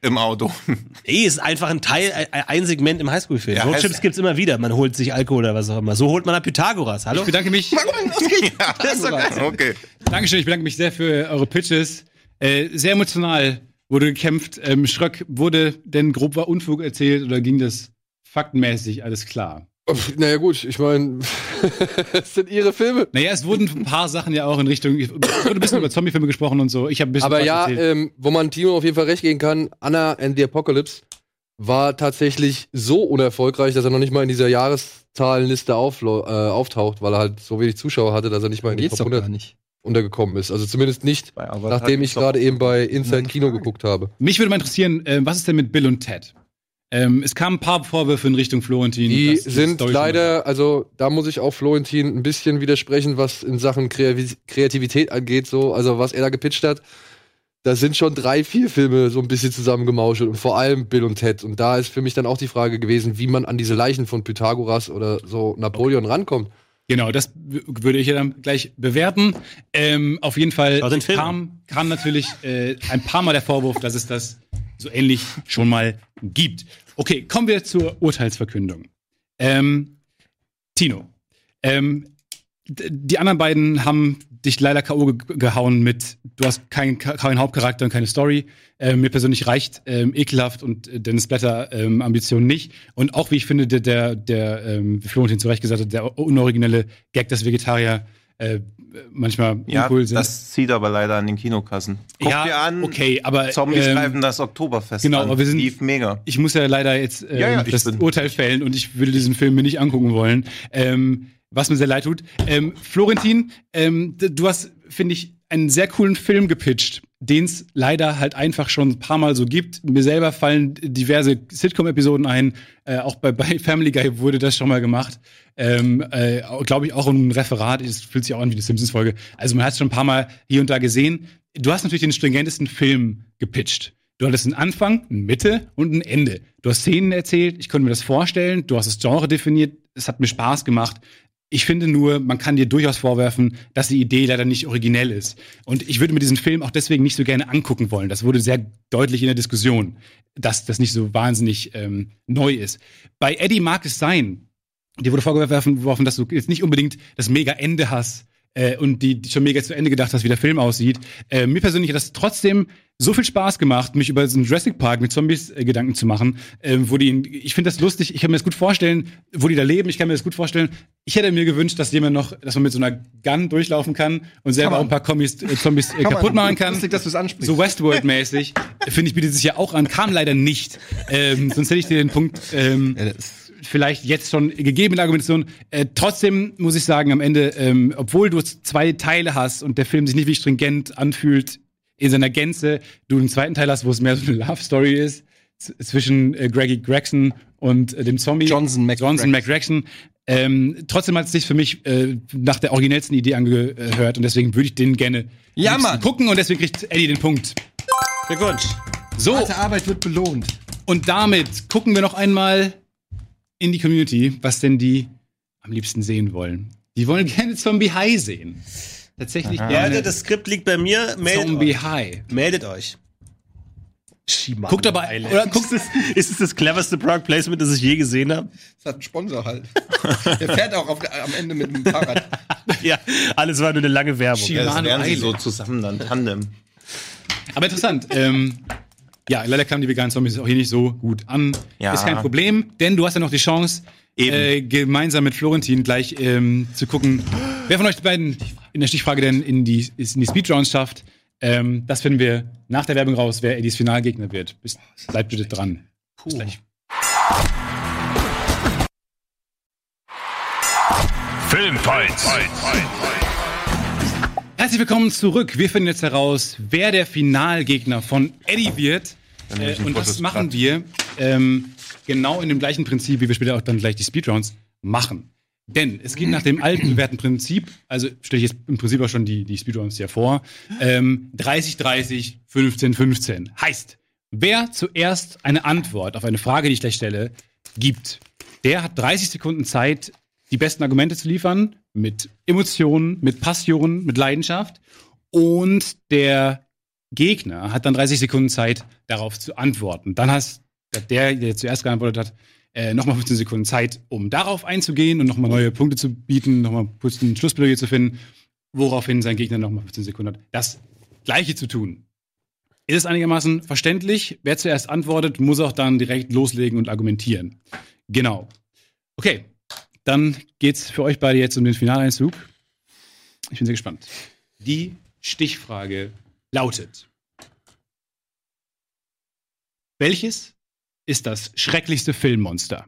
im Auto. Eh, ist einfach ein Teil, ein- Segment im Highschool-Film. Ja, Roadtrips gibt's immer wieder. Man holt sich Alkohol oder was auch immer. So holt man ab Pythagoras. Hallo? Ich bedanke mich. Das ist doch geil. okay. Dankeschön, ich bedanke mich sehr für eure Pitches. Äh, sehr emotional wurde gekämpft. Ähm, Schröck, wurde denn grober Unfug erzählt oder ging das faktenmäßig alles klar? Naja gut, ich meine, es sind ihre Filme. Naja, es wurden ein paar Sachen ja auch in Richtung, es wurde ein bisschen über Zombiefilme gesprochen und so. Ich habe ein bisschen Aber ja, ähm, wo man Timo auf jeden Fall recht gehen kann, Anna and the Apocalypse war tatsächlich so unerfolgreich, dass er noch nicht mal in dieser Jahreszahlenliste äh, auftaucht, weil er halt so wenig Zuschauer hatte, dass er nicht mal in die Top doch gar 100 nicht. Untergekommen ist. Also zumindest nicht, nachdem ich gerade eben bei Inside Kino geguckt habe. Mich würde mal interessieren, äh, was ist denn mit Bill und Ted? Ähm, es kamen ein paar Vorwürfe in Richtung Florentin. Die sind leider, also da muss ich auch Florentin ein bisschen widersprechen, was in Sachen Kreativität angeht, so, also was er da gepitcht hat. Da sind schon drei, vier Filme so ein bisschen zusammengemauschelt und vor allem Bill und Ted. Und da ist für mich dann auch die Frage gewesen, wie man an diese Leichen von Pythagoras oder so Napoleon rankommt. Genau, das würde ich ja dann gleich bewerten. Ähm, auf jeden Fall kam, kam natürlich äh, ein paar Mal der Vorwurf, dass es das so ähnlich schon mal gibt. Okay, kommen wir zur Urteilsverkündung. Ähm, Tino, ähm, die anderen beiden haben dich leider K.O. ge gehauen mit, du hast keinen keinen Hauptcharakter und keine Story. Ähm, mir persönlich reicht ähm, ekelhaft und äh, Dennis Blätter ähm, Ambition nicht. Und auch, wie ich finde, der, der, der ähm, wie Florentin zu Recht gesagt hat, der unoriginelle Gag, dass Vegetarier äh, manchmal Ja, uncool sind. das zieht aber leider an den Kinokassen. Guck ja, dir an, okay, aber Zombies ähm, greifen das Oktoberfest genau, an. aber wir sind- Lief mega. ich muss ja leider jetzt ähm, Ja, ja, das Urteil fällen und ich würde diesen Film mir nicht angucken wollen. Ähm, was mir sehr leid tut. Ähm, Florentin, ähm, du hast, finde ich, einen sehr coolen Film gepitcht. den es leider halt einfach schon ein paar Mal so gibt. Mir selber fallen diverse Sitcom-Episoden ein. Äh, auch bei, bei Family Guy wurde das schon mal gemacht. Ähm, äh, Glaube ich auch ein Referat. Es fühlt sich auch an wie die Simpsons-Folge. Also man hat es schon ein paar Mal hier und da gesehen. Du hast natürlich den stringentesten Film gepitcht. Du hattest einen Anfang, eine Mitte und ein Ende. Du hast Szenen erzählt, ich konnte mir das vorstellen, du hast das Genre definiert, es hat mir Spaß gemacht. Ich finde nur, man kann dir durchaus vorwerfen, dass die Idee leider nicht originell ist. Und ich würde mir diesen Film auch deswegen nicht so gerne angucken wollen. Das wurde sehr deutlich in der Diskussion, dass das nicht so wahnsinnig ähm, neu ist. Bei Eddie mag es sein, dir wurde vorgeworfen, dass du jetzt nicht unbedingt das Mega-Ende hast äh, und die, die schon mega zu Ende gedacht hast, wie der Film aussieht. Äh, mir persönlich hat das trotzdem so viel Spaß gemacht, mich über diesen Jurassic Park mit Zombies äh, Gedanken zu machen, äh, wo die, ich finde das lustig, ich kann mir das gut vorstellen, wo die da leben, ich kann mir das gut vorstellen. Ich hätte mir gewünscht, dass jemand noch, dass man mit so einer Gun durchlaufen kann und selber auch ein paar Kommis, äh, Zombies äh, kaputt machen kann. Lustig, dass du es ansprichst. So Westworld-mäßig. finde ich, bietet sich ja auch an, kam leider nicht. Ähm, sonst hätte ich dir den Punkt ähm, Ja, vielleicht jetzt schon gegeben in der Argumentation. Äh, trotzdem muss ich sagen, am Ende, ähm, obwohl du zwei Teile hast und der Film sich nicht wie stringent anfühlt in seiner Gänze, du einen zweiten Teil hast, wo es mehr so eine Love Story ist zwischen äh, Greggy Gregson und äh, dem Zombie Johnson Mac- Johnson McGregson. Ähm, trotzdem hat es sich für mich äh, nach der originellsten Idee angehört und deswegen würde ich den gerne Ja, gucken und deswegen kriegt Eddie den Punkt. Glückwunsch. So, Harte Arbeit wird belohnt. und damit gucken wir noch einmal in die Community, was denn die am liebsten sehen wollen. Die wollen gerne Zombie High sehen. Tatsächlich Ja, gerne das Skript liegt bei mir. Meldet Zombie euch. High. Meldet euch. Shimano Guckt aber, Island. oder guckt es, Ist es das cleverste Product Placement, das ich je gesehen habe? Das hat einen Sponsor halt. Der fährt auch auf, am Ende mit dem Fahrrad. ja, alles war nur eine lange Werbung. Shit. Ja, das Shimano wären sie so zusammen dann Tandem. aber interessant. ähm, ja, leider kamen die veganen Zombies auch hier nicht so gut an. Ja. Ist kein Problem, denn du hast ja noch die Chance, Eben. äh, gemeinsam mit Florentin gleich ähm, zu gucken, wer von euch beiden in der Stichfrage denn in die, in die Speedrounds schafft. Ähm, das finden wir nach der Werbung raus, wer Eddies Finalgegner wird. Bis, bleibt bitte dran. Bis gleich. Filmfights. Herzlich willkommen zurück. Wir finden jetzt heraus, wer der Finalgegner von Eddie wird. Äh, und das machen wir ähm, genau in dem gleichen Prinzip, wie wir später auch dann gleich die Speedrounds machen. Denn es geht nach dem alten bewährten Prinzip, also stelle ich jetzt im Prinzip auch schon die, die Speedrounds hier vor, ähm, 30, 30, 15, 15. Heißt, wer zuerst eine Antwort auf eine Frage, die ich gleich stelle, gibt, der hat 30 Sekunden Zeit, die besten Argumente zu liefern, mit Emotionen, mit Passion, mit Leidenschaft. Und der Gegner hat dann 30 Sekunden Zeit, darauf zu antworten. Dann hast der, der zuerst geantwortet hat, äh, nochmal 15 Sekunden Zeit, um darauf einzugehen und nochmal neue Punkte zu bieten, nochmal kurz ein Schlussplädoyer zu finden, woraufhin sein Gegner nochmal 15 Sekunden hat, das Gleiche zu tun. Ist es einigermaßen verständlich? Wer zuerst antwortet, muss auch dann direkt loslegen und argumentieren. Genau. Okay, dann geht's für euch beide jetzt um den Finaleinzug. Ich bin sehr gespannt. Die Stichfrage lautet: Welches ist das schrecklichste Filmmonster?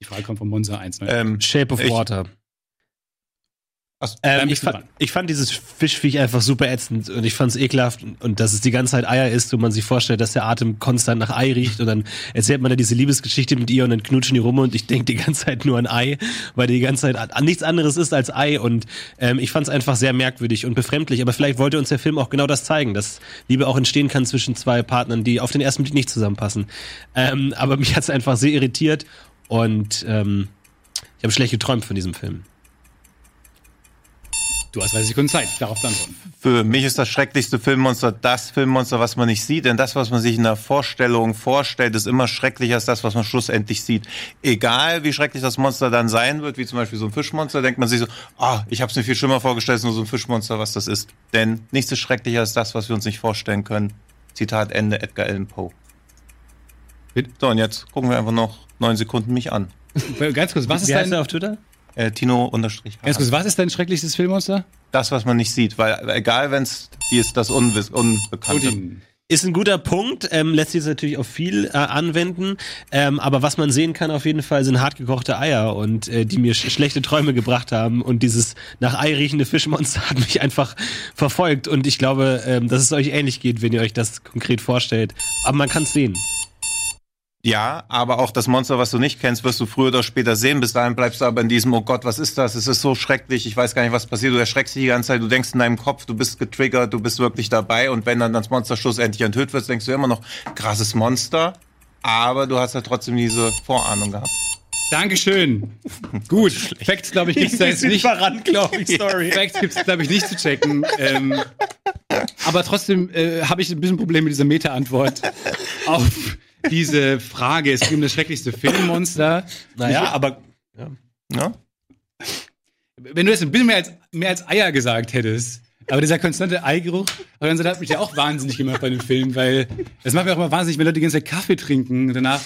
Die Frage kommt von Monza 1. Ähm, Shape of Ich- Water. Ach, dann Ähm, ich, fand, ich fand dieses Fischviech einfach super ätzend und ich fand es ekelhaft und, und dass es die ganze Zeit Eier isst und man sich vorstellt, dass der Atem konstant nach Ei riecht und dann erzählt man da diese Liebesgeschichte mit ihr und dann knutschen die rum und ich denke die ganze Zeit nur an Ei, weil die ganze Zeit an nichts anderes ist als Ei und ähm, ich fand es einfach sehr merkwürdig und befremdlich, aber vielleicht wollte uns der Film auch genau das zeigen, dass Liebe auch entstehen kann zwischen zwei Partnern, die auf den ersten Blick nicht zusammenpassen. Ähm, aber mich hat es einfach sehr irritiert und ähm, ich habe schlecht geträumt von diesem Film. Du hast 30 Sekunden Zeit, darauf zu antworten. Für mich ist das schrecklichste Filmmonster das Filmmonster, was man nicht sieht. Denn das, was man sich in der Vorstellung vorstellt, ist immer schrecklicher als das, was man schlussendlich sieht. Egal, wie schrecklich das Monster dann sein wird, wie zum Beispiel so ein Fischmonster, denkt man sich so, ah, ich habe es mir viel schlimmer vorgestellt, es ist nur so ein Fischmonster, was das ist. Denn nichts ist schrecklicher als das, was wir uns nicht vorstellen können. Zitat Ende, Edgar Allan Poe. So, und jetzt gucken wir einfach noch neun Sekunden mich an. Ganz kurz, was ist Wie dein, er auf Twitter? Äh, Tino unterstrich. kurz, was ist dein schrecklichstes Filmmonster? Das, was man nicht sieht, weil egal, wenn es, wie ist das Unwiss Unbekannte. Odin. Ist ein guter Punkt, ähm, lässt sich natürlich auf viel äh, anwenden, ähm, aber was man sehen kann auf jeden Fall sind hartgekochte Eier und äh, die mir sch schlechte Träume gebracht haben und dieses nach Ei riechende Fischmonster hat mich einfach verfolgt und ich glaube, ähm, dass es euch ähnlich geht, wenn ihr euch das konkret vorstellt. Aber man kann es sehen. Ja, aber auch das Monster, was du nicht kennst, wirst du früher oder später sehen. Bis dahin bleibst du aber in diesem, oh Gott, was ist das? Es ist so schrecklich, ich weiß gar nicht, was passiert. Du erschreckst dich die ganze Zeit, du denkst in deinem Kopf, du bist getriggert, du bist wirklich dabei. Und wenn dann das Monster schlussendlich enthüllt wird, denkst du immer noch, krasses Monster. Aber du hast ja trotzdem diese Vorahnung gehabt. Dankeschön. Gut. Facts, glaube ich, gibt's da jetzt nicht. verrannt, glaube ich, sorry. Facts gibt's, glaube ich, nicht zu checken. Ähm, aber trotzdem äh, habe ich ein bisschen Probleme mit dieser Meta-Antwort auf diese Frage. Es um das schrecklichste Filmmonster. Naja, aber Ja? Wenn du jetzt ein bisschen mehr als, mehr als Eier gesagt hättest, aber dieser konstante Eigeruch, aber dann hat mich ja auch wahnsinnig gemacht bei dem Film, weil das macht mir auch immer wahnsinnig, wenn Leute die ganze Zeit Kaffee trinken und danach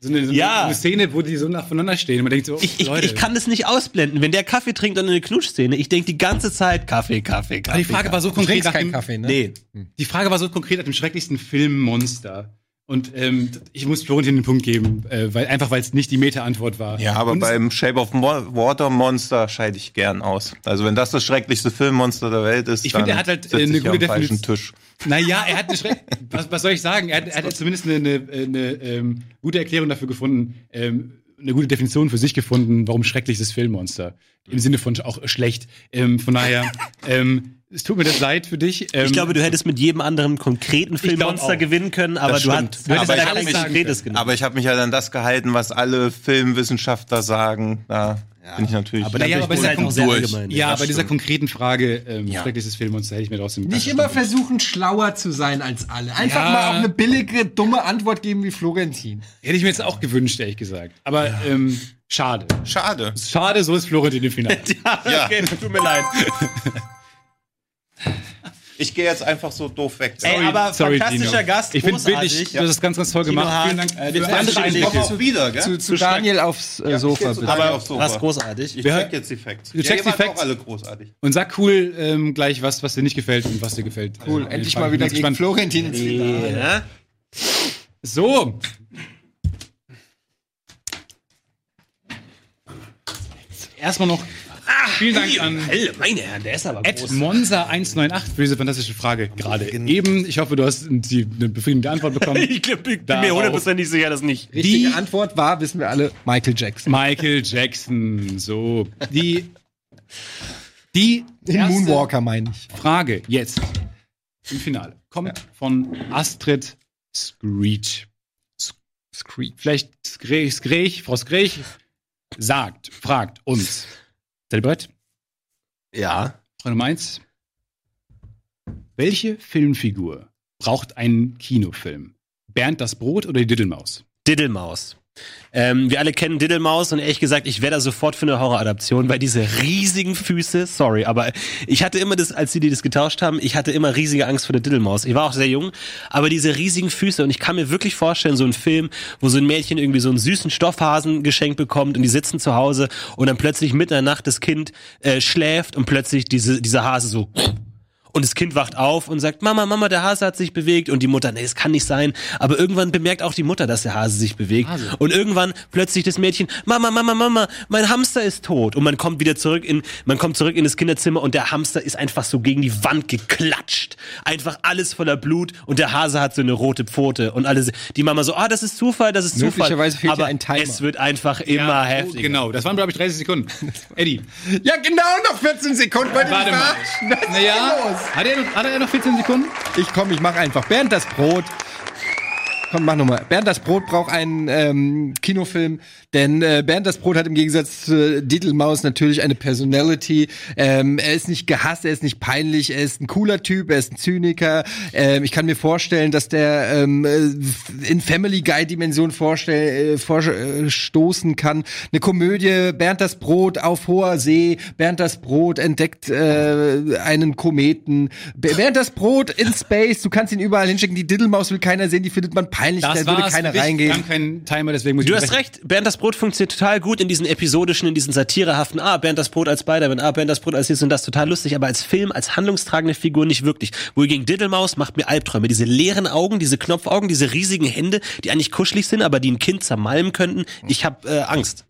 so eine, so Ja. eine Szene, wo die so nach voneinander stehen und man denkt so, ich, ich, Leute. ich kann das nicht ausblenden. Wenn der Kaffee trinkt und eine Knutschszene, ich denke die ganze Zeit Kaffee, Kaffee, Kaffee. aber die Frage war so konkret nach dem, Kaffee, ne? Nee. Die Frage war so konkret nach dem schrecklichsten Filmmonster. Und ähm, ich muss Florentin den Punkt geben, äh, weil einfach weil es nicht die Meta-Antwort war. Ja, aber Und beim Shape of Water Monster scheide ich gern aus. Also wenn das das schrecklichste Filmmonster der Welt ist, Ich dann finde, er hat halt, äh, eine gute Definition- Tisch. Naja, er hat eine Schreck was, was soll ich sagen? Er hat, er hat zumindest eine, eine, eine ähm, gute Erklärung dafür gefunden, ähm, eine gute Definition für sich gefunden, warum schrecklich ist Filmmonster. Im Sinne von auch schlecht. Ähm, von daher, ähm, es tut mir das leid für dich. Ähm, Ich glaube, du hättest mit jedem anderen konkreten Filmmonster gewinnen können, aber Das du, stimmt. hast, du hättest Aber ich halt mich- Konkretes genommen. Aber ich habe mich halt an das gehalten, was alle Filmwissenschaftler sagen. Da bin ich natürlich. aber aber halt ja auch sehr durch. allgemein. ja, das bei dieser konkreten Frage, ähm, schreckliches Filmmonster, hätte ich mir trotzdem Nicht immer versuchen, schlauer zu sein als alle. Einfach Ja. mal auf eine billige, dumme Antwort geben wie Florentin. Hätte ich mir jetzt auch gewünscht, ehrlich gesagt. Aber ähm, schade. Schade. Schade, so ist Florentin im Finale. Ja. okay, tut mir leid. Ich gehe jetzt einfach so doof weg. Ey, aber Sorry, fantastischer Tino. Gast, Ich finde wirklich, du hast das ganz, ganz toll gemacht. Hahn, Vielen Dank. äh, Einblicke. dich. auch wieder, gell? Zu, zu Daniel aufs äh, Sofa, ich geh zu. Daniel aufs Sofa. Was großartig. Ich Wir- check jetzt die Facts. Du checkst die Facts? auch alle großartig. Und sag cool ähm, gleich was, was dir nicht gefällt und was dir gefällt. Cool, Äh, endlich ich mal bin wieder gegen gespannt. Florentin. Ja. So. Erstmal noch vielen Dank an Helle, meine Herren, der ist aber Ed groß. Monza 198 für diese fantastische Frage gerade eben. Ich hoffe, du hast die, eine befriedigende Antwort bekommen. Ich glaub, bin Da mir hundertprozentig sicher, dass nicht. Richtige Die- Antwort war, wissen wir alle, Michael Jackson. Michael Jackson. So. Die, die Den erste Moonwalker meine ich. Frage jetzt im Finale kommt von Astrid Screech. Screech. Vielleicht Skreech, Frau Skreech sagt, fragt uns. Seid ihr bereit? Ja. Frage Nummer eins. Welche Filmfigur braucht einen Kinofilm? Bernd das Brot oder die Diddelmaus? Diddlemaus. Ähm, wir alle kennen Diddlemaus und ehrlich gesagt, ich wäre da sofort für eine Horroradaption, weil diese riesigen Füße, sorry, aber ich hatte immer das, als sie die das getauscht haben, ich hatte immer riesige Angst vor der Diddlemaus. Ich war auch sehr jung, aber diese riesigen Füße und ich kann mir wirklich vorstellen, so ein Film, wo so ein Mädchen irgendwie so einen süßen Stoffhasen geschenkt bekommt und die sitzen zu Hause und dann plötzlich mitten in der Nacht das Kind äh, schläft und plötzlich diese, dieser Hase so und das Kind wacht auf und sagt, Mama, Mama, der Hase hat sich bewegt. Und die Mutter, nee, es kann nicht sein. Aber irgendwann bemerkt auch die Mutter, dass der Hase sich bewegt. Und irgendwann plötzlich das Mädchen, Mama, Mama, Mama, mein Hamster ist tot. Und man kommt wieder zurück in, man kommt zurück in das Kinderzimmer und der Hamster ist einfach so gegen die Wand geklatscht. Einfach alles voller Blut und der Hase hat so eine rote Pfote. Und alle, die Mama so, ah, das ist Zufall, das ist Zufall. Aber dir ein Timer. es wird einfach immer Ja, heftiger. Oh, genau, das waren, glaube ich, 30 Sekunden. Eddie, Ja, genau noch 14 Sekunden. Ihr warte mal. Was Naja? Hat er, noch, hat er noch 14 Sekunden? Ich komm, ich mach einfach. Bernd das Brot. Komm, mach nochmal. Bernd das Brot braucht einen ähm, Kinofilm, denn äh, Bernd das Brot hat im Gegensatz zu Diddlemaus natürlich eine Personality. Ähm, er ist nicht gehasst, er ist nicht peinlich, er ist ein cooler Typ, er ist ein Zyniker. Ähm, ich kann mir vorstellen, dass der ähm, äh, in Family Guy Dimension vorstell, äh, vorstoßen kann. Eine Komödie, Bernd das Brot auf hoher See, Bernd das Brot entdeckt äh, einen Kometen, Bernd das Brot in Space, du kannst ihn überall hinschicken, die Diddlemaus will keiner sehen, die findet man peinlich Das da würde keiner. Wir reingehen. haben keinen Timer, deswegen muss ich Du hast recht, Bernd das Brot funktioniert total gut in diesen episodischen, in diesen satirehaften, ah, Bernd das Brot als Spider-Man, ah, Bernd das Brot als dies und das, total lustig, aber als Film, als handlungstragende Figur nicht wirklich. Wohingegen Diddlemaus macht mir Albträume. Diese leeren Augen, diese Knopfaugen, diese riesigen Hände, die eigentlich kuschelig sind, aber die ein Kind zermalmen könnten. Ich habe äh, Angst.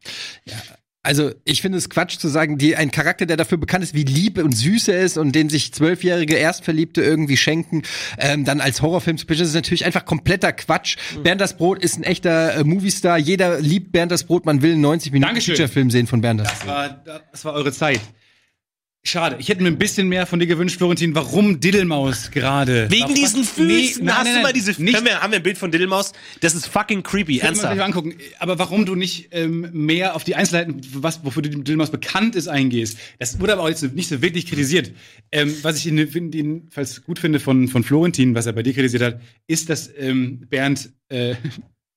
Also, ich finde es Quatsch zu sagen, die, ein Charakter, der dafür bekannt ist, wie lieb und süß er ist und den sich zwölfjährige Erstverliebte irgendwie schenken, ähm, dann als Horrorfilm zu pitchen, ist natürlich einfach kompletter Quatsch. Bernd das Brot ist ein echter äh, Moviestar. Jeder liebt Bernd das Brot. Man will einen 90 Minuten Dankeschön. Feature-Film sehen von Bernd das Das Brot. war, das war eure Zeit. Schade. Ich hätte mir ein bisschen mehr von dir gewünscht, Florentin. Warum Diddlemaus gerade? Wegen Warum- diesen Füßen. Nee, nein, Hast nein, du mal diese nicht, Können wir, haben wir ein Bild von Diddlemaus? Das ist fucking creepy, ernsthaft. mal angucken. Aber warum du nicht ähm, mehr auf die Einzelheiten, was, wofür Diddlemaus bekannt ist, eingehst, das wurde aber auch jetzt nicht so wirklich kritisiert. Ähm, was ich jedenfalls gut finde von, von Florentin, was er bei dir kritisiert hat, ist, dass ähm, Bernd, äh,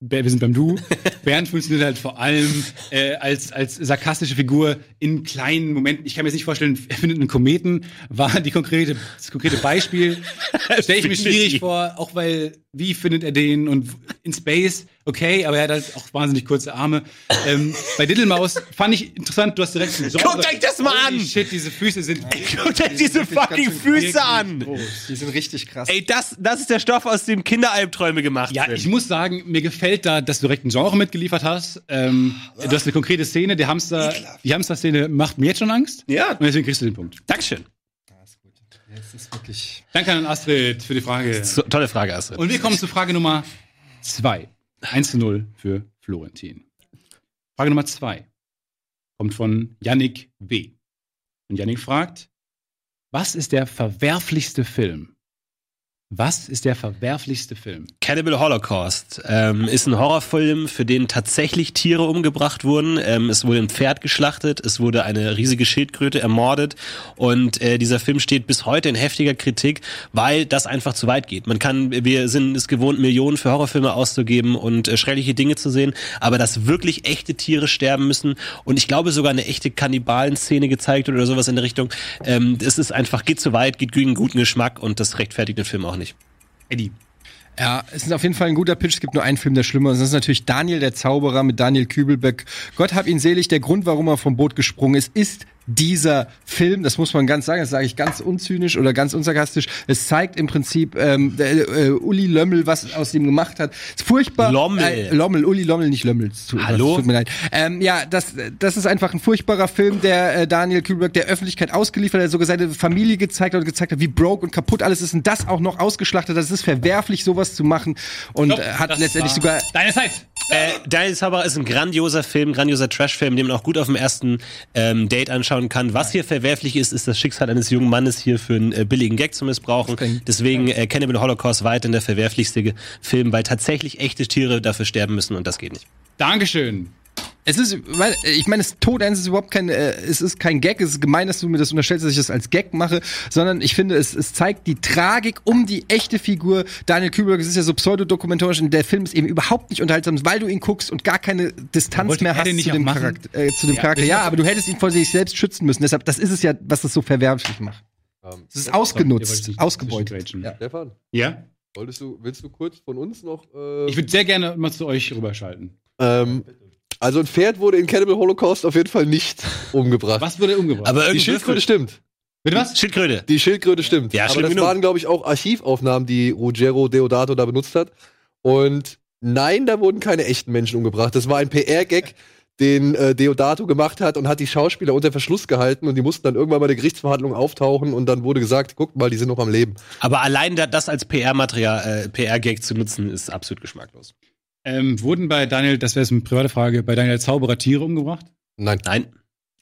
wir sind beim Du, Bernd funktioniert halt vor allem äh, als, als sarkastische Figur in kleinen Momenten. Ich kann mir jetzt nicht vorstellen, er findet einen Kometen, war die konkrete, das konkrete Beispiel. Stelle ich mir schwierig vor, auch weil, wie findet er den und in Space, okay, aber er hat halt auch wahnsinnig kurze Arme. Ähm, bei Diddlemaus fand ich interessant, du hast direkt einen Guckt euch das mal Holy an! Shit, diese Füße sind. Guckt euch diese fucking Füße an! Die sind richtig krass. Ey, das, das ist der Stoff, aus dem Kinderalbträume gemacht Ja, sind. ich muss sagen, mir gefällt da, dass du direkt ein Genre mitgeliefert hast. Ähm, du hast eine konkrete Szene, der Hamster, die Hamster-Szene macht mir jetzt schon Angst. Ja. Und deswegen kriegst du den Punkt. Dankeschön. Das ist wirklich. Danke an Astrid für die Frage. So, tolle Frage, Astrid. Und wir kommen zu Frage Nummer zwei. 1 zu 0 für Florentin. Frage Nummer zwei kommt von Yannick W. Und Yannick fragt, was ist der verwerflichste Film? Was ist der verwerflichste Film? Cannibal Holocaust ähm, ist ein Horrorfilm, für den tatsächlich Tiere umgebracht wurden. Ähm, es wurde ein Pferd geschlachtet, es wurde eine riesige Schildkröte ermordet und äh, dieser Film steht bis heute in heftiger Kritik, weil das einfach zu weit geht. Man kann, wir sind es gewohnt, Millionen für Horrorfilme auszugeben und äh, schreckliche Dinge zu sehen, aber dass wirklich echte Tiere sterben müssen und ich glaube sogar eine echte Kannibalen-Szene gezeigt oder sowas in der Richtung, ähm, es ist einfach, geht zu weit, geht gegen guten Geschmack und das rechtfertigt den Film auch nicht. Eddie. Ja, es ist auf jeden Fall ein guter Pitch. Es gibt nur einen Film, der schlimmer ist. Das ist natürlich Daniel der Zauberer mit Daniel Kübelbeck. Gott hab ihn selig. Der Grund, warum er vom Boot gesprungen ist, ist dieser Film. Das muss man ganz sagen. Das sage ich ganz unzynisch oder ganz unsarkastisch. Es zeigt im Prinzip ähm, der, äh, Uli Lömmel, was aus ihm gemacht hat. Ist furchtbar. Lommel. Äh, Lommel, Uli Lommel, nicht Lömmel. Es Tut, Hallo? Tut mir leid. Ähm, ja, das, das ist einfach ein furchtbarer Film, der äh, Daniel Kübelbeck der Öffentlichkeit ausgeliefert hat, der sogar seine Familie gezeigt hat und gezeigt hat, wie broke und kaputt alles ist und das auch noch ausgeschlachtet. Das ist verwerflich, sowas zu machen und Stopp, äh, hat letztendlich sogar Deine Zeit. Äh, Daniel Zauberer ist ein grandioser Film, grandioser Trash-Film, den man auch gut auf dem ersten ähm, Date anschauen kann. Was hier verwerflich ist, ist das Schicksal eines jungen Mannes hier für einen äh, billigen Gag zu missbrauchen. Deswegen äh, Cannibal Holocaust weiterhin der verwerflichste Film, weil tatsächlich echte Tiere dafür sterben müssen und das geht nicht. Dankeschön. Es ist, weil, ich meine, es ist tot, es ist überhaupt kein, äh, es ist kein Gag, es ist gemein, dass du mir das unterstellst, dass ich das als Gag mache, sondern ich finde, es, es zeigt die Tragik um die echte Figur. Daniel Kübelberg, es ist ja so pseudodokumentarisch und der Film ist eben überhaupt nicht unterhaltsam, weil du ihn guckst und gar keine Distanz mehr hast zu dem? Charakter, äh, zu dem Ja, Charakter. das Ja, aber du hättest ihn vor sich selbst schützen müssen. Deshalb, das ist es ja, was das so verwerflich macht. Ähm, Es ist ausgenutzt, ausgebeutet. Ja. Stefan, ja? wolltest du, willst du kurz von uns noch? Äh, Ich würde sehr gerne mal zu euch rüberschalten. ähm, also ein Pferd wurde in Cannibal Holocaust auf jeden Fall nicht umgebracht. Was wurde umgebracht? Aber Die Schildkröte stimmt. Bitte was? Schildkröte. Die Schildkröte stimmt. Ja, Aber das genug. waren, glaube ich, auch Archivaufnahmen, die Ruggero Deodato da benutzt hat. Und nein, da wurden keine echten Menschen umgebracht. Das war ein PR-Gag, den äh, Deodato gemacht hat und hat die Schauspieler unter Verschluss gehalten und die mussten dann irgendwann bei der Gerichtsverhandlung auftauchen und dann wurde gesagt, guckt mal, die sind noch am Leben. Aber allein da, das als PR-Material, äh, PR-Gag zu nutzen, ist absolut geschmacklos. Ähm, wurden bei Daniel, das wäre jetzt eine private Frage, bei Daniel Zauberer Tiere umgebracht? Nein. Nein.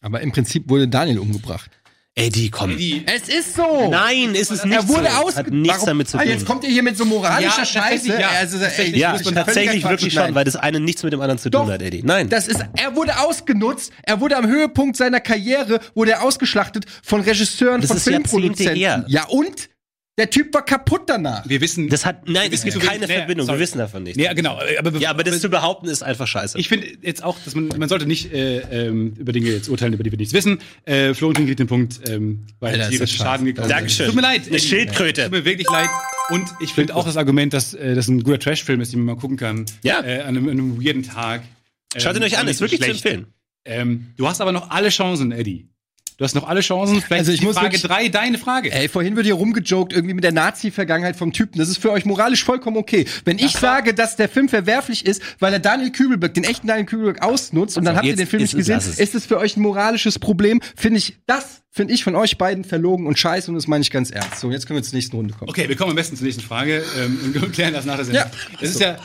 Aber im Prinzip wurde Daniel umgebracht. Eddie, komm. Es ist so! Nein, ist es nicht er wurde so. aus Hat nichts Warum- damit zu Ah, tun. jetzt kommt ihr hier mit so moralischer Ja, Scheiße. ja. Also, ey, Tatsächlich, ja, muss man tatsächlich wirklich schon, weil das eine nichts mit dem anderen zu tun Doch. hat, Eddie. Nein. Das ist, er wurde ausgenutzt, er wurde am Höhepunkt seiner Karriere, wurde er ausgeschlachtet von Regisseuren, Das von ist Jahrzehnte Filmproduzenten. her. Ja und? Der Typ war kaputt danach. Wir wissen. Das hat, nein, es gibt keine Nee, Verbindung. sorry. Wir wissen davon nichts. Ja, genau. Aber, Ja, aber das zu behaupten ist einfach scheiße. Ich finde jetzt auch, dass man, man sollte nicht äh, ähm, über Dinge jetzt urteilen, über die wir nichts wissen. Äh, Florentin kriegt den Punkt, ähm, weil Alter, scheiße. Schaden gekommen. Dankeschön. Tut mir leid. Eine Schildkröte. Tut mir wirklich leid. Und ich finde auch das Argument, dass äh, das ein guter Trash-Film ist, den man mal gucken kann. Ja. Äh, an, einem, an einem weirden Tag. Schaut ihn Ähm, euch an, ist wirklich zu empfehlen. Ähm, du hast aber noch alle Chancen, Eddie. Du hast noch alle Chancen. Vielleicht Also ich muss Frage wirklich- drei deine Frage. Ey, vorhin wird hier rumgejoked irgendwie mit der Nazi-Vergangenheit vom Typen. Das ist für euch moralisch vollkommen okay. Wenn ich sage, dass der Film verwerflich ist, weil er Daniel Kübelberg, den echten Daniel Kübelberg ausnutzt und dann habt ihr den Film nicht es- gesehen, ist es für euch ein moralisches Problem? Finde ich, das finde ich von euch beiden verlogen und scheiße und das meine ich ganz ernst. So, jetzt können wir zur nächsten Runde kommen. Okay, wir kommen am besten zur nächsten Frage ähm, und klären das nach der Sendung. Ja. Das ist ja,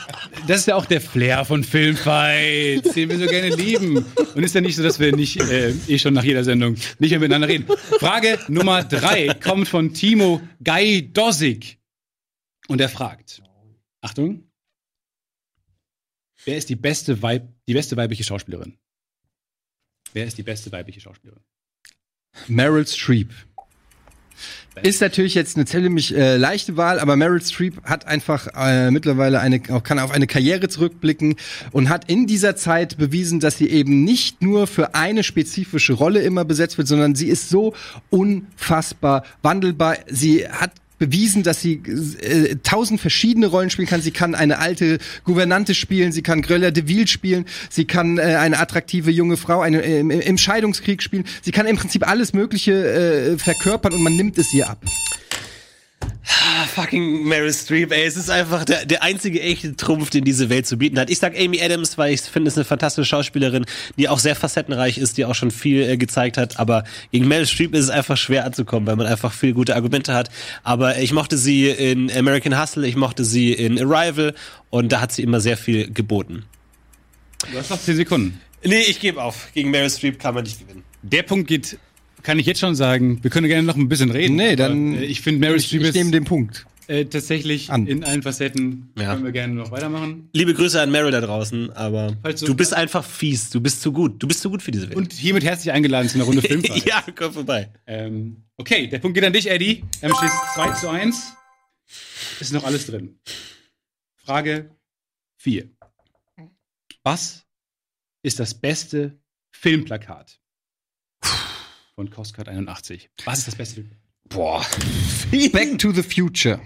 das ist ja auch der Flair von Filmfights, den wir so gerne lieben. Und ist ja nicht so, dass wir nicht äh, eh schon nach jeder Sendung nicht mehr miteinander reden. Frage Nummer drei kommt von Timo Gajdosik. Und er fragt, Achtung, wer ist die beste, Weib, die beste weibliche Schauspielerin? Wer ist die beste weibliche Schauspielerin? Meryl Streep. Ist natürlich jetzt eine ziemlich äh, leichte Wahl, aber Meryl Streep hat einfach äh, mittlerweile eine, kann auf eine Karriere zurückblicken und hat in dieser Zeit bewiesen, dass sie eben nicht nur für eine spezifische Rolle immer besetzt wird, sondern sie ist so unfassbar wandelbar. Sie hat bewiesen, dass sie äh, tausend verschiedene Rollen spielen kann. Sie kann eine alte Gouvernante spielen, sie kann Gröller de Ville spielen, sie kann äh, eine attraktive junge Frau eine, äh, im, Scheidungskrieg spielen. Sie kann im Prinzip alles Mögliche äh, verkörpern und man nimmt es ihr ab. Ah, fucking Meryl Streep, ey. Es ist einfach der, der einzige echte Trumpf, den diese Welt zu bieten hat. Ich sag Amy Adams, weil ich finde, es eine fantastische Schauspielerin, die auch sehr facettenreich ist, die auch schon viel äh, gezeigt hat. Aber gegen Meryl Streep ist es einfach schwer anzukommen, weil man einfach viele gute Argumente hat. Aber ich mochte sie in American Hustle, ich mochte sie in Arrival und da hat sie immer sehr viel geboten. Du hast noch 10 Sekunden. Nee, ich gebe auf. Gegen Meryl Streep kann man nicht gewinnen. Der Punkt geht, kann ich jetzt schon sagen, wir können gerne noch ein bisschen reden. Nee, aber, dann- äh, ich finde Ich, Streep ich ist nehme den Punkt. äh, tatsächlich an. in allen Facetten. Ja. Können wir gerne noch weitermachen. Liebe Grüße an Meryl da draußen, aber Falls du- du bist einfach fies. Du bist zu gut. Du bist zu gut für diese Welt. Und hiermit herzlich eingeladen zu einer Runde Filmfrage. ja, komm vorbei. ähm, okay, der Punkt geht an dich, Eddie. Ähm, steht 2 zu 1. Ist noch alles drin. Frage 4. Was ist das beste Filmplakat von Costcard 81? Was ist das beste? Boah. Back to the Future.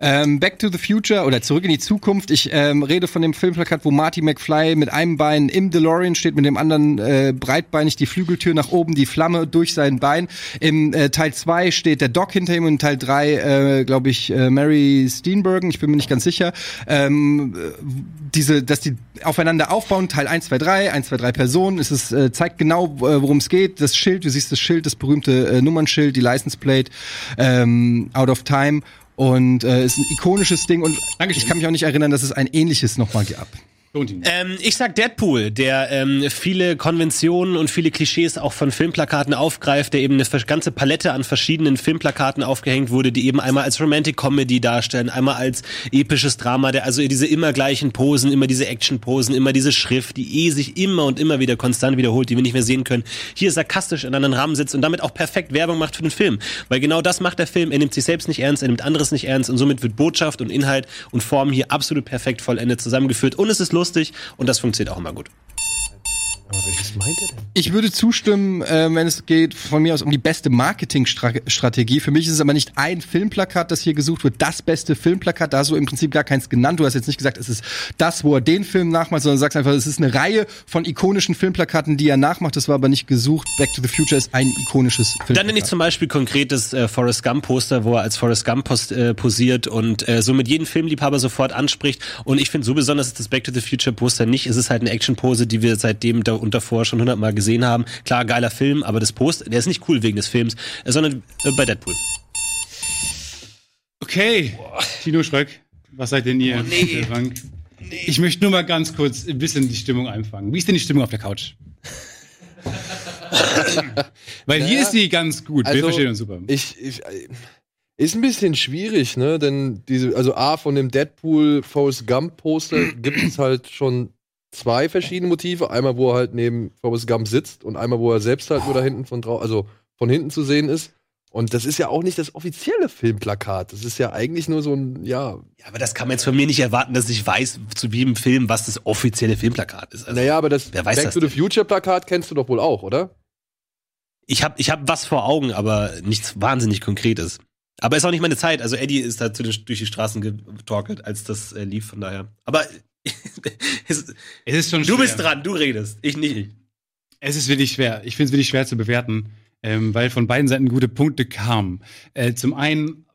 Ähm, Back to the Future oder Zurück in die Zukunft. Ich ähm, rede von dem Filmplakat, wo Marty McFly mit einem Bein im DeLorean steht, mit dem anderen äh, breitbeinig die Flügeltür nach oben, die Flamme durch sein Bein. Im äh, Teil 2 steht der Doc hinter ihm und in Teil 3, äh, glaube ich, äh, Mary Steenburgen, ich bin mir nicht ganz sicher. Ähm, äh, diese, dass die aufeinander aufbauen, Teil 1, 2, 3, 1, 2, 3 Personen. Es ist, äh, zeigt genau, äh, worum es geht. Das Schild, du siehst das Schild, das berühmte äh, Nummernschild, die License Plate, ähm, Out of Time. Und äh, ist ein ikonisches Ding und Dankeschön. ich kann mich auch nicht erinnern, dass es ein ähnliches nochmal gab. Ähm, ich sag Deadpool, der ähm, viele Konventionen und viele Klischees auch von Filmplakaten aufgreift, der eben eine ganze Palette an verschiedenen Filmplakaten aufgehängt wurde, die eben einmal als Romantic Comedy darstellen, einmal als episches Drama, der also diese immer gleichen Posen, immer diese Action-Posen, immer diese Schrift, die eh sich immer und immer wieder konstant wiederholt, die wir nicht mehr sehen können, hier sarkastisch in einen Rahmen sitzt und damit auch perfekt Werbung macht für den Film. Weil genau das macht der Film. Er nimmt sich selbst nicht ernst, er nimmt anderes nicht ernst und somit wird Botschaft und Inhalt und Form hier absolut perfekt vollendet zusammengeführt. Und es ist lustig und das funktioniert auch immer gut. Welches meint er denn? Ich würde zustimmen, äh, wenn es geht von mir aus um die beste Marketingstrategie. Für mich ist es aber nicht ein Filmplakat, das hier gesucht wird, das beste Filmplakat. Da hast du im Prinzip gar keins genannt. Du hast jetzt nicht gesagt, es ist das, wo er den Film nachmacht, sondern sagst einfach, es ist eine Reihe von ikonischen Filmplakaten, die er nachmacht. Das war aber nicht gesucht. Back to the Future ist ein ikonisches Filmplakat. Dann nenne ich zum Beispiel konkretes äh, Forrest Gump Poster, wo er als Forrest Gump post, äh, posiert und äh, somit jeden Filmliebhaber sofort anspricht. Und ich finde so besonders ist das Back to the Future Poster nicht. Es ist halt eine Action-Pose, die wir seitdem da und davor schon hundertmal gesehen haben. Klar, geiler Film, aber das Poster, der ist nicht cool wegen des Films, äh, sondern äh, bei Deadpool. Okay, Tino Schröck, was seid denn ihr, Herr Frank? Ich möchte nur mal ganz kurz ein bisschen die Stimmung einfangen. Wie ist denn die Stimmung auf der Couch? Weil hier Naja, ist sie ganz gut. Wir also, verstehen uns super. Ich, ich, ist ein bisschen schwierig, ne? Denn diese, also A, von dem Deadpool Forrest Gump Poster gibt es halt schon zwei verschiedene Motive. Einmal, wo er halt neben Forrest Gump sitzt und einmal, wo er selbst halt nur da hinten von draußen, also von hinten zu sehen ist. Und das ist ja auch nicht das offizielle Filmplakat. Das ist ja eigentlich nur so ein, ja, Ja, aber das kann man jetzt von mir nicht erwarten, dass ich weiß, zu jedem Film, was das offizielle Filmplakat ist. Also, naja, aber das wer weiß Back das to the? Future Plakat kennst du doch wohl auch, oder? Ich habe ich hab was vor Augen, aber nichts wahnsinnig Konkretes. Aber ist auch nicht meine Zeit. Also Eddie ist da durch die Straßen getorkelt, als das äh, lief, von daher. Aber es, Es ist schon du schwer. bist dran, du redest. Ich nicht. Es ist wirklich schwer. Ich finde es wirklich schwer zu bewerten, ähm, weil von beiden Seiten gute Punkte kamen. Äh, zum einen,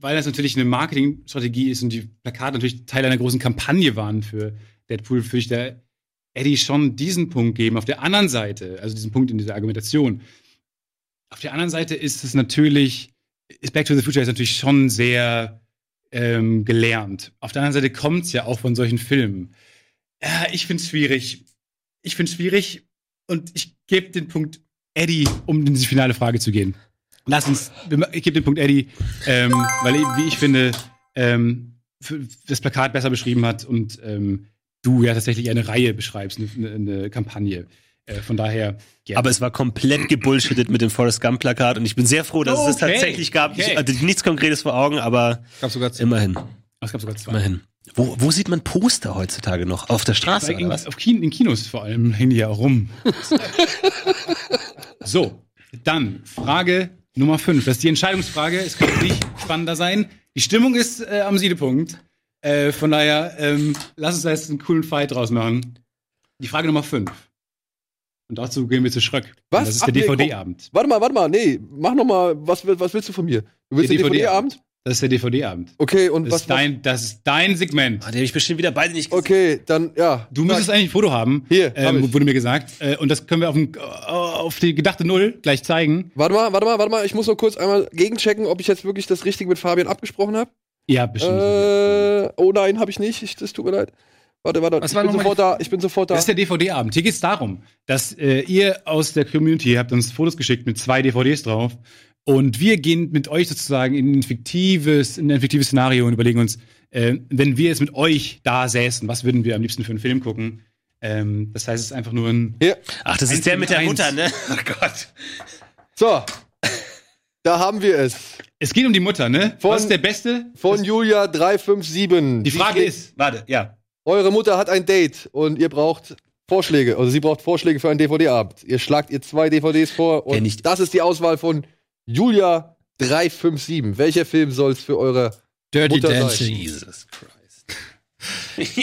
weil das natürlich eine Marketingstrategie ist und die Plakate natürlich Teil einer großen Kampagne waren für Deadpool, würde ich der Eddie schon diesen Punkt geben. Auf der anderen Seite, also diesen Punkt in dieser Argumentation, auf der anderen Seite ist es natürlich, ist Back to the Future ist natürlich schon sehr ähm, gelernt. Auf der anderen Seite kommt es ja auch von solchen Filmen. Ja, ich finde es schwierig. Ich finde es schwierig und ich gebe den Punkt Eddie, um in diese finale Frage zu gehen. Lass uns, ich gebe den Punkt Eddie, ähm, weil, wie ich finde, ähm, das Plakat besser beschrieben hat und ähm, du ja tatsächlich eine Reihe beschreibst, eine, eine Kampagne. Äh, von daher, gerne. Aber es war komplett gebullshittet mit dem Forrest Gump Plakat und ich bin sehr froh, dass es das Okay, tatsächlich gab. okay. Ich hatte nichts Konkretes vor Augen, aber Gab sogar zwei. immerhin, es gab sogar zwei. immerhin. Wo, wo sieht man Poster heutzutage noch? Auf der Straße in, oder was? auf Kin in Kinos vor allem hängen die ja auch rum. so, dann Frage Nummer 5. Das ist die Entscheidungsfrage. Es könnte nicht spannender sein. Die Stimmung ist äh, am Siedepunkt. Äh, von daher, ähm, lass uns da jetzt einen coolen Fight draus machen. Die Frage Nummer 5. Und dazu gehen wir zu Schröck. Was? Und Das ist Ach, der nee. DVD-Abend. Warte mal, warte mal, nee, mach noch mal, was, was willst du von mir? Du willst Der den DVD-Abend? Das ist der DVD-Abend. Okay, und Das, was, ist dein- das ist dein Segment. Ah, die habe ich bestimmt wieder beide nicht gesehen. Okay, dann, ja. Du müsstest eigentlich ein Foto haben. Hier, hab ähm, ich. wurde mir gesagt. Äh, und das können wir auf, dem, auf die gedachte Null gleich zeigen. Warte mal, warte mal, warte mal, ich muss noch kurz einmal gegenchecken, ob ich jetzt wirklich das Richtige mit Fabian abgesprochen habe. Ja, bestimmt. Äh, oh nein, habe ich nicht. Ich, das tut mir leid. Warte, warte. Was ich war bin sofort da. Ich bin sofort da. Das ist der DVD-Abend. Hier geht es darum, dass äh, ihr aus der Community habt uns Fotos geschickt mit zwei DVDs drauf. Und wir gehen mit euch sozusagen in ein fiktives, in ein fiktives Szenario und überlegen uns, äh, wenn wir jetzt mit euch da säßen, was würden wir am liebsten für einen Film gucken? Ähm, das heißt, es ist einfach nur ein. Hier. Ach, das ist der mit der eins. Mutter, ne? Oh Gott. So. Da haben wir es. Es geht um die Mutter, ne? Von- was ist der Beste? Von Julia 357. die Frage ist, Warte, ja. Eure Mutter hat ein Date und ihr braucht Vorschläge. Also sie braucht Vorschläge für einen DVD-Abend. Ihr schlagt ihr zwei DVDs vor und ich. das ist die Auswahl von Julia 357. Welcher Film soll es für eure Dirty Mutter. Dancing. Jesus Christ.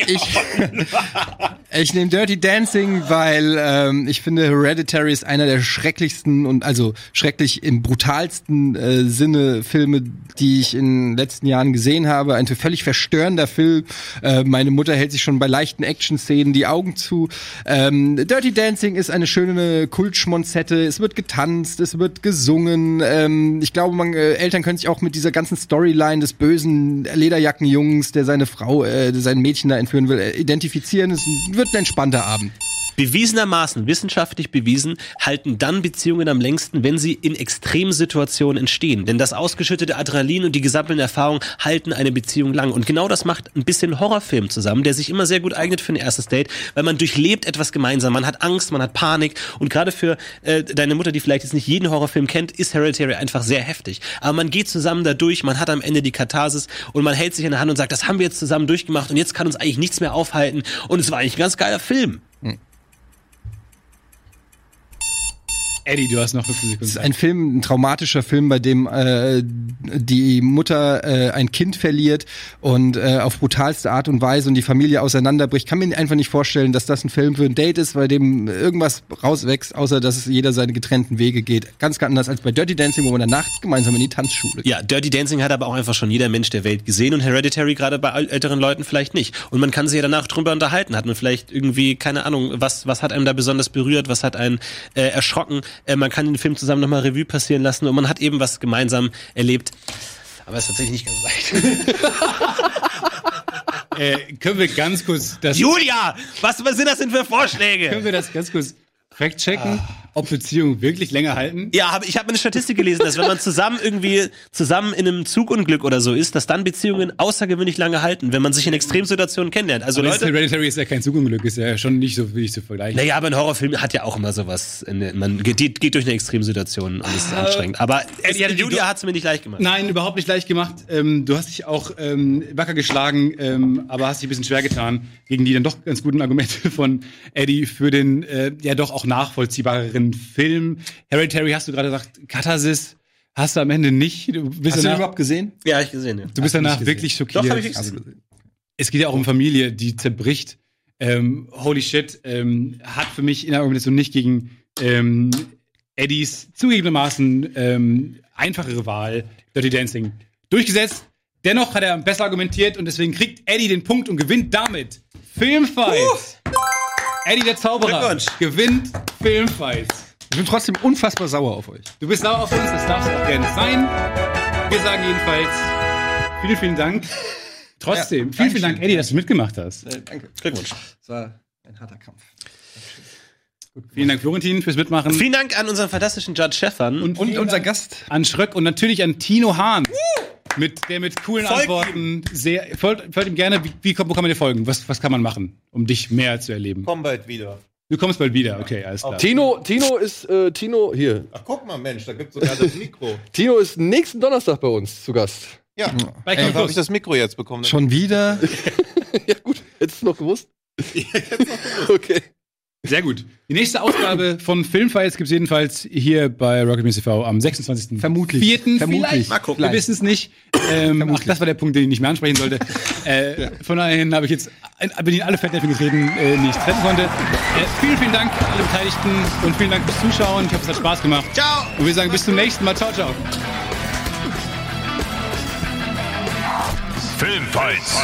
Ich, ich nehme Dirty Dancing, weil ähm, ich finde, Hereditary ist einer der schrecklichsten und also schrecklich im brutalsten äh, Sinne Filme, die ich in den letzten Jahren gesehen habe. Ein völlig verstörender Film. Äh, meine Mutter hält sich schon bei leichten Action-Szenen die Augen zu. Ähm, Dirty Dancing ist eine schöne Kultschmonzette. Es wird getanzt, es wird gesungen. Ähm, ich glaube, man, äh, Eltern können sich auch mit dieser ganzen Storyline des bösen Lederjackenjungs, der seine Frau, äh, sein Mädchen da entführen will, äh, identifizieren. Es wird ein entspannter Abend. Bewiesenermaßen, wissenschaftlich bewiesen, halten dann Beziehungen am längsten, wenn sie in Extremsituationen entstehen. Denn das ausgeschüttete Adrenalin und die gesammelten Erfahrungen halten eine Beziehung lang. Und genau das macht ein bisschen Horrorfilm zusammen, der sich immer sehr gut eignet für ein erstes Date, weil man durchlebt etwas gemeinsam. Man hat Angst, man hat Panik. Und gerade für äh, deine Mutter, die vielleicht jetzt nicht jeden Horrorfilm kennt, ist Hereditary einfach sehr heftig. Aber man geht zusammen da durch, man hat am Ende die Katharsis und man hält sich in der Hand und sagt, das haben wir jetzt zusammen durchgemacht und jetzt kann uns eigentlich nichts mehr aufhalten. Und es war eigentlich ein ganz geiler Film. Eddie, du hast noch 15 Sekunden. Es ist ein Film, ein traumatischer Film, bei dem äh, die Mutter äh, ein Kind verliert und äh, auf brutalste Art und Weise und die Familie auseinanderbricht. Kann mir einfach nicht vorstellen, dass das ein Film für ein Date ist, bei dem irgendwas rauswächst, außer dass jeder seine getrennten Wege geht. Ganz, ganz anders als bei Dirty Dancing, wo man dann nachts gemeinsam in die Tanzschule geht. Ja, Dirty Dancing hat aber auch einfach schon jeder Mensch der Welt gesehen und Hereditary gerade bei äl- älteren Leuten vielleicht nicht. Und man kann sich ja danach drüber unterhalten. Hat man vielleicht irgendwie, keine Ahnung, was, was hat einem da besonders berührt, was hat einen äh, erschrocken. Äh, man kann den Film zusammen nochmal Revue passieren lassen und man hat eben was gemeinsam erlebt. Aber es ist tatsächlich nicht ganz leicht. äh, können wir ganz kurz das, Julia! Was, was sind das denn für können Vorschläge? wir das ganz kurz fact-checken, ob Beziehungen wirklich länger halten? Ja, hab, ich habe eine Statistik gelesen, dass wenn man zusammen irgendwie zusammen in einem Zugunglück oder so ist, dass dann Beziehungen außergewöhnlich lange halten, wenn man sich in Extremsituationen kennenlernt. Also Aber das Leute, Hereditary ist ja kein Zugunglück, ist ja schon nicht so wirklich zu vergleichen. Naja, aber ein Horrorfilm hat ja auch immer sowas. in- Man geht, geht durch eine Extremsituation und ist anstrengend. Aber es, Eddie hatte die Julia hat es mir nicht leicht gemacht. Nein, überhaupt nicht leicht gemacht. Ähm, du hast dich auch ähm, wacker geschlagen, ähm, aber hast dich ein bisschen schwer getan gegen die dann doch ganz guten Argumente von Eddie für den äh, ja doch auch nachvollziehbareren Film. Hereditary hast du gerade gesagt, Katharsis hast du am Ende nicht. Du bist Hast du den überhaupt gesehen? Ja, ich gesehen. Ja. du bist danach wirklich schockiert. Doch, hab ich gesehen. es geht ja auch um Familie, die zerbricht. Ähm, holy shit, ähm, hat für mich in der Argumentation nicht gegen ähm, Eddies zugegebenermaßen ähm, einfachere Wahl, Dirty Dancing, durchgesetzt. Dennoch hat er besser argumentiert und deswegen kriegt Eddie den Punkt und gewinnt damit Filmfight. Eddie der Zauberer gewinnt Filmfight. Ich bin trotzdem unfassbar sauer auf euch. Du bist sauer auf uns, das darfst du auch gerne sein. Wir sagen jedenfalls vielen, vielen Dank. Trotzdem, Ja, vielen, vielen Dank, Dankeschön. Eddie, dass du mitgemacht hast. Äh, danke. Glückwunsch. Es war ein harter Kampf. Vielen Dank, Florentin, fürs Mitmachen. Vielen Dank an unseren fantastischen Judge Stefan. Und, Und unser Dank Gast. an Schröck und natürlich an Tino Hahn. Mit, der mit coolen Folgt Antworten sehr. Folgt, folgt ihm gerne. Wie, wie kommt- wo kann man dir folgen? Was, was kann man machen, um dich mehr zu erleben? Komm bald wieder. Du kommst bald wieder, okay, alles klar. Tino, Tino ist, äh, Tino, hier. Ach, guck mal, Mensch, da gibt's sogar das Mikro. Tino ist nächsten Donnerstag bei uns zu Gast. Ja, Bei dafür Kino habe ich das Mikro jetzt bekommen. Schon wieder? ja, gut. Hättest du noch gewusst? Okay. Sehr gut. Die nächste Ausgabe von Filmfights gibt es jedenfalls hier bei Rocket Music TV am 26. Vermutlich. Vierten Vermutlich. vielleicht. Mal gucken. Wir wissen es nicht. Ähm, ach, das war der Punkt, den ich nicht mehr ansprechen sollte. äh, Von daher habe ich jetzt bin in alle Fettnäpfchen getreten, äh, die ich treffen konnte. Äh, vielen, vielen Dank an alle Beteiligten und vielen Dank fürs Zuschauen. Ich hoffe, es hat Spaß gemacht. Ciao. Und wir sagen bis zum nächsten Mal. Ciao, ciao. Filmfights.